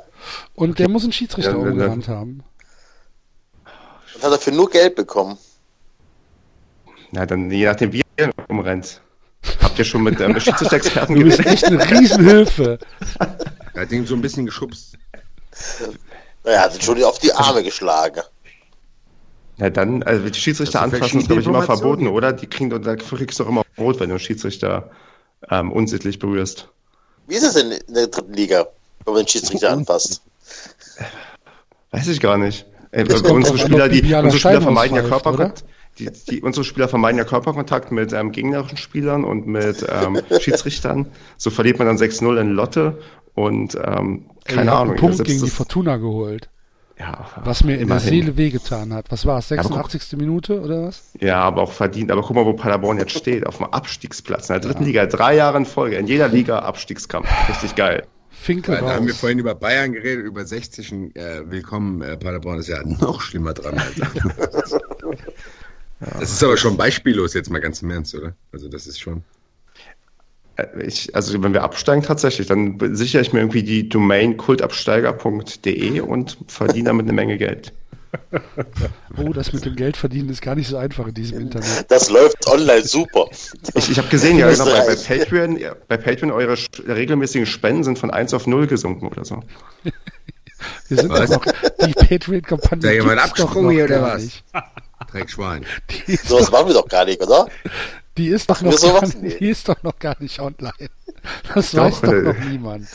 Und der muss einen Schiedsrichter Ja, umgerannt haben. Hat dafür nur Geld bekommen. Na, dann je nachdem, wie ihr umrennt. Habt ihr schon mit ähm, *laughs* Schiedsrichter-Experten Du bist echt eine Riesenhilfe. Er hat ihn so ein bisschen geschubst. Naja, hat ihn schon auf die Arme geschlagen. Na dann, also die Schiedsrichter Das ist anfassen ist, glaube ich, immer verboten, oder? Die kriegen, dafür kriegst du doch immer rot, wenn du einen Schiedsrichter ähm, unsittlich berührst. Wie ist es denn in der dritten Liga, wenn man den Schiedsrichter anfasst? Weiß ich gar nicht. Äh, unsere Spieler, die, unsere Spieler vermeiden ja Körperkontakt. Die, die, unsere Spieler vermeiden ja Körperkontakt mit ähm, gegnerischen Spielern und mit ähm, *laughs* Schiedsrichtern. So verliert man dann 6-0 in Lotte und ähm, Ey, keine habt Ahnung. einen Punkt gegen die Fortuna geholt. ja, Was mir in der immerhin. Seele wehgetan hat. Was war es? aber guck- 86. Minute oder was? Ja, aber auch verdient. Aber guck mal, wo Paderborn jetzt steht. Auf dem Abstiegsplatz. In der dritten Liga. Drei Jahre in Folge. In jeder Liga Abstiegskampf. Richtig geil. Finkel Da haben wir vorhin über Bayern geredet, über 60. Äh, willkommen, äh, Paderborn ist ja noch schlimmer dran. Alter. *laughs* Das ist aber schon beispiellos jetzt mal ganz im Ernst, oder? Also das ist schon. Äh, Ich, also wenn wir absteigen tatsächlich, dann sichere ich mir irgendwie die Domain kultabsteiger.de und verdiene damit eine Menge Geld. Oh, das mit dem Geld verdienen ist gar nicht so einfach in diesem Internet. Das läuft online super. Ich, ich habe gesehen, ja, genau, bei, bei. Patreon, bei Patreon eure regelmäßigen Spenden sind von 1 auf 0 gesunken oder so. Wir sind Was? doch noch, die Patreon-Kampagne Da jemand abgesprungen hier oder was? nicht. Dreckschwein. So was machen wir doch gar nicht, oder? die ist doch noch gar? Nee. die ist doch noch gar nicht online. Das Doch, weiß doch äh, noch niemand.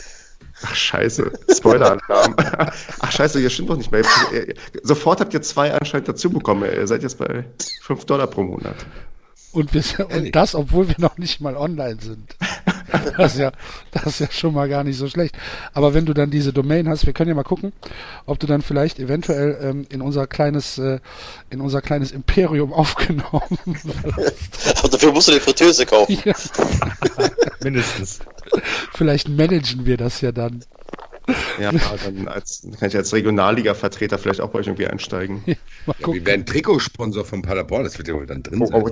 Ach, scheiße. Spoiler-Alarm. *laughs* Ach, scheiße, hier stimmt doch nicht mehr. Ihr- Sofort habt ihr zwei anscheinend dazu bekommen. Ihr seid jetzt bei 5 Dollar pro Monat. Und, wir, und das, obwohl wir noch nicht mal online sind. *laughs* Das ist, ja, das ist ja schon mal gar nicht so schlecht. Aber wenn du dann diese Domain hast, wir können ja mal gucken, ob du dann vielleicht eventuell ähm, in unser kleines, äh, in unser kleines Imperium *laughs* aufgenommen wirst. Aber dafür musst du eine Fritteuse kaufen. Ja, *laughs* Mindestens. vielleicht managen wir das ja dann. Ja, *laughs* dann, als, dann kann ich als Regionalliga-Vertreter vielleicht auch bei euch irgendwie einsteigen. Mal Ja, gucken. wir werden Trikotsponsor von Paderborn, das wird ja wohl dann drin Oh, sein. oh,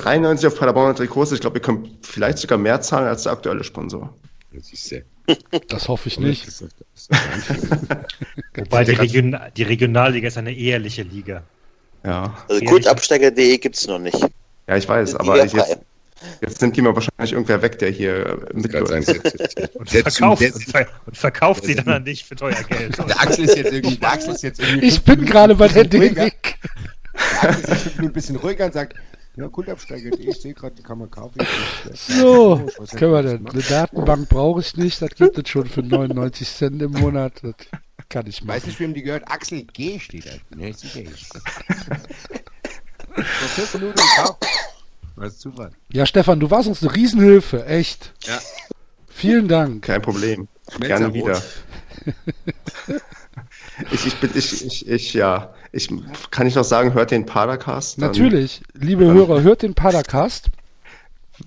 93 auf Paderborner Trikots. Ich glaube, ihr könnt vielleicht sogar mehr zahlen als der aktuelle Sponsor. Das ist sehr. Das hoffe ich nicht. *laughs* Wobei die, Region die Regionalliga ist eine ehrliche Liga. Ja, Also kultabsteiger.de gibt's noch nicht. ja ich weiß, aber ich jetzt. Jetzt nimmt die mir wahrscheinlich irgendwer weg, der hier kann sagen, der, der, Und der, verkauft, der, und, ver und verkauft sie dann an dich für teuer Geld. *laughs* der Axel ist jetzt irgendwie, der Axel ist jetzt irgendwie Ich bin gerade bei der. Dynamik. Der Axel ist ein bisschen ruhiger und sagt, ja, Kultabsteiger.de, ich sehe gerade, die kann man kaufen. So, Was können wir denn? Eine Datenbank brauche ich nicht, das gibt es schon für 99 Cent im Monat. Das kann ich Weiß machen. nicht, wem die gehört. Axel G steht da. Ne, ist G. Vor fünf Minuten gekauft. Was Zufall. Ja, Stefan, du warst uns eine Riesenhilfe, echt. Ja. Vielen Dank. Kein Problem. Schmelzer Gerne rot. wieder. ich, ich bin, ich, ich, ich, ja. Ich, kann ich noch sagen, hört den Padercast? Dann- Natürlich, liebe Hörer, hört den Padercast.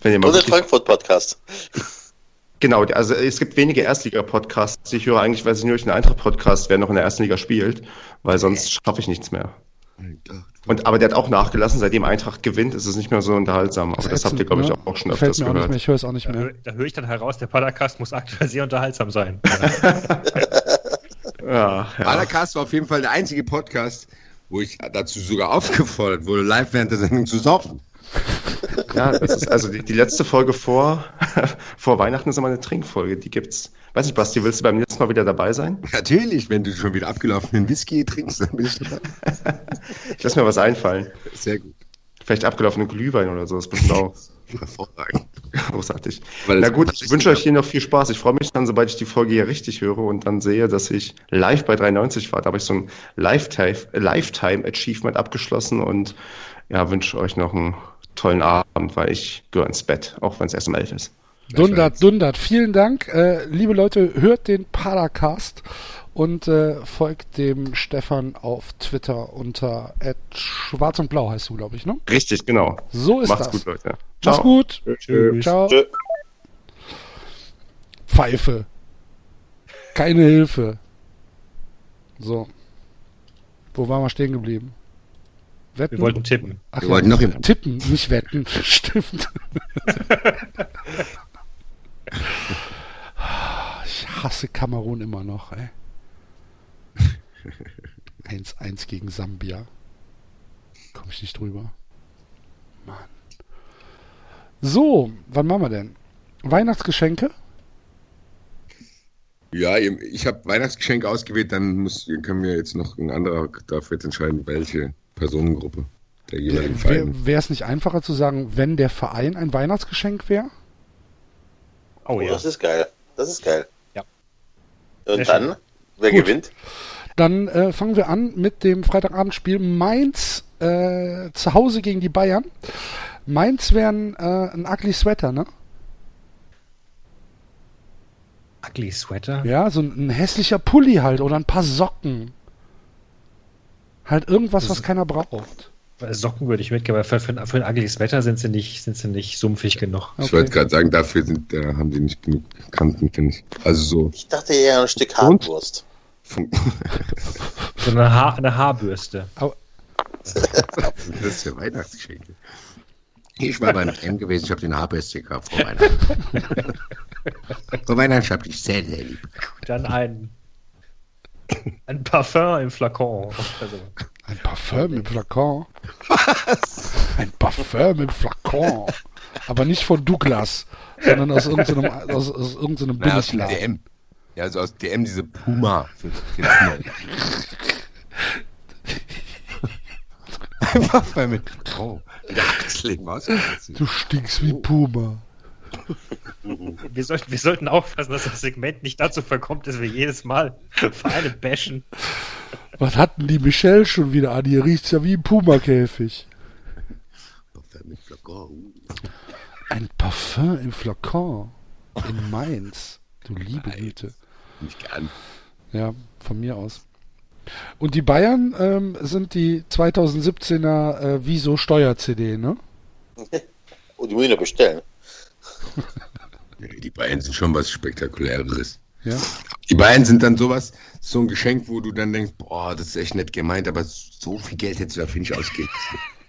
Wenn ihr mal Und den Frankfurt-Podcast. genau, also es gibt wenige Erstliga-Podcasts. Ich höre eigentlich, weiß ich nur, durch den Eintracht-Podcast, wer noch in der ersten Liga spielt, weil sonst schaffe ich nichts mehr. Eintracht. Und, aber der hat auch nachgelassen, seitdem Eintracht gewinnt, ist es nicht mehr so unterhaltsam. Aber das, habt ihr, glaube ich, ne? auch schon öfters mir auch nicht gehört. mehr, ich höre es auch nicht Da, mehr. da höre ich dann heraus, der Podcast muss aktuell sehr unterhaltsam sein. *laughs* Ja, ja. War auf jeden Fall der einzige Podcast, wo ich dazu sogar aufgefordert wurde, live während der Sendung zu saufen. Ja das ist also die, die letzte Folge vor, *laughs* vor Weihnachten ist immer eine Trinkfolge. Die gibt's. Weiß nicht, Basti, willst du beim letzten Mal wieder dabei sein? Natürlich, wenn du schon wieder abgelaufenen Whisky trinkst, dann bin ich dabei. Ich lass mir was einfallen. Sehr gut. Vielleicht abgelaufene Glühwein oder so. Das bestimmt auch *laughs* Hervorragend. großartig. Weil Na gut, ich wünsche euch hier noch viel Spaß. Ich freue mich dann, sobald ich die Folge hier richtig höre und dann sehe, dass ich live bei 93 war. Da habe ich so ein Lifetime, Lifetime Achievement abgeschlossen und ja, wünsche euch noch einen tollen Abend, weil ich gehöre ins Bett, auch wenn es erst um 11 ist. Dundert, dundert. Vielen Dank. Äh, liebe Leute, hört den Paracast und äh, folgt dem Stefan auf Twitter unter schwarz und blau heißt du, glaube ich, ne? Richtig, genau. So ist Macht's das. gut, Leute. Mach's gut. Tschüss. Ciao. Tschö. Pfeife. Keine Hilfe. So. Wo waren wir stehen geblieben? Wetten? Wir wollten tippen. Ach Wir wollten noch jemanden. tippen, nicht wetten. *laughs* Stimmt. ich hasse Kamerun immer noch, ey. *laughs* 1-1 gegen Sambia. Komm ich nicht drüber. Mann. So, wann machen wir denn? Weihnachtsgeschenke? Ja, ich habe Weihnachtsgeschenke ausgewählt, dann muss, können wir jetzt noch ein anderer jetzt entscheiden, welche Personengruppe der jeweiligen Verein. Wäre es nicht einfacher zu sagen, wenn der Verein ein Weihnachtsgeschenk wäre? Oh Oh, ja. das ist geil. Das ist geil. Ja. Und Sehr dann, wer Gut. gewinnt? Dann äh, fangen wir an mit dem Freitagabendspiel Mainz äh, zu Hause gegen die Bayern. Mainz wären äh, ein ugly Sweater, ne? Ugly Sweater. Ja, so ein, ein hässlicher Pulli halt oder ein paar Socken. Halt irgendwas, was keiner braucht. Socken würde ich mitgeben, aber für, für, ein- für ein Ugly Sweater sind sie nicht, sind sie nicht sumpfig genug. Ich wollte gerade sagen, dafür sind, da haben die nicht genug Kanten, finde ich. Also so. Ich dachte eher ein Stück. Fun *laughs* So eine, Haar, eine Haarbürste. das ist ja Weihnachtsgeschenke. Ich war beim M gewesen, ich habe den Haarbeste gehabt vor Weihnachten. *laughs* vor Weihnachten habe ich sehr, sehr lieb. Dann ein, *laughs* ein Parfum im Flakon. Also, Ein Parfüm im Flakon. Ein Parfüm im Flakon. Aber nicht von Douglas, sondern aus irgendeinem, aus, aus irgendeinem Na, aus. DM. Ja, also aus DM diese Puma. Für, für Puma. *laughs* Einfach weil mit Oh, der Achseln ausgesetzt. Du stinkst wie Puma. *laughs* wir, sollten, wir sollten aufpassen, dass das Segment nicht dazu verkommt, dass wir jedes Mal Vereine bashen. Was hatten die Michelle schon wieder an? Hier riecht's ja wie ein Pumakäfig. mit Flakon. Ein Parfum im Flakon. In Mainz. Du liebe Güte. Nicht gern. Ja, von mir aus. Und die Bayern ähm, sind die 2017er äh, Wieso Steuer-CD, ne? *laughs* Oh, die muss ich noch bestellen. Die Bayern sind schon was Spektakuläres. Ja. Die Bayern sind dann sowas, so ein Geschenk, wo du dann denkst, boah, das ist echt nett gemeint, aber so viel Geld hättest du dafür nicht ausgeben.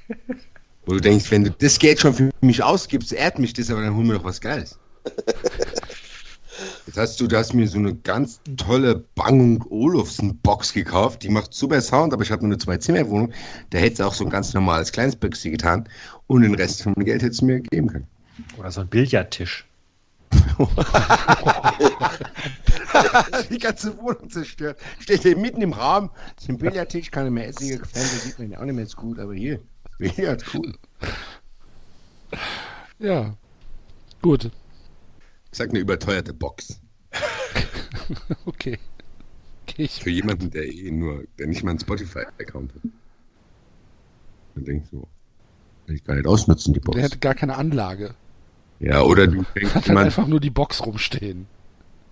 *laughs* Wo du denkst, wenn du das Geld schon für mich ausgibst, ehrt mich das, aber dann hol mir doch was Geiles. *laughs* Jetzt hast du, du hast mir so eine ganz tolle Bang Olufsen Box gekauft, die macht super Sound, aber ich habe nur eine Zwei-Zimmer-Wohnung, da hättest du auch so ein ganz normales kleines Büchse getan und den Rest vom Geld hättest du mir geben können. Oder so ein Billardtisch. *laughs* die ganze Wohnung zerstört. Steht hier mitten im Raum, ist ein Billardtisch, keine mehr essen, Fernseher sieht man ja auch nicht mehr so gut, aber hier, Billard, cool. Ja. Gut. Ich sag eine überteuerte Box. *laughs* Okay. Okay, ich, Für jemanden, der eh nur, der nicht mal einen Spotify-Account hat. Man denkt so, will ich gar nicht ausnutzen, die Box. der hätte gar keine Anlage. Ja, oder du *laughs* schenkst Hat halt jemand einfach nur die Box rumstehen.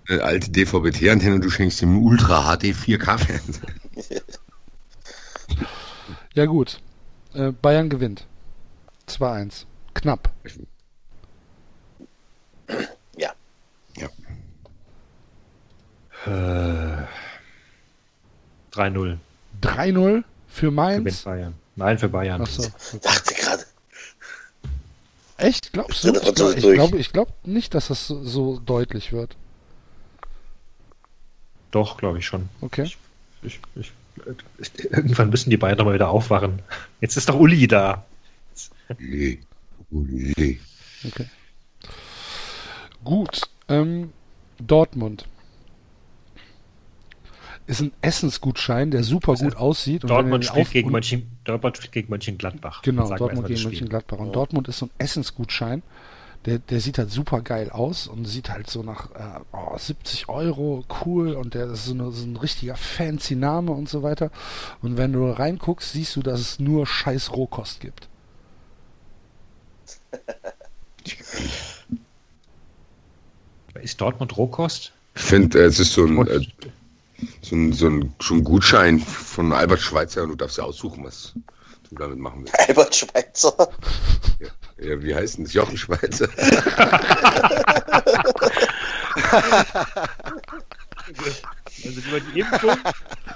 eine alte DVB-T-Antenne und du schenkst ihm einen Ultra HD 4K-Fernseher. Ja, gut. Äh, Bayern gewinnt. 2-1. Knapp. Ja. Ja. Äh, 3-0. 3-0 Für Gewinnt Mainz? Bayern. Nein, für Bayern. Achso. Dachte. Echt? Glaubst du? Ich, glaub, ich, glaube, ich glaube nicht, dass das so, so deutlich wird. Doch, glaube ich schon. Okay. Ich, ich, irgendwann müssen die doch mal wieder aufwachen. Jetzt ist doch Uli da. Nee. Nee. Okay. Gut. Ähm, Dortmund. Ist ein Essensgutschein, der super gut aussieht. Dortmund spielt, auf- gegen Mönchen, Dortmund spielt gegen Mönchengladbach. Genau, Dortmund gegen. Mönchengladbach. Und Dortmund ist so ein Essensgutschein. Der, der sieht halt super geil aus und sieht halt so nach äh, oh, 70 Euro cool und der ist so, eine, so ein richtiger fancy Name und so weiter. Und wenn du reinguckst, siehst du, dass es nur scheiß Rohkost gibt. *laughs* Ist Dortmund Rohkost? Ich finde, es ist so ein, äh, so ein, so ein, so ein Gutschein von Albert Schweitzer und du darfst ja aussuchen, was du damit machen willst. Albert Schweitzer. Ja, wie heißt denn das? Jochen Schweizer. Also lieber die Impfung,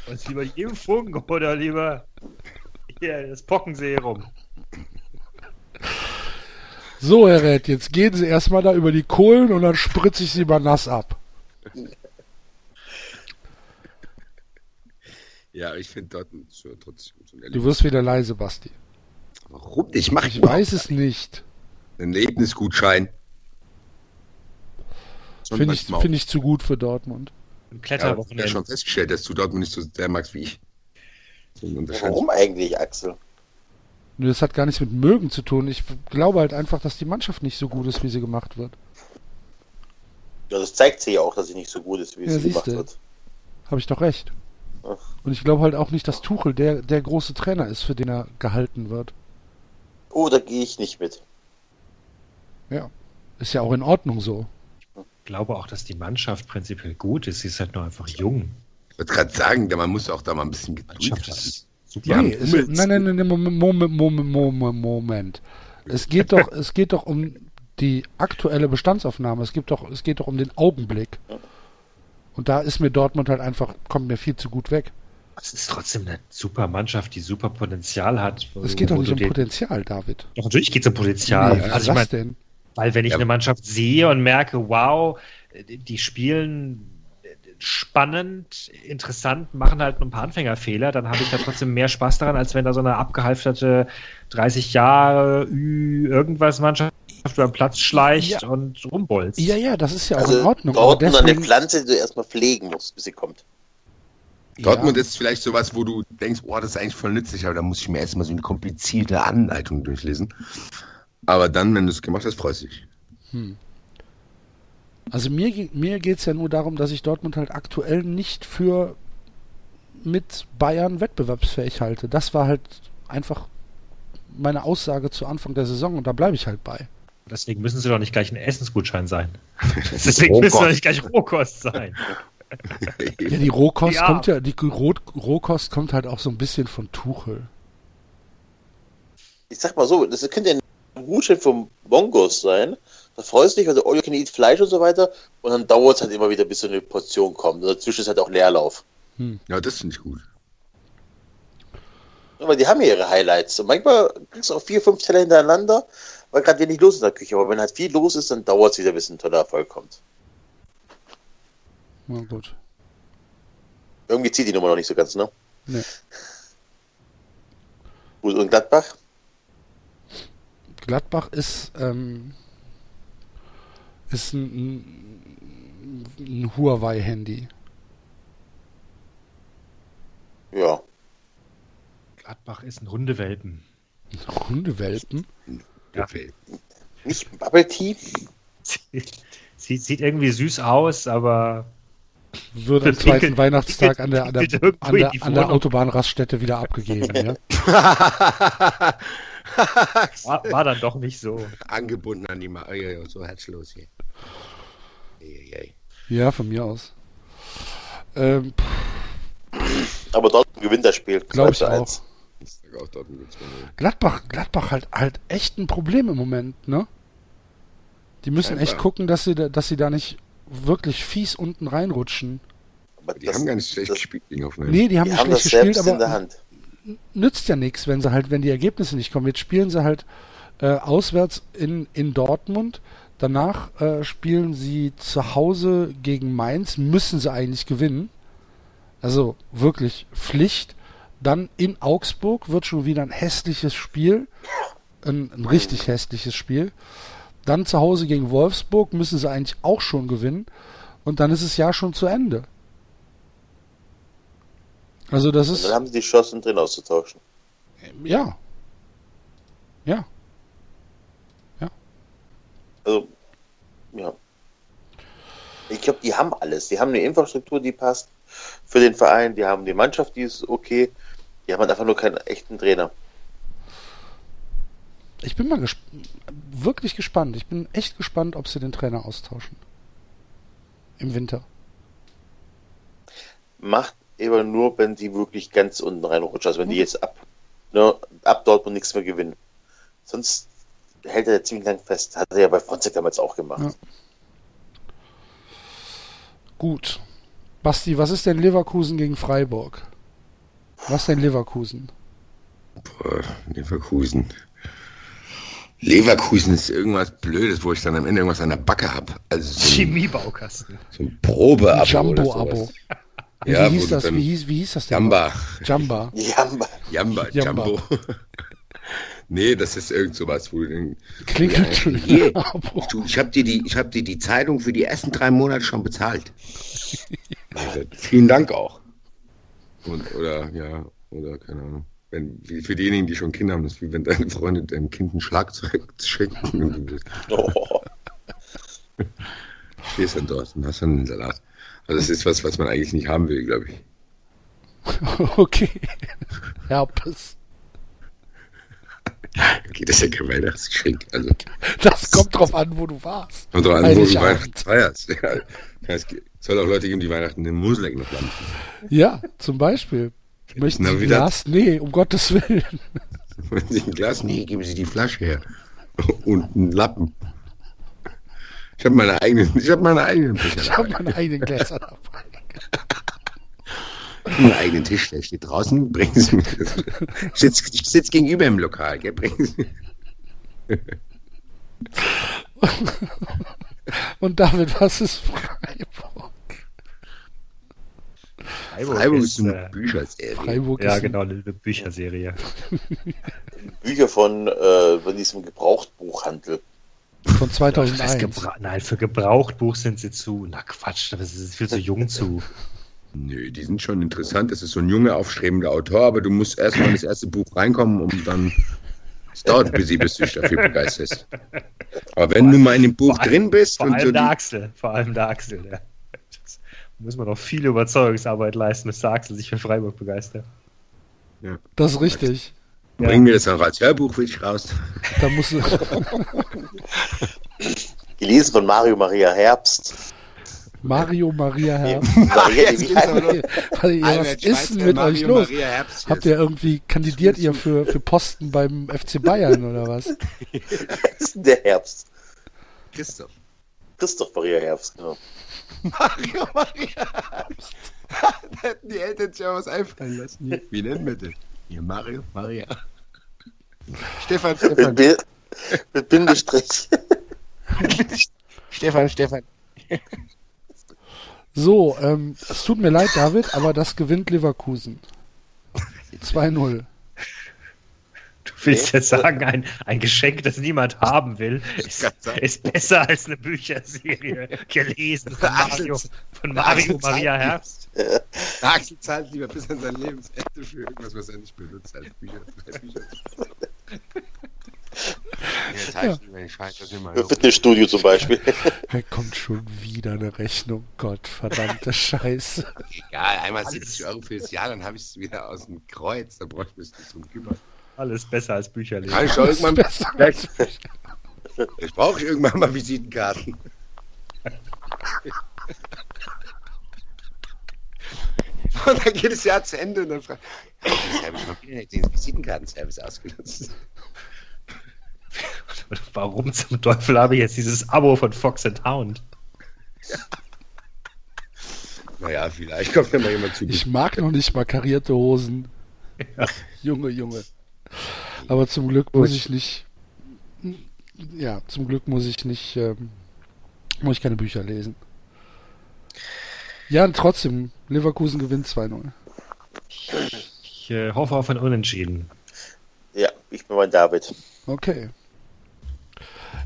also lieber die Impfung oder lieber hier das Pockenserum. So, Herr Red, jetzt gehen Sie erstmal da über die Kohlen und dann spritze ich Sie mal nass ab. *laughs* Ja, ich finde dort so, trotzdem so ein Du wirst wieder leise, Basti. Warum? Ich mache Ich weiß es nicht. Ein Erlebnisgutschein. Finde ich, find ich zu gut für Dortmund. Ein ja, ich Kletterwochenende. habe schon festgestellt, dass du Dortmund nicht so sehr magst wie ich. Warum eigentlich, Axel? Nur das hat gar nichts mit mögen zu tun. Ich glaube halt einfach, dass die Mannschaft nicht so gut ist, wie sie gemacht wird. Ja, das zeigt sie ja auch, dass sie nicht so gut ist, wie Ja, gemacht siehste. wird. Habe ich doch recht. Und ich glaube halt auch nicht, dass Tuchel der, der große Trainer ist, für den er gehalten wird. Oh, da gehe ich nicht mit. Ja. Ist ja auch in Ordnung so. Ich glaube auch, dass die Mannschaft prinzipiell gut ist. Sie ist halt nur einfach jung. Ich wollte gerade sagen, da- man muss auch da mal ein bisschen Geduld super. Nee, es, nein, nein, nein, Moment, Moment, Moment, Moment, Moment. Es geht doch, es geht doch um die aktuelle Bestandsaufnahme. Es gibt doch, es geht doch um den Augenblick. Und da ist mir Dortmund halt einfach, kommt mir viel zu gut weg. Es ist trotzdem eine super Mannschaft, die super Potenzial hat. Es geht doch nicht um den- Potenzial, David. Doch, natürlich geht es um Potenzial. Nee, also was ich meine, denn? weil wenn ich Ja. eine Mannschaft sehe und merke, wow, die spielen spannend, interessant, machen halt ein paar Anfängerfehler, dann habe ich da trotzdem mehr Spaß daran, als wenn da so eine abgehalfterte 30 Jahre Ü irgendwas Mannschaft über den Platz schleicht Ja. und rumbolzt. Ja, ja, das ist ja auch Also in Ordnung. aber Dortmund an der deswegen, Pflanze, die du erstmal pflegen musst, bis sie kommt. Dortmund ja, ist vielleicht sowas, wo du denkst, oh, das ist eigentlich voll nützlich, aber da muss ich mir erstmal so eine komplizierte Anleitung durchlesen. Aber dann, wenn du es gemacht hast, freust du dich. Also mir, mir geht's ja nur darum, dass ich Dortmund halt aktuell nicht für mit Bayern wettbewerbsfähig halte. Das war halt einfach meine Aussage zu Anfang der Saison und da bleibe ich halt bei. Deswegen müssen sie doch nicht gleich ein Essensgutschein sein. *laughs* Deswegen müssen sie doch nicht gleich Rohkost sein. Ja, die Rohkost Ja. kommt ja, die Roh Rohkost kommt halt auch so ein bisschen von Tuchel. Ich sag mal so, das könnte ja ein Gutschein vom Bongos sein. Da freust du dich, weil du all you can eat Fleisch und so weiter. Und dann dauert es halt immer wieder, bis so eine Portion kommt. Und dazwischen ist halt auch Leerlauf. Ja, das finde ich gut. Aber die haben ja ihre Highlights. Und manchmal kriegst du auch vier, fünf Teller hintereinander, weil gerade wenig los ist in der Küche. Aber wenn halt viel los ist, dann dauert es wieder, bis ein toller Erfolg kommt. Na gut. Irgendwie zieht die Nummer noch nicht so ganz, ne? Nee. Gut, und Gladbach? Gladbach ist, ähm, ist ein, ein, ein Huawei-Handy. Ja. Gladbach ist ein Hundewelpen. Hundewelpen? Ja. Nicht Bubble Tea? Sieht, sieht irgendwie süß aus, aber Wird am *laughs* zweiten Weihnachtstag an der, an der, an der, an der. Autobahnraststätte wieder abgegeben. Ja? *laughs* war, war dann doch nicht so. Angebunden an die Ma oh, so herzlos hier. Ja, von mir aus. Ähm, Aber dort gewinnt das Spiel. Glaube ich 2 zu auch. 1. Auch Dortmund. Gladbach, Gladbach halt, halt echt ein Problem im Moment, ne? Die müssen echt Scheinbar. gucken, dass sie, da, dass sie da nicht wirklich fies unten reinrutschen. Aber Die das, haben gar nicht schlecht das, gespielt gegen Hoffenheim. Nee, die haben die nicht haben das schlecht gespielt, selbst in der aber Hand. nützt ja nichts, wenn sie halt, wenn die Ergebnisse nicht kommen. Jetzt spielen sie halt äh, auswärts in, in Dortmund. Danach äh, spielen sie zu Hause gegen Mainz, müssen sie eigentlich gewinnen. Also wirklich Pflicht. Dann in Augsburg wird schon wieder ein hässliches Spiel. Ein, ein richtig hässliches Spiel. Dann zu Hause gegen Wolfsburg müssen sie eigentlich auch schon gewinnen. Und dann ist es ja schon zu Ende. Also das Und ist. dann haben sie die Chance, drin auszutauschen. Ja. Ja. Also, ja. Ich glaube, die haben alles. Die haben eine Infrastruktur, die passt für den Verein. Die haben die Mannschaft, die ist okay. Die haben halt einfach nur keinen echten Trainer. Ich bin mal gesp wirklich gespannt. Ich bin echt gespannt, ob sie den Trainer austauschen. Im Winter. Macht aber nur, wenn die wirklich ganz unten reinrutschen. Also wenn die jetzt ab, ne, ab Dortmund nichts mehr gewinnen. Sonst hält er ziemlich lang fest. Hat er ja bei Fronzek damals auch gemacht. Ja. Gut. Basti, was ist denn Leverkusen gegen Freiburg? Was denn Leverkusen? Boah, Leverkusen. Leverkusen ist irgendwas Blödes, wo ich dann am Ende irgendwas an der Backe habe. Also so ein, Chemiebaukasten. so ein Probeabo. Jumbo-Abo. Ja, wie, hieß das, wie, hieß, wie hieß das denn? Jamba. Jamba. Jamba. Jamba, Jamba. Jumbo. *laughs* nee, das ist irgend sowas, wo du den, Klingelt Hier. Abo. Du, ich habe dir, die, ich hab dir die Zeitung für die ersten drei Monate schon bezahlt. *laughs* Also, vielen Dank auch. Und, oder, ja, oder, keine Ahnung. Wenn, wie für diejenigen, die schon Kinder haben, das ist wie wenn deine Freunde deinem Kind ein Schlagzeug *laughs* und du Oh. stehst dann dort und hast dann einen Salat. Also, das ist was, was man eigentlich nicht haben will, glaube ich. *laughs* Okay. Herpes. Okay, das ist ja kein Weihnachtsgeschenk. Also, Das kommt drauf an, wo du warst. kommt doch an, wo du. Weihnachten feierst. Ja, es soll auch Leute geben, die Weihnachten im Museleck noch landen. Ja, zum Beispiel. Möchten Sie wieder- Glas? Nee, um Gottes Willen. Wenn Sie ein Glas, nee, geben Sie die Flasche her. Und einen Lappen. Ich habe meine eigenen, ich habe meine eigenen Becher Ich habe meine eigenen Gläser dabei. Meinen eigenen Tisch, der steht draußen. Bringen Sie mir das. Ich sitze sitz gegenüber im Lokal, gell? Bringen Sie. *laughs* Und David, was ist Freiburg? Freiburg ist äh, eine Bücherserie. Freiburg ja, ist genau, eine Bücherserie. *laughs* Bücher von, äh, von diesem Gebrauchtbuchhandel. von Fürs 2001. Gebra Nein, für Gebrauchtbuch sind sie zu. Na Quatsch, das ist viel zu jung zu. Nö, die sind schon interessant. Das ist so ein junger, aufstrebender Autor, aber du musst erstmal in das erste Buch reinkommen, um dann. Es dauert, bis, sie- bis du dich dafür begeisterst. Aber wenn du mal in dem Buch Vor allem- drin bist Vor und allem so der die, Axel. Vor allem der Axel. Ja. Das muss man noch viel Überzeugungsarbeit leisten, bis der Axel sich für Freiburg begeistert. Das ist richtig. Ja. bringen wir das auch als Hörbuch will ich raus. Da musst du, Gelesen von Mario Maria Herbst. Mario Maria Herr. *laughs* Maria, *laughs* wie Was ist denn mit euch los? Habt ihr irgendwie, kandidiert ihr für, für Posten beim FC Bayern oder was? *laughs* denn der Herbst? Christoph. Christoph Maria Herbst, genau. Mario Maria. da hätten die Eltern sich ja was einfallen lassen. Wie nennen wir den? Hier, Mario Maria. Stefan, Mit, Stefan. Bi- mit Bindestrich. Stefan, Stefan. So, ähm, es tut mir leid, David, aber das gewinnt Leverkusen. 2-0. Du willst jetzt sagen, ein, ein Geschenk, das niemand haben will, ist, ist besser als eine Bücherserie gelesen von Mario, von Mario Maria Herbst. Axel zahlt lieber bis an sein Lebensende für irgendwas, was er nicht benutzt als Bücher. Als Bücher. Ja, ich ich das immer. Für Fitnessstudio zum Beispiel. *laughs* Da kommt schon wieder eine Rechnung. Gott, verdammte Scheiße. Egal, einmal 70 Euro fürs Jahr, dann habe ich es wieder aus dem Kreuz. Da brauche ich mich nicht drum kümmern. Alles besser als Bücher lesen. ich irgendwann, Besser. vielleicht, ich brauche irgendwann mal Visitenkarten. *laughs* Und dann geht das Jahr zu Ende und dann fragt ich habe schon wieder den Visitenkartenservice ausgenutzt. *laughs* Warum zum Teufel habe ich jetzt dieses Abo von Fox and Hound? Naja, vielleicht kommt ja mal jemand zu. Ich mag noch nicht mal karierte Hosen. Junge, Junge. Aber zum Glück muss ich nicht. Ja, zum Glück muss ich nicht. Ähm, muss ich keine Bücher lesen. Ja, und trotzdem, Leverkusen gewinnt 2-0. Ich äh, hoffe auf ein Unentschieden. Ja, ich bin bei David. Okay.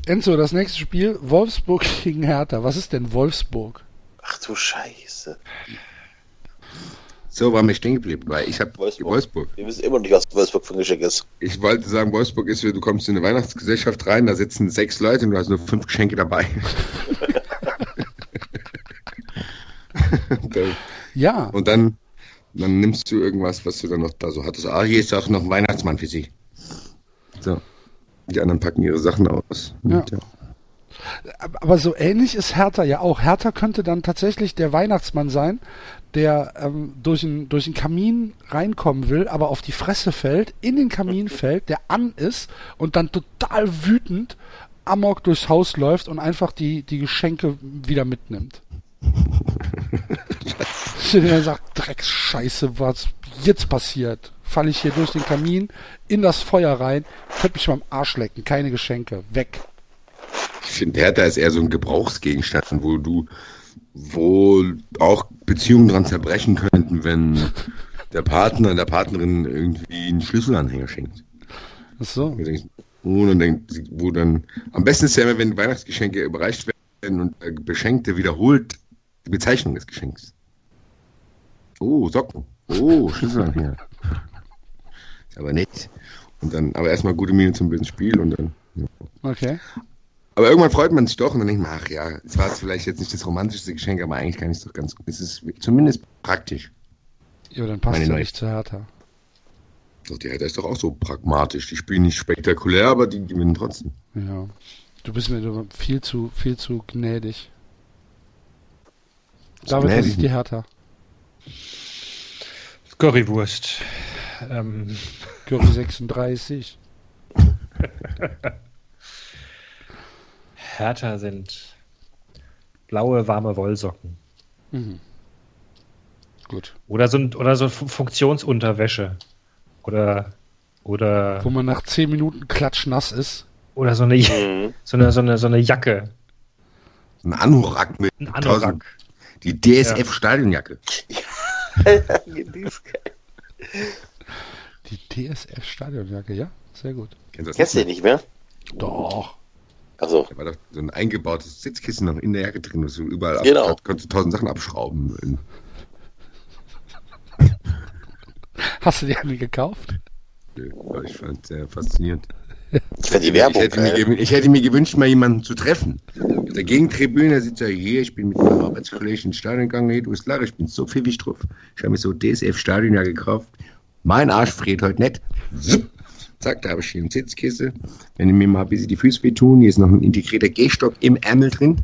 Enzo, das nächste Spiel, Wolfsburg *laughs* gegen Hertha. Was ist denn Wolfsburg? Ach du Scheiße. So war mir stehen geblieben, weil ich habe Wolfsburg. Wolfsburg. Wir wissen immer nicht, was Wolfsburg für ein Geschenk ist. Ich wollte sagen, Wolfsburg ist, wie du kommst in eine Weihnachtsgesellschaft rein, da sitzen sechs Leute und du hast nur fünf Geschenke dabei. *laughs* *laughs* und, dann- Ja, und dann, dann nimmst du irgendwas, was du dann noch da so hattest. Ah, hier ist auch noch ein Weihnachtsmann für sie. So. Die anderen packen ihre Sachen aus. Ja. Und, ja. aber so ähnlich ist Hertha ja auch. Hertha könnte dann tatsächlich der Weihnachtsmann sein, der ähm, durch einen durch einen Kamin reinkommen will, aber auf die Fresse fällt, in den Kamin *laughs* fällt, der an ist und dann total wütend amok durchs Haus läuft und einfach die, die Geschenke wieder mitnimmt. *laughs* *laughs* der sagt, Drecksscheiße, was jetzt passiert? Falle ich hier durch den Kamin in das Feuer rein, könnt mich mal am Arsch lecken, keine Geschenke, weg. Ich finde, Hertha ist eher so ein Gebrauchsgegenstand, wo du, wo auch Beziehungen dran zerbrechen könnten, wenn *laughs* der Partner der Partnerin irgendwie einen Schlüsselanhänger schenkt. Ach so. Oh, dann denkt, wo dann, am besten ist ja immer, wenn Weihnachtsgeschenke überreicht werden und der Beschenkte wiederholt die Bezeichnung des Geschenks. Oh, Socken. Oh, Schlüsselanhänger. Aber nett. Und dann, aber erstmal gute Miene zum bösen Spiel und dann, ja. Okay. Aber irgendwann freut man sich doch und dann denkt man, ach ja, es war jetzt vielleicht jetzt nicht das romantischste Geschenk, aber eigentlich kann ich es doch ganz gut. Es ist zumindest praktisch. Ja, dann passt neue- nicht zu Hertha. Doch, die Hertha ist doch auch so pragmatisch. Die spielen nicht spektakulär, aber die gewinnen trotzdem. Ja. Du bist mir doch viel zu, viel zu gnädig. Was gnädig ist die nicht. Hertha? Currywurst. Ähm, Curry 36. Hertha sind blaue, warme Wollsocken. Mhm. Gut. Oder so, ein- oder so Fu- Funktionsunterwäsche. Oder, oder, Wo man nach 10 Minuten klatschnass ist. oder so eine, Mhm. *laughs* so eine, so eine, so eine Jacke. Ein Anorak mit Ein Anorak. Die DSF-Stadionjacke. *laughs* Die ist geil. Die DSF-Stadionjacke, ja? Sehr gut. Kennst du das Kennst du nicht? nicht mehr? Doch. Also, Da war doch so ein eingebautes Sitzkissen noch in der Jacke drin, dass du überall Genau. ab, konntest du tausend Sachen abschrauben. Hast du die eine gekauft? Ich fand es sehr faszinierend. ich fand die Ich Werbung hätte, mir, ich hätte mir gewünscht, mal jemanden zu treffen. Auf der Gegentribüne sitzt er hier, ich bin mit meinem Arbeitskollegen ins Stadion gegangen, hey, du bist klar, ich bin so pfiffig drauf. Ich habe mir so DSF-Stadion ja gekauft. Mein Arsch friert heute nicht. Zack, da habe ich hier ein Sitzkissen. Wenn mir mal ein bisschen die Füße wehtun, hier ist noch ein integrierter Gehstock im Ärmel drin.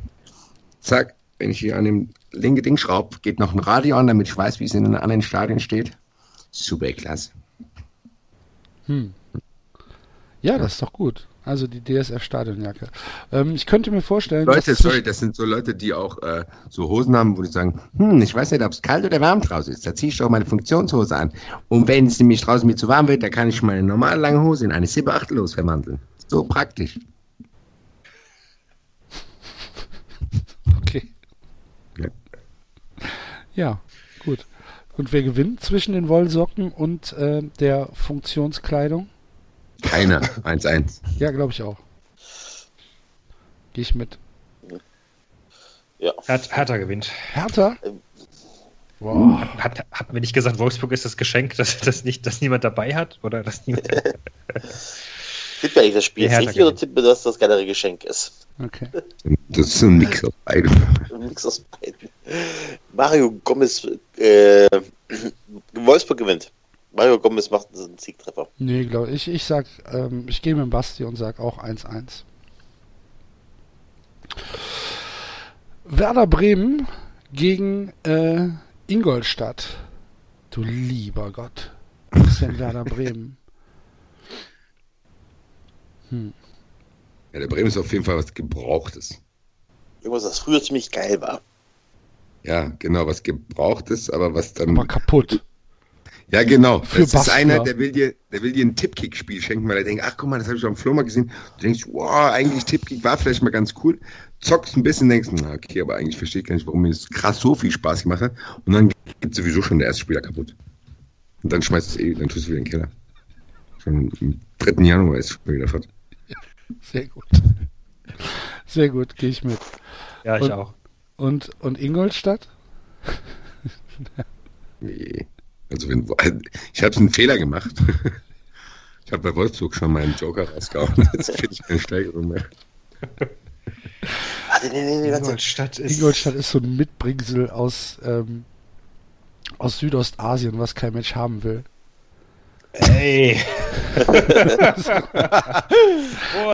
Zack, wenn ich hier an dem linken Ding schraube, geht noch ein Radio an, damit ich weiß, wie es in einem anderen Stadion steht. Super klasse. Ja, das ist doch gut. Also die DSF-Stadionjacke. Ähm, ich könnte mir vorstellen, Leute, sorry, das sind so Leute, die auch äh, so Hosen haben, wo die sagen, hm, ich weiß nicht, ob es kalt oder warm draußen ist. Da ziehe ich doch meine Funktionshose an. Und wenn es nämlich draußen mir zu warm wird, dann kann ich meine normale lange Hose in eine Sippe achtellos verwandeln. So praktisch. *laughs* Okay. Ja. Ja, gut. Und wer gewinnt zwischen den Wollsocken und äh, der Funktionskleidung? Keiner. 1-1. Ja, glaube ich auch. Gehe ich mit. Ja. Her Hertha gewinnt. Hertha? Wow. Hat, hat mir nicht gesagt, Wolfsburg ist das Geschenk, dass, dass, nicht, dass niemand dabei hat? Oder dass niemand. *laughs* Tippt nicht das Spiel richtig oder gewinnt. tippt mir, dass das geilere Geschenk ist? Okay. *laughs* Das ist so ein Mix aus beidem. Ein Mix aus beiden. Mario Gomez, äh, *clears throat* Wolfsburg gewinnt. Mario Gomez macht einen Siegtreffer. Nee, glaube ich. Ich sag, ähm, ich gehe mit dem Basti und sag auch 1-1. Werder Bremen gegen äh, Ingolstadt. Du lieber Gott. Was ist denn Werder Bremen? Ja, der Bremen ist auf jeden Fall was Gebrauchtes. Irgendwas, das früher ziemlich geil war. Ja, genau, was Gebrauchtes, aber was dann. Aber kaputt. Ja, genau. Für das ist Bastler. einer, der will dir, der will dir ein Tippkick-Spiel schenken, weil er denkt, ach guck mal, das habe ich auf dem Flohmarkt gesehen. Du denkst, wow, eigentlich Tippkick war vielleicht mal ganz cool. Zockst ein bisschen, denkst, na, okay, aber eigentlich verstehe ich gar nicht, warum mir das krass so viel Spaß gemacht hat. Und dann geht sowieso schon der erste Spieler kaputt. Und dann schmeißt es eh, dann tust du wieder in den Keller. Schon am 3. Januar ist schon wieder fort. Sehr gut. Sehr gut, gehe ich mit. Ja, ich Und- auch. Und, und Ingolstadt? Nee. Also wenn, *laughs* ich habe einen Fehler gemacht. *laughs* Ich habe bei Wolfsburg schon meinen Joker rausgehauen. *laughs* Jetzt finde ich keine Steigerung mehr. Warte, nee, nee, nee. Ingolstadt ist. Ingolstadt ist so ein Mitbringsel aus, ähm, aus Südostasien, was kein Mensch haben will. Ey.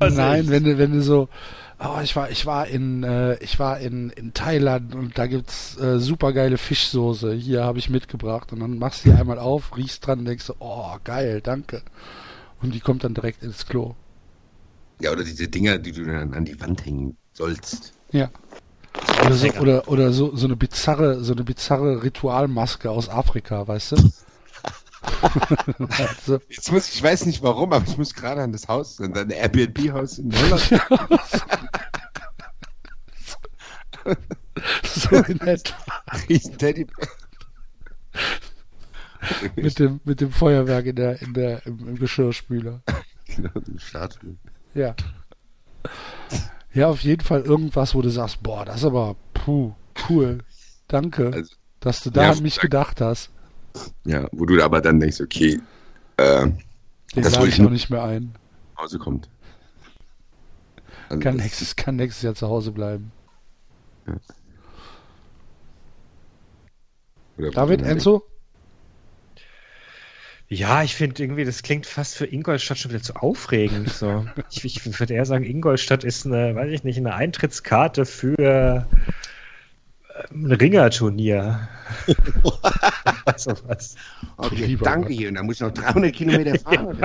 Nein, wenn du, wenn du so, oh, ich war, ich war in, äh, ich war in, in Thailand und da gibt's äh, super geile Fischsoße. Hier habe ich mitgebracht und dann machst du die einmal auf, riechst dran und denkst so, oh, geil, danke. Und die kommt dann direkt ins Klo. Ja, oder diese Dinger, die du dann an die Wand hängen sollst. Ja. Oder so, oder, oder so, so eine bizarre, so eine bizarre Ritualmaske aus Afrika, weißt du? Also, Jetzt muss ich weiß nicht warum, aber ich muss gerade an das Haus, an dein Airbnb-Haus in Holland. *laughs* so in etwa. Riesen Teddy. *laughs* mit dem, mit dem Feuerwerk in der, in der, im, im Geschirrspüler. *laughs* genau. Ja. Ja, auf jeden Fall irgendwas, wo du sagst, boah, das ist aber, puh, cool. Danke, Also, dass du da ja, an mich danke. gedacht hast. Ja, wo du aber dann denkst, okay, äh, Den Das wollte ich noch nicht mehr ein. nach Hause kommt. Also Kann nächstes, kann nächstes Jahr zu Hause bleiben. wo David, Enzo? Ja, ich finde irgendwie, das klingt fast für Ingolstadt schon wieder zu aufregend. So. *laughs* ich ich würde eher sagen, Ingolstadt ist eine, weiß ich nicht, eine Eintrittskarte für ein Ringerturnier. *laughs* also was. Okay, Lieber danke und dann muss ich noch 300 Kilometer *laughs* fahren.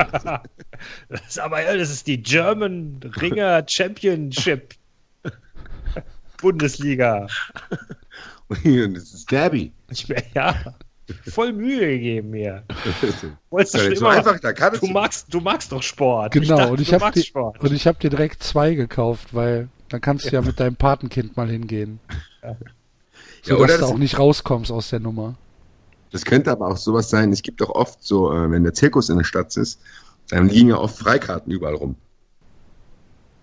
Das ist aber, ja, das ist die German Ringer Championship Bundesliga. Und das ist Derby. Ich mir, ja, voll Mühe gegeben mir. *laughs* Wolltest du Ja, schon das immer einfach, da Karte Du magst, du magst doch Sport. Genau, dachte, und ich habe dir, ich hab dir direkt zwei gekauft, weil dann kannst du ja mit deinem Patenkind mal hingehen. Ja, So oder dass du das- auch nicht rauskommst aus der Nummer. Das könnte aber auch sowas sein. Es gibt doch oft so, äh, wenn der Zirkus in der Stadt ist, dann liegen ja oft Freikarten überall rum.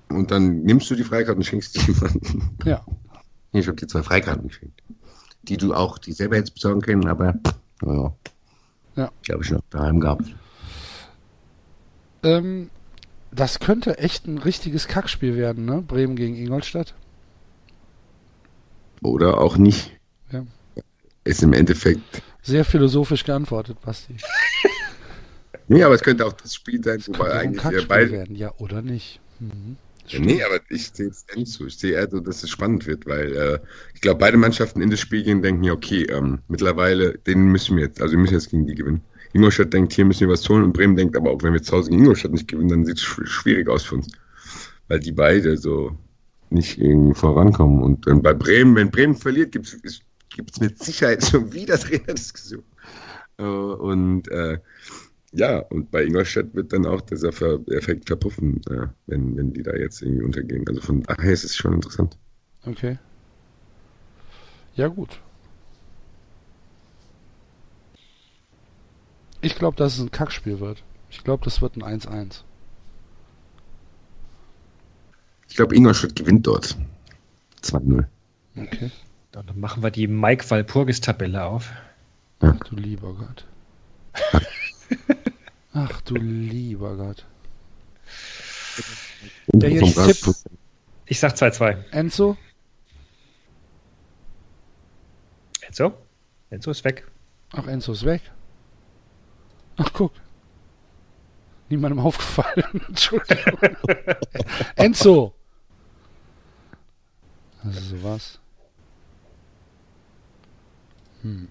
Und dann nimmst du die Freikarten und schenkst die jemandem. Ja. Ich habe dir zwei Freikarten geschenkt. Die du auch, die selber jetzt besorgen können, aber naja. Ja. Die habe ich noch daheim gehabt. Ähm, das könnte echt ein richtiges Kackspiel werden, ne? Bremen gegen Ingolstadt. Oder auch nicht. Ja. Ist im Endeffekt. Sehr philosophisch geantwortet, Basti. *laughs* Nee, aber es könnte auch das Spiel sein, wobei auch ein eigentlich wir beide. werden, ja oder nicht. Mhm. Ja, nee, aber ich sehe es nicht so. Ich sehe eher so, dass es spannend wird, weil äh, ich glaube, beide Mannschaften in das Spiel gehen denken, ja, okay, ähm, mittlerweile, den müssen wir jetzt, also wir müssen jetzt gegen die gewinnen. Ingolstadt denkt, hier müssen wir was holen und Bremen denkt aber auch, wenn wir zu Hause gegen Ingolstadt nicht gewinnen, dann sieht es sch schwierig aus für uns. Weil die beide so nicht irgendwie vorankommen. Und dann bei Bremen, wenn Bremen verliert, gibt es mit Sicherheit schon wieder Trainerdiskussion. Äh, und äh, ja, und bei Ingolstadt wird dann auch dieser Ver Effekt verpuffen, äh, wenn, wenn die da jetzt irgendwie untergehen. Also von daher ist es schon interessant. Okay. Ja, gut. Ich glaube, dass es ein Kackspiel wird. Ich glaube, das wird ein 1-1. Ich glaube, Ingolstadt gewinnt dort. 2-0. Okay. Dann machen wir die Mike Walpurgis-Tabelle auf. Ach du lieber Gott. Ach du lieber Gott. Der jetzt. Rad- Ich sag 2-2. Enzo? Enzo? Enzo ist weg. Ach, Enzo ist weg. Ach, guck. Niemandem aufgefallen. *laughs* Entschuldigung. *laughs* Enzo! Also sowas. *laughs*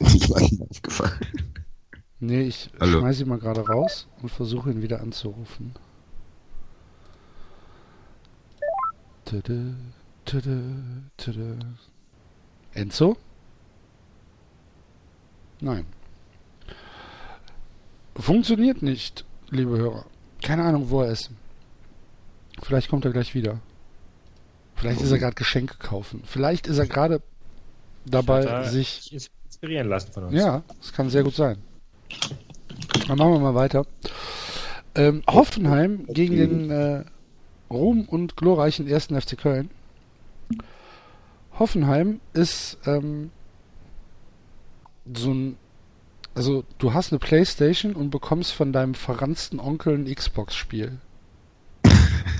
Ich war ihm aufgefallen. Nee, ich Hallo. schmeiß ihn mal gerade raus und versuche ihn wieder anzurufen. Tüdü, tüdü, tüdü. Enzo? Nein. Funktioniert nicht, liebe Hörer. Keine Ahnung, wo er ist. Vielleicht kommt er gleich wieder. Vielleicht ist er gerade Geschenke kaufen. Vielleicht ist er gerade dabei, er sich. ins- inspirieren lassen von uns. Ja, das kann sehr gut sein. Dann machen wir mal weiter. Ähm, Hoffenheim gegen den äh, Ruhm und glorreichen ersten FC Köln. Hoffenheim ist ähm, so ein, also du hast eine Playstation und bekommst von deinem verranzten Onkel ein Xbox-Spiel.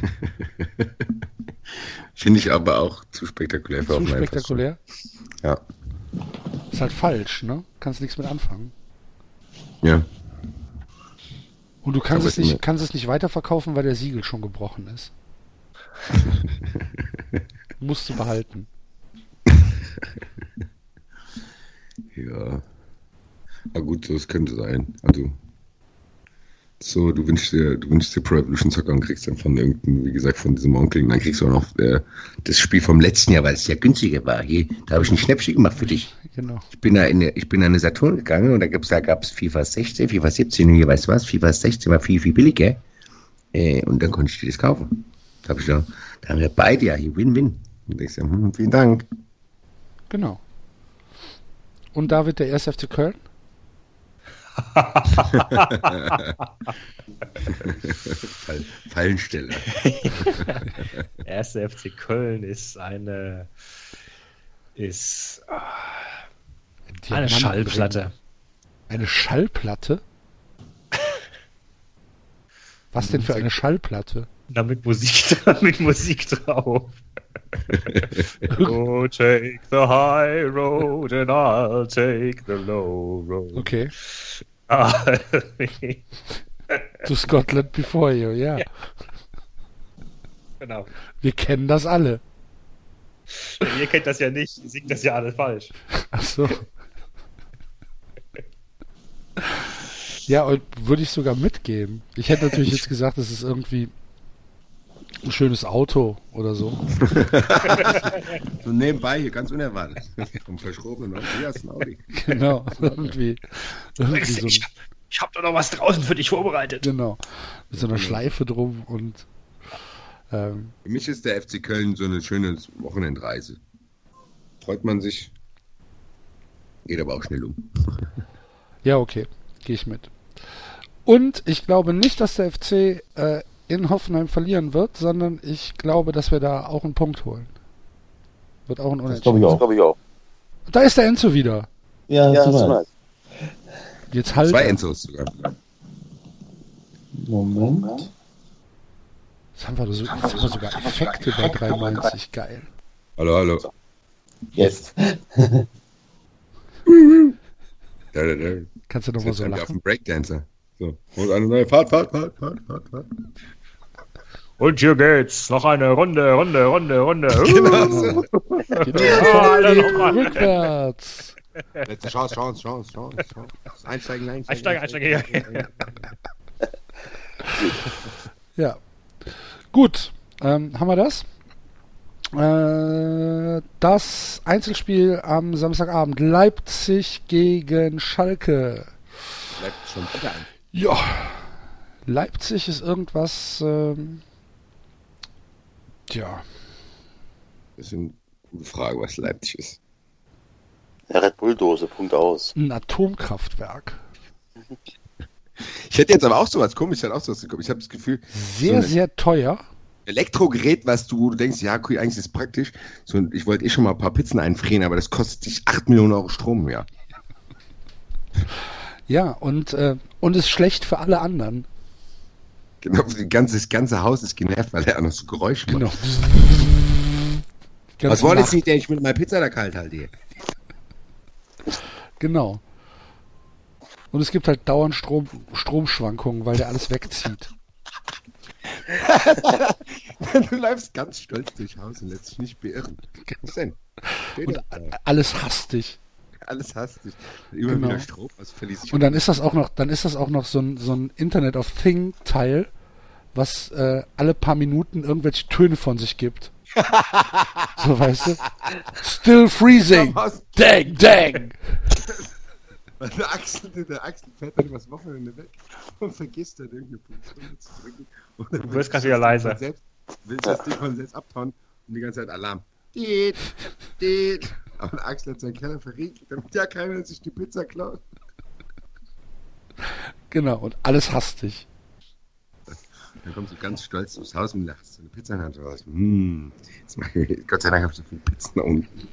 *laughs* Finde ich aber auch zu spektakulär für Zu spektakulär. Ja. Ist halt falsch, ne? Kannst nichts mit anfangen. Ja. Und du kannst Aber es nicht, mir- kannst es nicht weiterverkaufen, weil der Siegel schon gebrochen ist. *laughs* Musst du behalten. Ja. Na gut, das könnte sein. Also. So, du wünschst dir, du wünschst dir Pro Evolution Soccer und kriegst dann von irgendeinem, wie gesagt, von diesem Onkel, dann kriegst du auch noch äh, das Spiel vom letzten Jahr, weil es ja günstiger war. Hier, da habe ich ein Schnäppchen gemacht für dich. Genau. Ich bin da in, ich bin an eine Saturn gegangen und da gab's da gab's FIFA 16, FIFA 17 und hier weißt du was, FIFA 16 war viel, viel billiger. Äh, und dann konnte ich dir das kaufen. Da habe ich da, da haben wir beide ja hier Win-Win. Und ich sag, hm, vielen Dank. Genau. Und David, der 1. FC Köln? Fall, Fallensteller. *laughs* Erste FC Köln ist eine ist ah, eine Schallplatte. Eine Schallplatte? *laughs* Was denn für eine Schallplatte? Damit Musik, *laughs* mit Musik drauf. *laughs* oh, take the high road and I'll take the low road. Okay. *laughs* To Scotland before you, ja. Ja. genau. Wir kennen das alle. Ihr kennt das ja nicht, ihr singt das ja alle falsch. Ach so. Ja, und würde ich sogar mitgeben. Ich hätte natürlich jetzt gesagt, es ist irgendwie ein schönes Auto oder so. *laughs* So nebenbei hier, ganz unerwartet. Vom verschrobenen Auto. Ja, ist ein Audi. Genau. irgendwie, irgendwie so Ich, ich hab doch noch was draußen für dich vorbereitet. genau. Mit so einer Schleife drum und ähm, Für mich ist der FC Köln so eine schöne Wochenendreise. Freut man sich, geht aber auch schnell um. ja, okay. Gehe ich mit. Und ich glaube nicht, dass der FC äh, in Hoffenheim verlieren wird, sondern ich glaube, dass wir da auch einen Punkt holen. Wird auch ein Das glaube Unentschieden. ich Das glaube ich auch. Da ist der Enzo wieder. Ja, Ja, das nice. Jetzt halt. Zwei Enzos sogar. Moment. Jetzt haben wir, so, jetzt haben wir sogar Effekte bei 93. Geil. Hallo, hallo. Jetzt. Da, da, da. Kannst du nochmal so wir auf lachen? dem Breakdancer. So, und eine neue Fahrt, Fahrt, Fahrt, Fahrt, Fahrt, Fahrt. Und hier geht's. Noch eine Runde, Runde, Runde, Runde. *laughs* Genau geht rückwärts. Letzte Chance, Chance, Chance, Chance, Chance. Einsteigen, Einsteigen, einsteigen. einsteigen, ja. *laughs* Ja. Gut. Ähm, haben wir das? Äh, das Einzelspiel am Samstagabend. Leipzig gegen Schalke. Bleibt schon wieder an. Ja. Leipzig ist irgendwas. Ähm, tja. Das ist eine gute Frage, was Leipzig ist. Ja, Red Bull-Dose, Punkt aus. Ein Atomkraftwerk. Ich hätte jetzt aber auch sowas komisch, ich hätte auch sowas gekommen. Ich habe das Gefühl, Sehr, So sehr teuer. Elektrogerät, was du, du denkst, ja, cool, eigentlich ist es praktisch. So, ich wollte eh schon mal ein paar Pizzen einfrieren, aber das kostet dich 8 Millionen Euro Strom Jahr. Ja, und, äh, und ist schlecht für alle anderen. Genau, ganze, das ganze Haus ist genervt, weil er auch noch so Geräusche Genau. macht. Ganz Was wollen Sie, der ich mit meiner Pizza da kalt halte? Genau. Und es gibt halt dauernd Strom, Stromschwankungen, weil der alles wegzieht. *laughs* du läufst ganz stolz durchs Haus und lässt dich nicht beirren. Was denn? Und alles hastig. Alles hastig. Immer Genau. wieder Strom, was verließ ich. Und dann ist das auch noch, dann ist das auch noch so ein, so ein Internet of Thing Teil, was äh, alle paar Minuten irgendwelche Töne von sich gibt. *laughs* so weißt du? Still freezing. Dang, dang. *laughs* Der Axel, der Axel fährt dann übers Wochenende weg und vergisst dann irgendeine Position zu drücken. Und dann Du wirst will wieder leiser. Selbst, will das Ding von selbst abtauen und die ganze Zeit Alarm. Diet, diet. Aber Axel hat seinen Keller verriegelt, damit ja keiner sich die Pizza klaut. Genau, und alles hastig. Dann kommst du ganz stolz aufs Haus und lachst so eine Pizza in der Hand raus. Hm, jetzt mach ich, Gott sei Dank habe ich so viele Pizzen unten.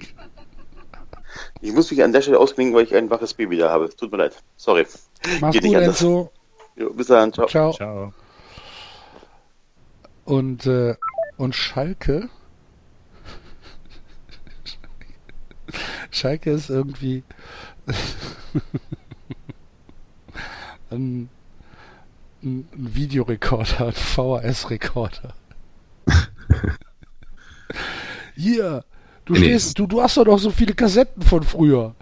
Ich muss mich an der Stelle ausklinken, weil ich ein waches Baby da habe. Tut mir leid. Sorry. Mach's Geht gut. Enzo. Jo, bis dann. Ciao. Ciao. Ciao. Und, äh, und Schalke. Schalke ist irgendwie ein, *laughs* ein, ein Videorekorder, ein VHS-Rekorder. *laughs* Hier, du Nee. stehst, du, du hast doch noch so viele Kassetten von früher.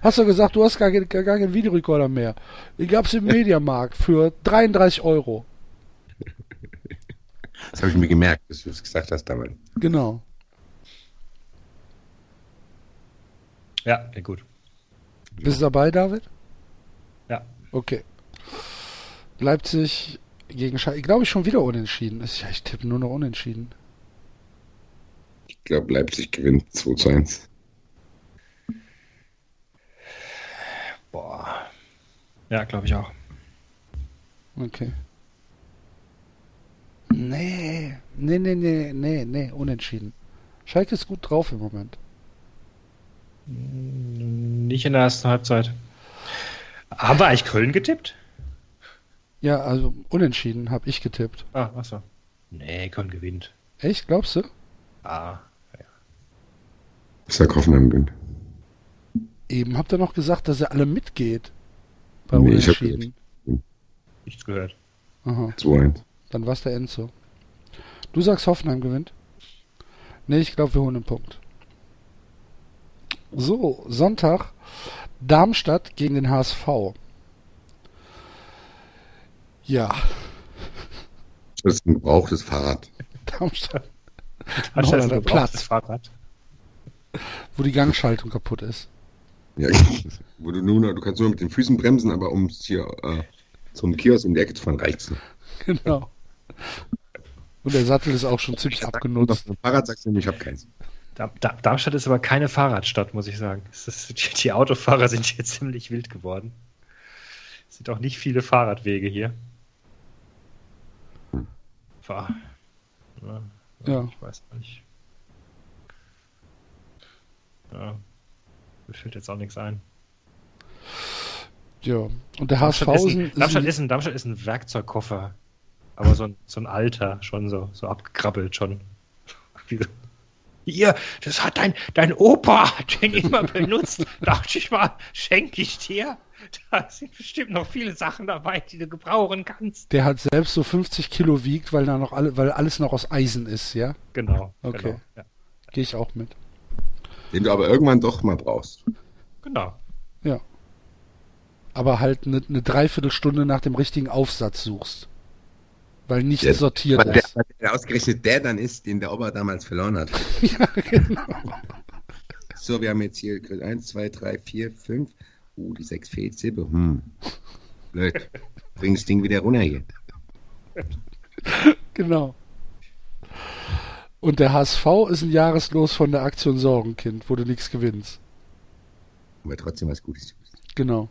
Hast du gesagt, du hast gar, kein- gar keinen Videorekorder mehr. Den gab's im Mediamarkt für 33 Euro. Das habe ich mir gemerkt, dass du es gesagt hast damals. Genau. Ja, ja, gut. Bist du dabei, David? Ja. Okay. Leipzig gegen Schalke, glaube ich, schon wieder unentschieden. Ist ja, ich tippe nur noch unentschieden. Ich glaube, Leipzig gewinnt 2 zu 1. Boah. Ja, glaube ich auch. Okay. Nee, nee, nee, nee, nee, nee, unentschieden. Schalke ist gut drauf im Moment. Nicht in der ersten Halbzeit. Haben wir eigentlich Köln getippt? Ja, also unentschieden habe ich getippt. Ah, achso. Nee, Köln gewinnt. Echt, glaubst du? Ah. Ich sag Hoffenheim gewinnt. Eben habt ihr noch gesagt, dass er alle mitgeht. Bei Nee, ich hab unentschieden. Nichts gehört. Aha. 2-1. Dann war's der Enzo. Du sagst, Hoffenheim gewinnt? Nee, ich glaube, wir holen einen Punkt. So, Sonntag. Darmstadt gegen den HSV. Ja, Das ist ein gebrauchtes Fahrrad. *laughs* Darmstadt. Hat einer ein Platz. Platz. Fahrrad. Wo die Gangschaltung kaputt ist. Ja, wo du nur noch, du kannst nur mit den Füßen bremsen, aber um hier äh, zum Kiosk um die Ecke zu fahren, reicht's nicht. *laughs* Genau. Und der Sattel ist auch schon ziemlich abgenutzt. Auf Fahrrad sagst du, ich habe keins. Da, da, Darmstadt ist aber keine Fahrradstadt, muss ich sagen. Ist, die Autofahrer sind hier *laughs* ziemlich wild geworden. Es sind auch nicht viele Fahrradwege hier. Fahr. Ja, Ja. Ich weiß nicht. Ja. Mir fällt jetzt auch nichts ein. Ja. Und der HSV Darmstadt, ist ein, Darmstadt, ist ein, Darmstadt ist ein Werkzeugkoffer. Aber so ein, so ein alter, schon so, so abgekrabbelt schon. *laughs* Hier, das hat dein, dein Opa *laughs* den immer benutzt. Dachte ich mal, schenke ich dir. *laughs* Da sind bestimmt noch viele Sachen dabei, die du gebrauchen kannst. der hat selbst so 50 Kilo wiegt, weil da noch alle, weil alles noch aus Eisen ist, ja? Genau. Okay. Genau, ja, Gehe ich auch mit. Den du aber irgendwann doch mal brauchst. genau. Ja. Aber halt eine ne Dreiviertelstunde nach dem richtigen Aufsatz suchst. Weil nichts Der- sortiert der, ist. der ausgerechnet der dann ist, den der Opa damals verloren hat. *laughs* ja, genau. So, wir haben jetzt hier 1, 2, 3, 4, 5. Uh, die 6 fehlt Silbe. Hm. Blöd. Bring das Ding wieder runter hier. Genau. Und der HSV ist ein Jahreslos von der Aktion Sorgenkind, wo du nichts gewinnst. Aber trotzdem was Gutes tust. Genau.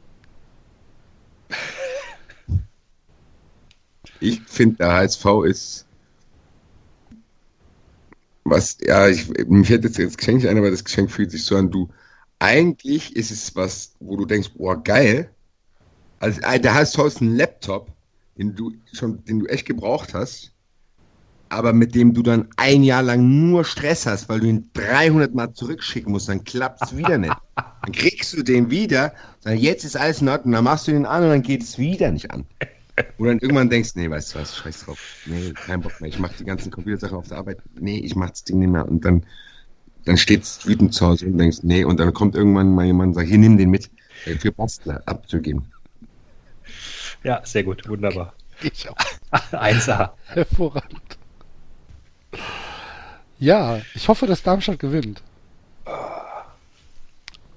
Ich finde, der HSV ist. Was, ja, ich, mich hätte jetzt das Geschenk nicht ein, aber das Geschenk fühlt sich so an, du. Eigentlich ist es was, wo du denkst, boah, geil. Also, äh, der HSV ist ein Laptop, den du schon, den du echt gebraucht hast, aber mit dem du dann ein Jahr lang nur Stress hast, weil du ihn 300 Mal zurückschicken musst, dann klappt es wieder nicht. Dann kriegst du den wieder, dann jetzt ist alles in Ordnung, dann machst du den an und dann geht es wieder nicht an. Wo du dann irgendwann denkst, nee, weißt du was, scheiß drauf. Nee, kein Bock mehr. Ich mach die ganzen Computersachen auf der Arbeit. Nee, ich mach das Ding nicht mehr. Und dann, dann steht's wütend zu Hause und denkst, nee, und dann kommt irgendwann mal jemand und sagt, hier, nimm den mit. äh, Für Bastler abzugeben. Ja, sehr gut, wunderbar. Ich auch. *laughs* 1A. Hervorragend. Ja, ich hoffe, dass Darmstadt gewinnt.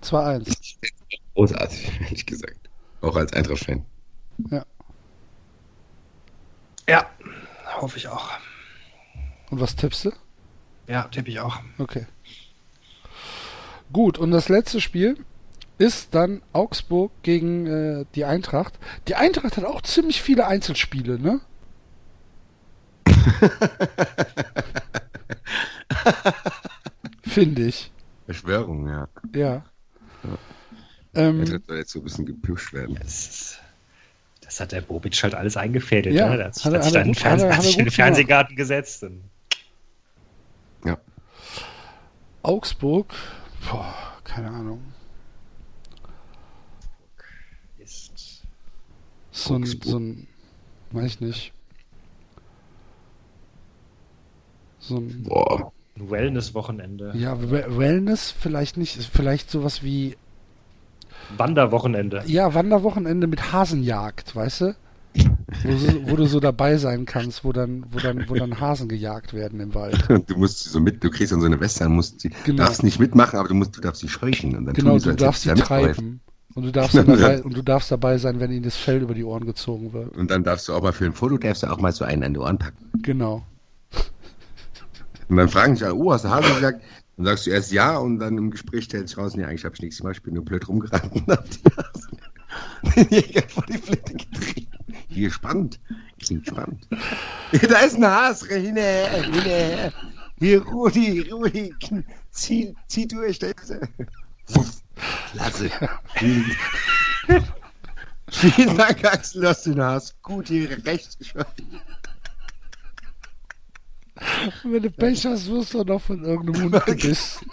2-1. Großartig, *laughs* ehrlich gesagt. Auch als Eintracht-Fan. Ja, hoffe ich auch. Und was tippst du? Ja, tippe ich auch. Okay. Gut, und das letzte Spiel ist dann Augsburg gegen äh, die Eintracht. Die Eintracht hat auch ziemlich viele Einzelspiele, ne? *laughs* Finde ich. Verschwörung, ja. Ja. Ähm, Eintracht soll jetzt so ein bisschen gepusht werden. Das, ist, das hat der Bobic halt alles eingefädelt. Ja, ne? Der hat hat er- hat sich hat da in den gut- Fernseh- hat hat in den gut gemacht. Fernsehgarten gesetzt. Und Ja. Augsburg, boah, keine Ahnung. ist So ein, so ein, weiß ich nicht. So ein, Boah. ein Wellness-Wochenende. ja, We- Wellness vielleicht nicht, vielleicht sowas wie, Wanderwochenende. ja, Wanderwochenende mit Hasenjagd, weißt du? Wo, wo du so dabei sein kannst, wo dann, wo dann, wo dann Hasen gejagt werden im Wald. *laughs* Du musst sie so mit, du kriegst dann so eine Weste, dann musst sie, Genau. darfst nicht mitmachen, aber du musst, du darfst sie scheuchen. Und dann Genau, du darfst sie du treiben. Und du darfst, dann *laughs* dabei, und du darfst dabei sein, wenn ihnen das Fell über die Ohren gezogen wird. Und dann darfst du auch mal für ein Foto, darfst du auch mal so einen an die Ohren packen. Genau. Und dann fragen dich alle, oh, hast du Hase gesagt? Dann sagst du erst ja und dann im Gespräch stellt sich raus, nee, eigentlich habe ich nichts gemacht, ich bin nur blöd rumgerannt *laughs* den Jäger vor die Flinte getrieben. Hier, spannend. Klingt spannend. da ist ein Has, hinterher, hinterher. Hier, Rudi, Rudi, zieh, zieh durch, er. Klasse. Vielen, Dank, Axel, dass du den hast. Gut hier rechts geschossen. Und wenn du Pech hast, wirst du noch von irgendeinem Hund *laughs* gebissen.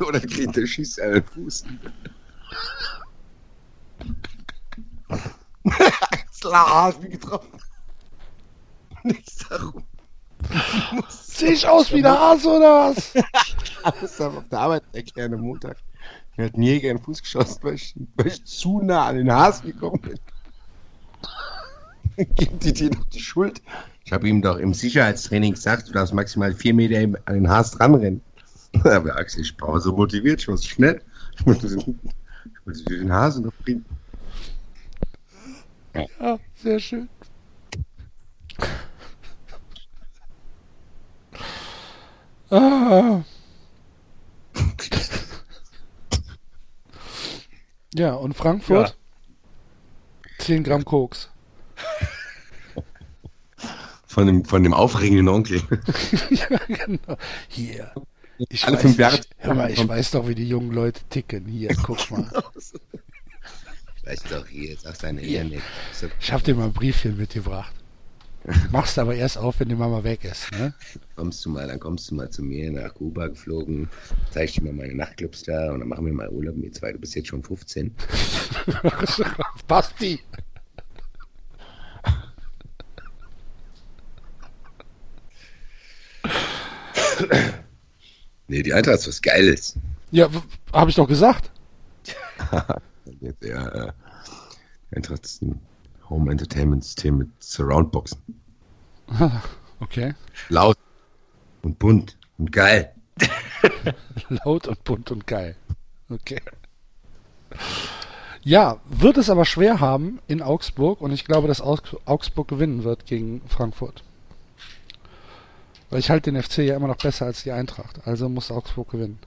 Oder kriegt der schießt einen Fuß. Klar, ich bin getroffen. Nichts darum. Sehe ich aus wie ein Hase oder was? Ich muss auf der Arbeit erklären am Montag. Mir hat ein Jäger in den Fuß geschossen, weil ich, weil ich zu nah an den Hasen gekommen bin. Gibt die dir noch die Schuld? Ich habe ihm doch im Sicherheitstraining gesagt, du darfst maximal vier Meter an den Has dranrennen. *laughs* Aber Axel, ich brauche so motiviert, ich muss schnell. Ich muss ich muss den Hasen noch bringen. Ja, sehr schön. Ah. Ja, und Frankfurt? 10 Gramm Koks. Von dem, von dem aufregenden Onkel. *laughs* ja, genau. Hier. Ich Alle weiß, fünf Jahre- Ich, hör mal, ich weiß doch, wie die jungen Leute ticken. Hier, *laughs* guck mal. Ich weiß doch, hier, sag's deine Hier. So, Ich hab dir mal ein Briefchen mitgebracht. *laughs* Machst aber erst auf, wenn die Mama weg ist, ne? kommst du mal, dann kommst du mal zu mir nach Kuba geflogen, zeig ich dir mal meine Nachtclubs da und dann machen wir mal Urlaub mit zwei. Du bist jetzt schon 15. *laughs* Basti. Nee, die Eintracht ist was Geiles. Ja, habe ich doch gesagt. *laughs* Jetzt eher, äh, Eintracht ist ein Home Entertainment System mit Surroundboxen. *laughs* Okay. Laut und bunt und geil. *laughs* Laut und bunt und geil. Okay. Ja, wird es aber schwer haben in Augsburg und ich glaube, dass Augs Augsburg gewinnen wird gegen Frankfurt. Weil ich halte den FC ja immer noch besser als die Eintracht. Also muss Augsburg gewinnen.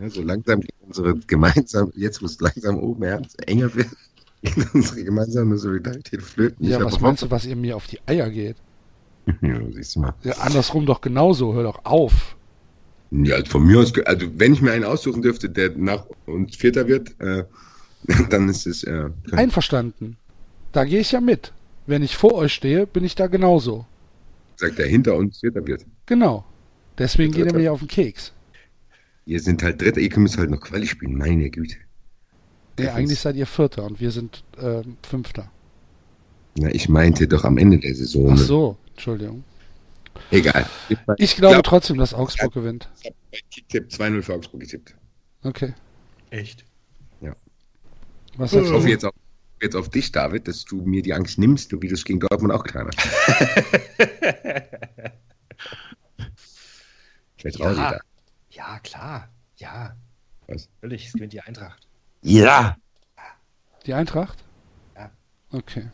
Ja, so langsam geht unsere gemeinsam, jetzt wo es langsam oben her enger wird, *laughs* geht unsere gemeinsame Solidarität flöten. Ja, Ich was meinst du, was ihr mir auf die Eier geht? *laughs* Ja, siehst du mal. Ja, andersrum doch genauso. Hör doch auf. Ja, also von mir aus, also wenn ich mir einen aussuchen dürfte, der nach uns Vierter wird, äh, *laughs* dann ist es, äh, Einverstanden. Da gehe ich ja mit. Wenn ich vor euch stehe, bin ich da genauso. Sagt der hinter uns Vierter wird. Genau. Deswegen geht er mir auf den Keks. Ihr sind halt Dritter, ihr müsst halt noch Quali spielen, meine Güte. Nee, eigentlich seid ihr Vierter und wir sind ähm, Fünfter. Na, ich meinte doch am Ende der Saison. Ach ne? so, Entschuldigung. Egal. Ich glaube glaub- trotzdem, dass Augsburg gewinnt. Ich habe bei Kicktipp 2-0 für Augsburg getippt. Okay. Echt? Was sagst Ich hoffe jetzt auf, jetzt auf dich, David, dass du mir die Angst nimmst, so wie du es gegen Dortmund auch getan hast. *laughs* Dir Ja. da. Ja, klar. Ja. Was? Natürlich, es gewinnt die Eintracht. Ja. Die Eintracht? Ja. Okay.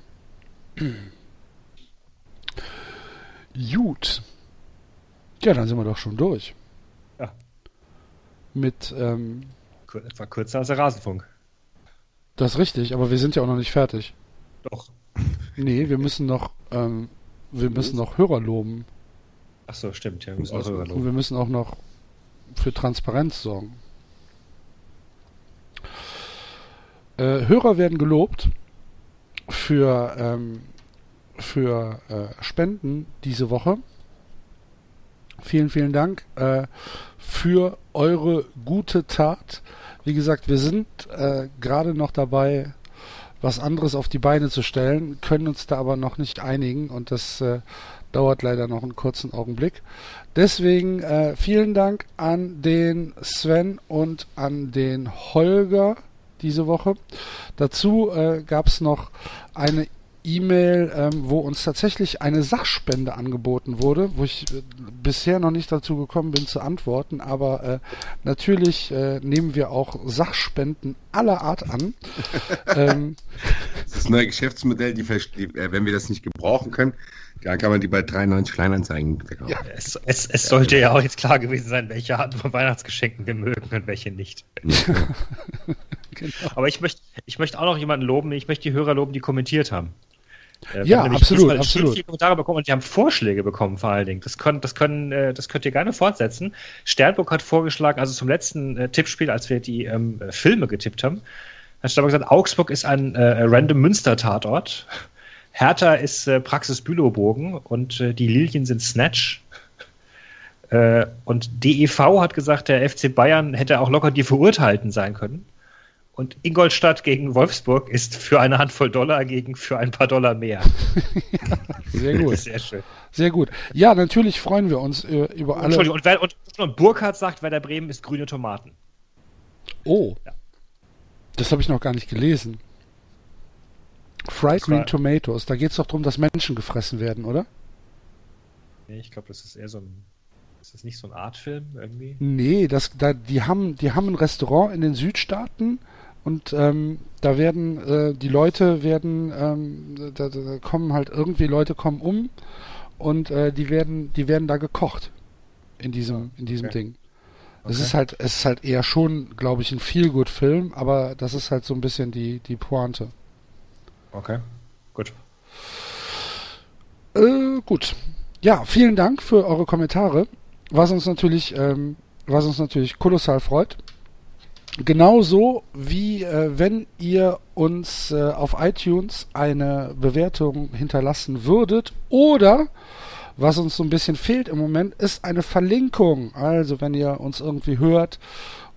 Gut. Ja, dann sind wir doch schon durch. Ja. Mit, ähm, Kur- Etwa kürzer als der Rasenfunk. das ist richtig, aber wir sind ja auch noch nicht fertig. Doch. Nee, wir müssen noch, ähm, wir müssen noch Hörer loben. Ach so, stimmt. Ja, wir müssen auch drüber Und loben. wir müssen auch noch für Transparenz sorgen. Äh, Hörer werden gelobt für, ähm, für äh, Spenden diese Woche. Vielen, vielen Dank äh, für eure gute Tat. Wie gesagt, wir sind äh, gerade noch dabei, was anderes auf die Beine zu stellen, können uns da aber noch nicht einigen und das äh, dauert leider noch einen kurzen Augenblick. Deswegen äh, vielen Dank an den Sven und an den Holger diese Woche. Dazu äh, gab es noch eine E-Mail, ähm, wo uns tatsächlich eine Sachspende angeboten wurde, wo ich äh, bisher noch nicht dazu gekommen bin zu antworten, aber äh, natürlich äh, nehmen wir auch Sachspenden aller Art an. *laughs* ähm, Das ist neue Geschäftsmodell, die, die, äh, wenn wir das nicht gebrauchen können, dann kann man die bei 93 Kleinanzeigen verkaufen. Ja. Es, es, es sollte ja auch jetzt klar gewesen sein, welche Arten von Weihnachtsgeschenken wir mögen und welche nicht. *laughs* genau. Aber ich möchte, ich möchte auch noch jemanden loben. Ich möchte die Hörer loben, die kommentiert haben. Äh, wir Ja, haben absolut, absolut. viele Kommentare bekommen und die haben Vorschläge bekommen vor allen Dingen. Das, können, das, können, äh, das könnt ihr gerne fortsetzen. Sternburg hat vorgeschlagen, also zum letzten äh, Tippspiel, als wir die ähm, äh, Filme getippt haben, hat Sternburg gesagt, Augsburg ist ein äh, random Münster-Tatort. Hertha ist äh, Praxis Bülowbogen und äh, die Lilien sind Snatch. *laughs* Äh, und DEV hat gesagt, der FC Bayern hätte auch locker die Verurteilten sein können. Und Ingolstadt gegen Wolfsburg ist für eine Handvoll Dollar gegen für ein paar Dollar mehr. *laughs* Sehr gut. Sehr schön. Sehr gut. Ja, natürlich freuen wir uns äh, über alle. Entschuldigung, und, wer, und, und Burkhardt sagt, Werder Bremen ist grüne Tomaten. Oh. Ja. Das habe ich noch gar nicht gelesen. Fried Das Green Tomatoes, da geht es doch darum, dass Menschen gefressen werden, oder? Nee, ich glaube, das ist eher so ein. Ist das nicht so ein Artfilm irgendwie? Nee, das, da, die, haben, die haben ein Restaurant in den Südstaaten und ähm, da werden äh, die Leute werden, ähm, da, da kommen halt irgendwie Leute kommen um und äh, die werden, die werden da gekocht in diesem, in diesem Okay. Ding. Es Okay. ist halt, es ist halt eher schon, glaube ich, ein Feel-Good-Film, aber das ist halt so ein bisschen die, die Pointe. Okay. Gut. Äh, gut. Ja, vielen Dank für eure Kommentare, was uns natürlich, ähm, was uns natürlich kolossal freut. Genauso wie äh, wenn ihr uns äh, auf iTunes eine Bewertung hinterlassen würdet oder was uns so ein bisschen fehlt im Moment, ist eine Verlinkung. Also wenn ihr uns irgendwie hört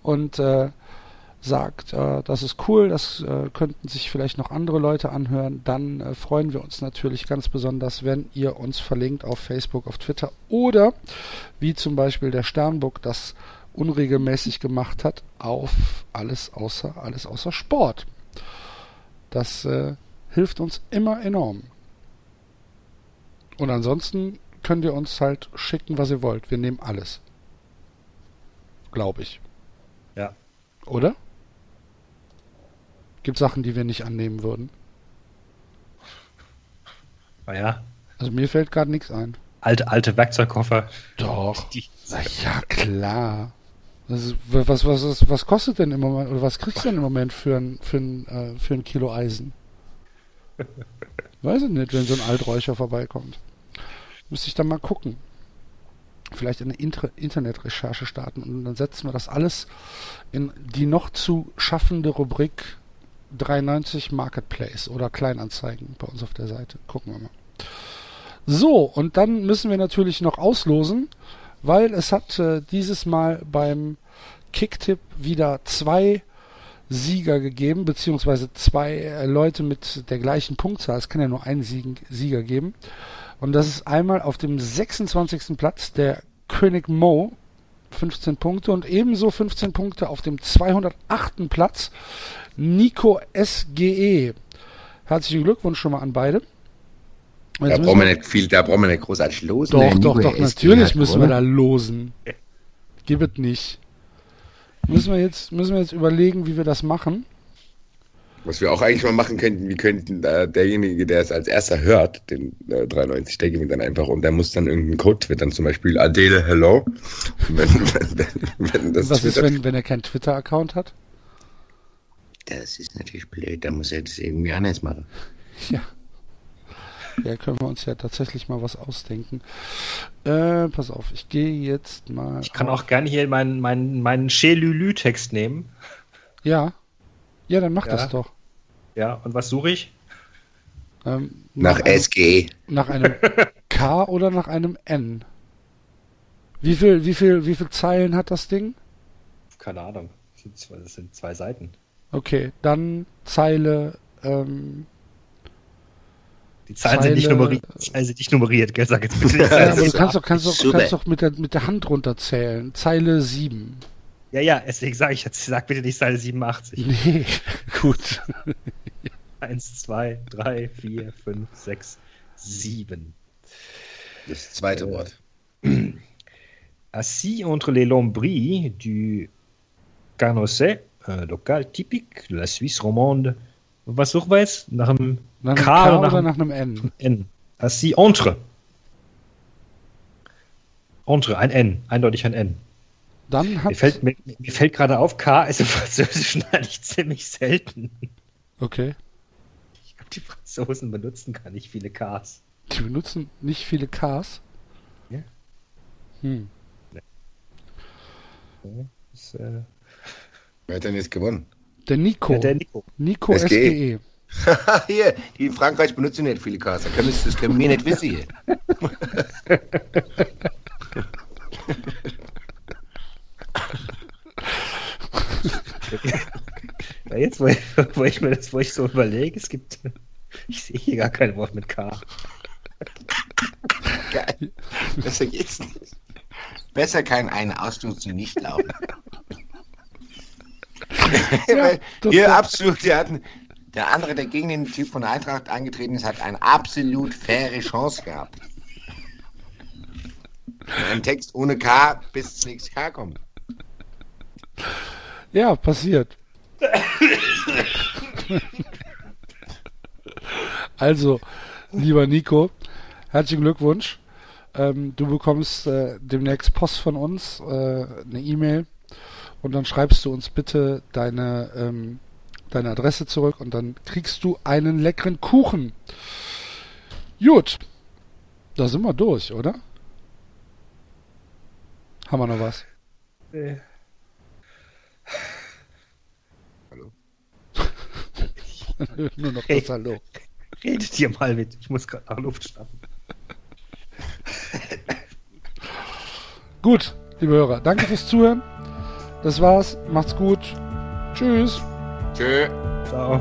und äh, sagt, äh, das ist cool, das äh, könnten sich vielleicht noch andere Leute anhören, dann äh, freuen wir uns natürlich ganz besonders, wenn ihr uns verlinkt auf Facebook, auf Twitter oder wie zum Beispiel der Sternburg das unregelmäßig gemacht hat, auf alles außer alles außer Sport. Das äh, hilft uns immer enorm. Und ansonsten könnt ihr uns halt schicken, was ihr wollt. Wir nehmen alles. Glaube ich. Ja. Oder? Gibt Sachen, die wir nicht annehmen würden. Naja, Also mir fällt gerade nichts ein. alte, alte Werkzeugkoffer. Doch. Die, Na ja, klar. Ist, was, was, was, was kostet denn im Moment, oder was kriegst du denn im Moment für ein, für ein, äh, für ein Kilo Eisen? *laughs* Weiß ich nicht, wenn so ein Alträucher vorbeikommt. Müsste ich dann mal gucken. Vielleicht eine Inter Internetrecherche starten und dann setzen wir das alles in die noch zu schaffende Rubrik 93 Marketplace oder Kleinanzeigen bei uns auf der Seite. Gucken wir mal. So, und dann müssen wir natürlich noch auslosen, weil es hat äh, dieses Mal beim Kicktipp wieder zwei Sieger gegeben, beziehungsweise zwei äh, Leute mit der gleichen Punktzahl. Es kann ja nur einen Siegen, Sieger geben. Und das ist einmal auf dem 26. Platz der König Mo, 15 Punkte, und ebenso 15 Punkte auf dem 208. Platz Nico SGE. Herzlichen Glückwunsch schon mal an beide. Da brauchen wir nicht viel, da brauchen wir nicht großartig losen. doch, Der doch, doch, SG natürlich hat müssen wir da losen. Gib es nicht. Müssen wir jetzt, müssen wir jetzt überlegen, wie wir das machen. Was wir auch eigentlich mal machen könnten, wir könnten äh, derjenige, der es als erster hört, den äh, 93, der gewinnt dann einfach und der muss dann irgendeinen Code twittern, zum Beispiel Adele Hello. *laughs* Wenn, wenn, wenn das Was ist, twittert- wenn, wenn er keinen Twitter-Account hat? Das ist natürlich blöd, da muss er das irgendwie anders machen. *laughs* Ja. Ja, können wir uns ja tatsächlich mal was ausdenken. Äh, pass auf, ich gehe jetzt mal. Ich kann auf- auch gerne hier meinen, meinen, meinen Chelülü-Text nehmen. Ja. Ja, dann mach Ja. das doch. Ja, und was suche ich? Ähm, Nach einem, SGE. nach einem *laughs* K oder nach einem N? Wie viel, wie viel, wie viel Zeilen hat das Ding? Keine Ahnung. Das sind zwei, das sind zwei Seiten. Okay, dann Zeile, ähm, Die Zahlen sind nicht Zeile- nummeriert. Die Zahlen sind nicht nummeriert, gell? Sag jetzt bitte ja, aber du Zeile kannst doch, kannst doch, kannst doch mit der, mit der Hand runterzählen. Zeile 7. Ja, ja, deswegen sage ich jetzt, sag bitte nicht Zeile 87. Nee, *laughs* gut. 1, 2, 3, 4, 5, 6, 7. Das zweite Äh, Wort. *clears throat* Assis entre les lambris du Carnosset, un local typique de la Suisse romande. Was suchen wir jetzt? Nach einem Nach einem K K, oder oder nach nach einem N? N. Assis entre. Entre, ein N, eindeutig ein N. Dann hat. Mir fällt, mir, mir fällt gerade auf, K ist im Französischen *laughs* eigentlich ziemlich selten. Okay. *laughs* Die Franzosen benutzen gar nicht viele Ks. Die benutzen nicht viele Ks. Ja. Hm. Das, äh, Wer hat denn jetzt gewonnen? Der Nico. der, der Nico. Nico E. SGE. SGE. *laughs* hier, die in Frankreich benutzen nicht viele Cars. Das können, wir- das können wir nicht wissen hier. *laughs* Ja, jetzt, wo ich, *laughs* wo ich mir das, wo ich so überlege, es gibt. *laughs* Ich sehe hier gar kein Wort mit K. Geil. Besser geht's nicht. Besser kann ein Ausstoß nicht laufen. Total. *laughs* Hier absolut, der, hat, der andere, der gegen den Typ von Eintracht angetreten ist, hat eine absolut faire Chance gehabt. Ein Text ohne K bis das nächste K kommt. Ja, passiert. Also, lieber Nico, herzlichen Glückwunsch. Ähm, du bekommst äh, demnächst Post von uns, äh, eine E-Mail und dann schreibst du uns bitte deine, ähm, deine Adresse zurück und dann kriegst du einen leckeren Kuchen. Gut, da sind wir durch, oder? Haben wir noch was? Äh, *laughs* Nur noch Hey. das Hallo. redet ihr mal mit. Ich muss gerade nach Luft schnappen. Gut, liebe Hörer, danke fürs Zuhören. Das war's. Macht's gut. Tschüss. Tschö. Ciao.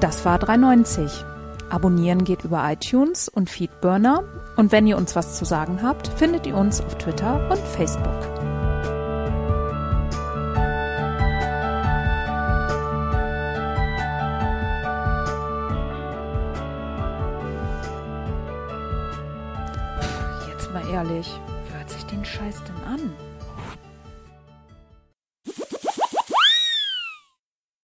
Das war 390. Abonnieren geht über iTunes und Feedburner. Und wenn ihr uns was zu sagen habt, findet ihr uns auf Twitter und Facebook.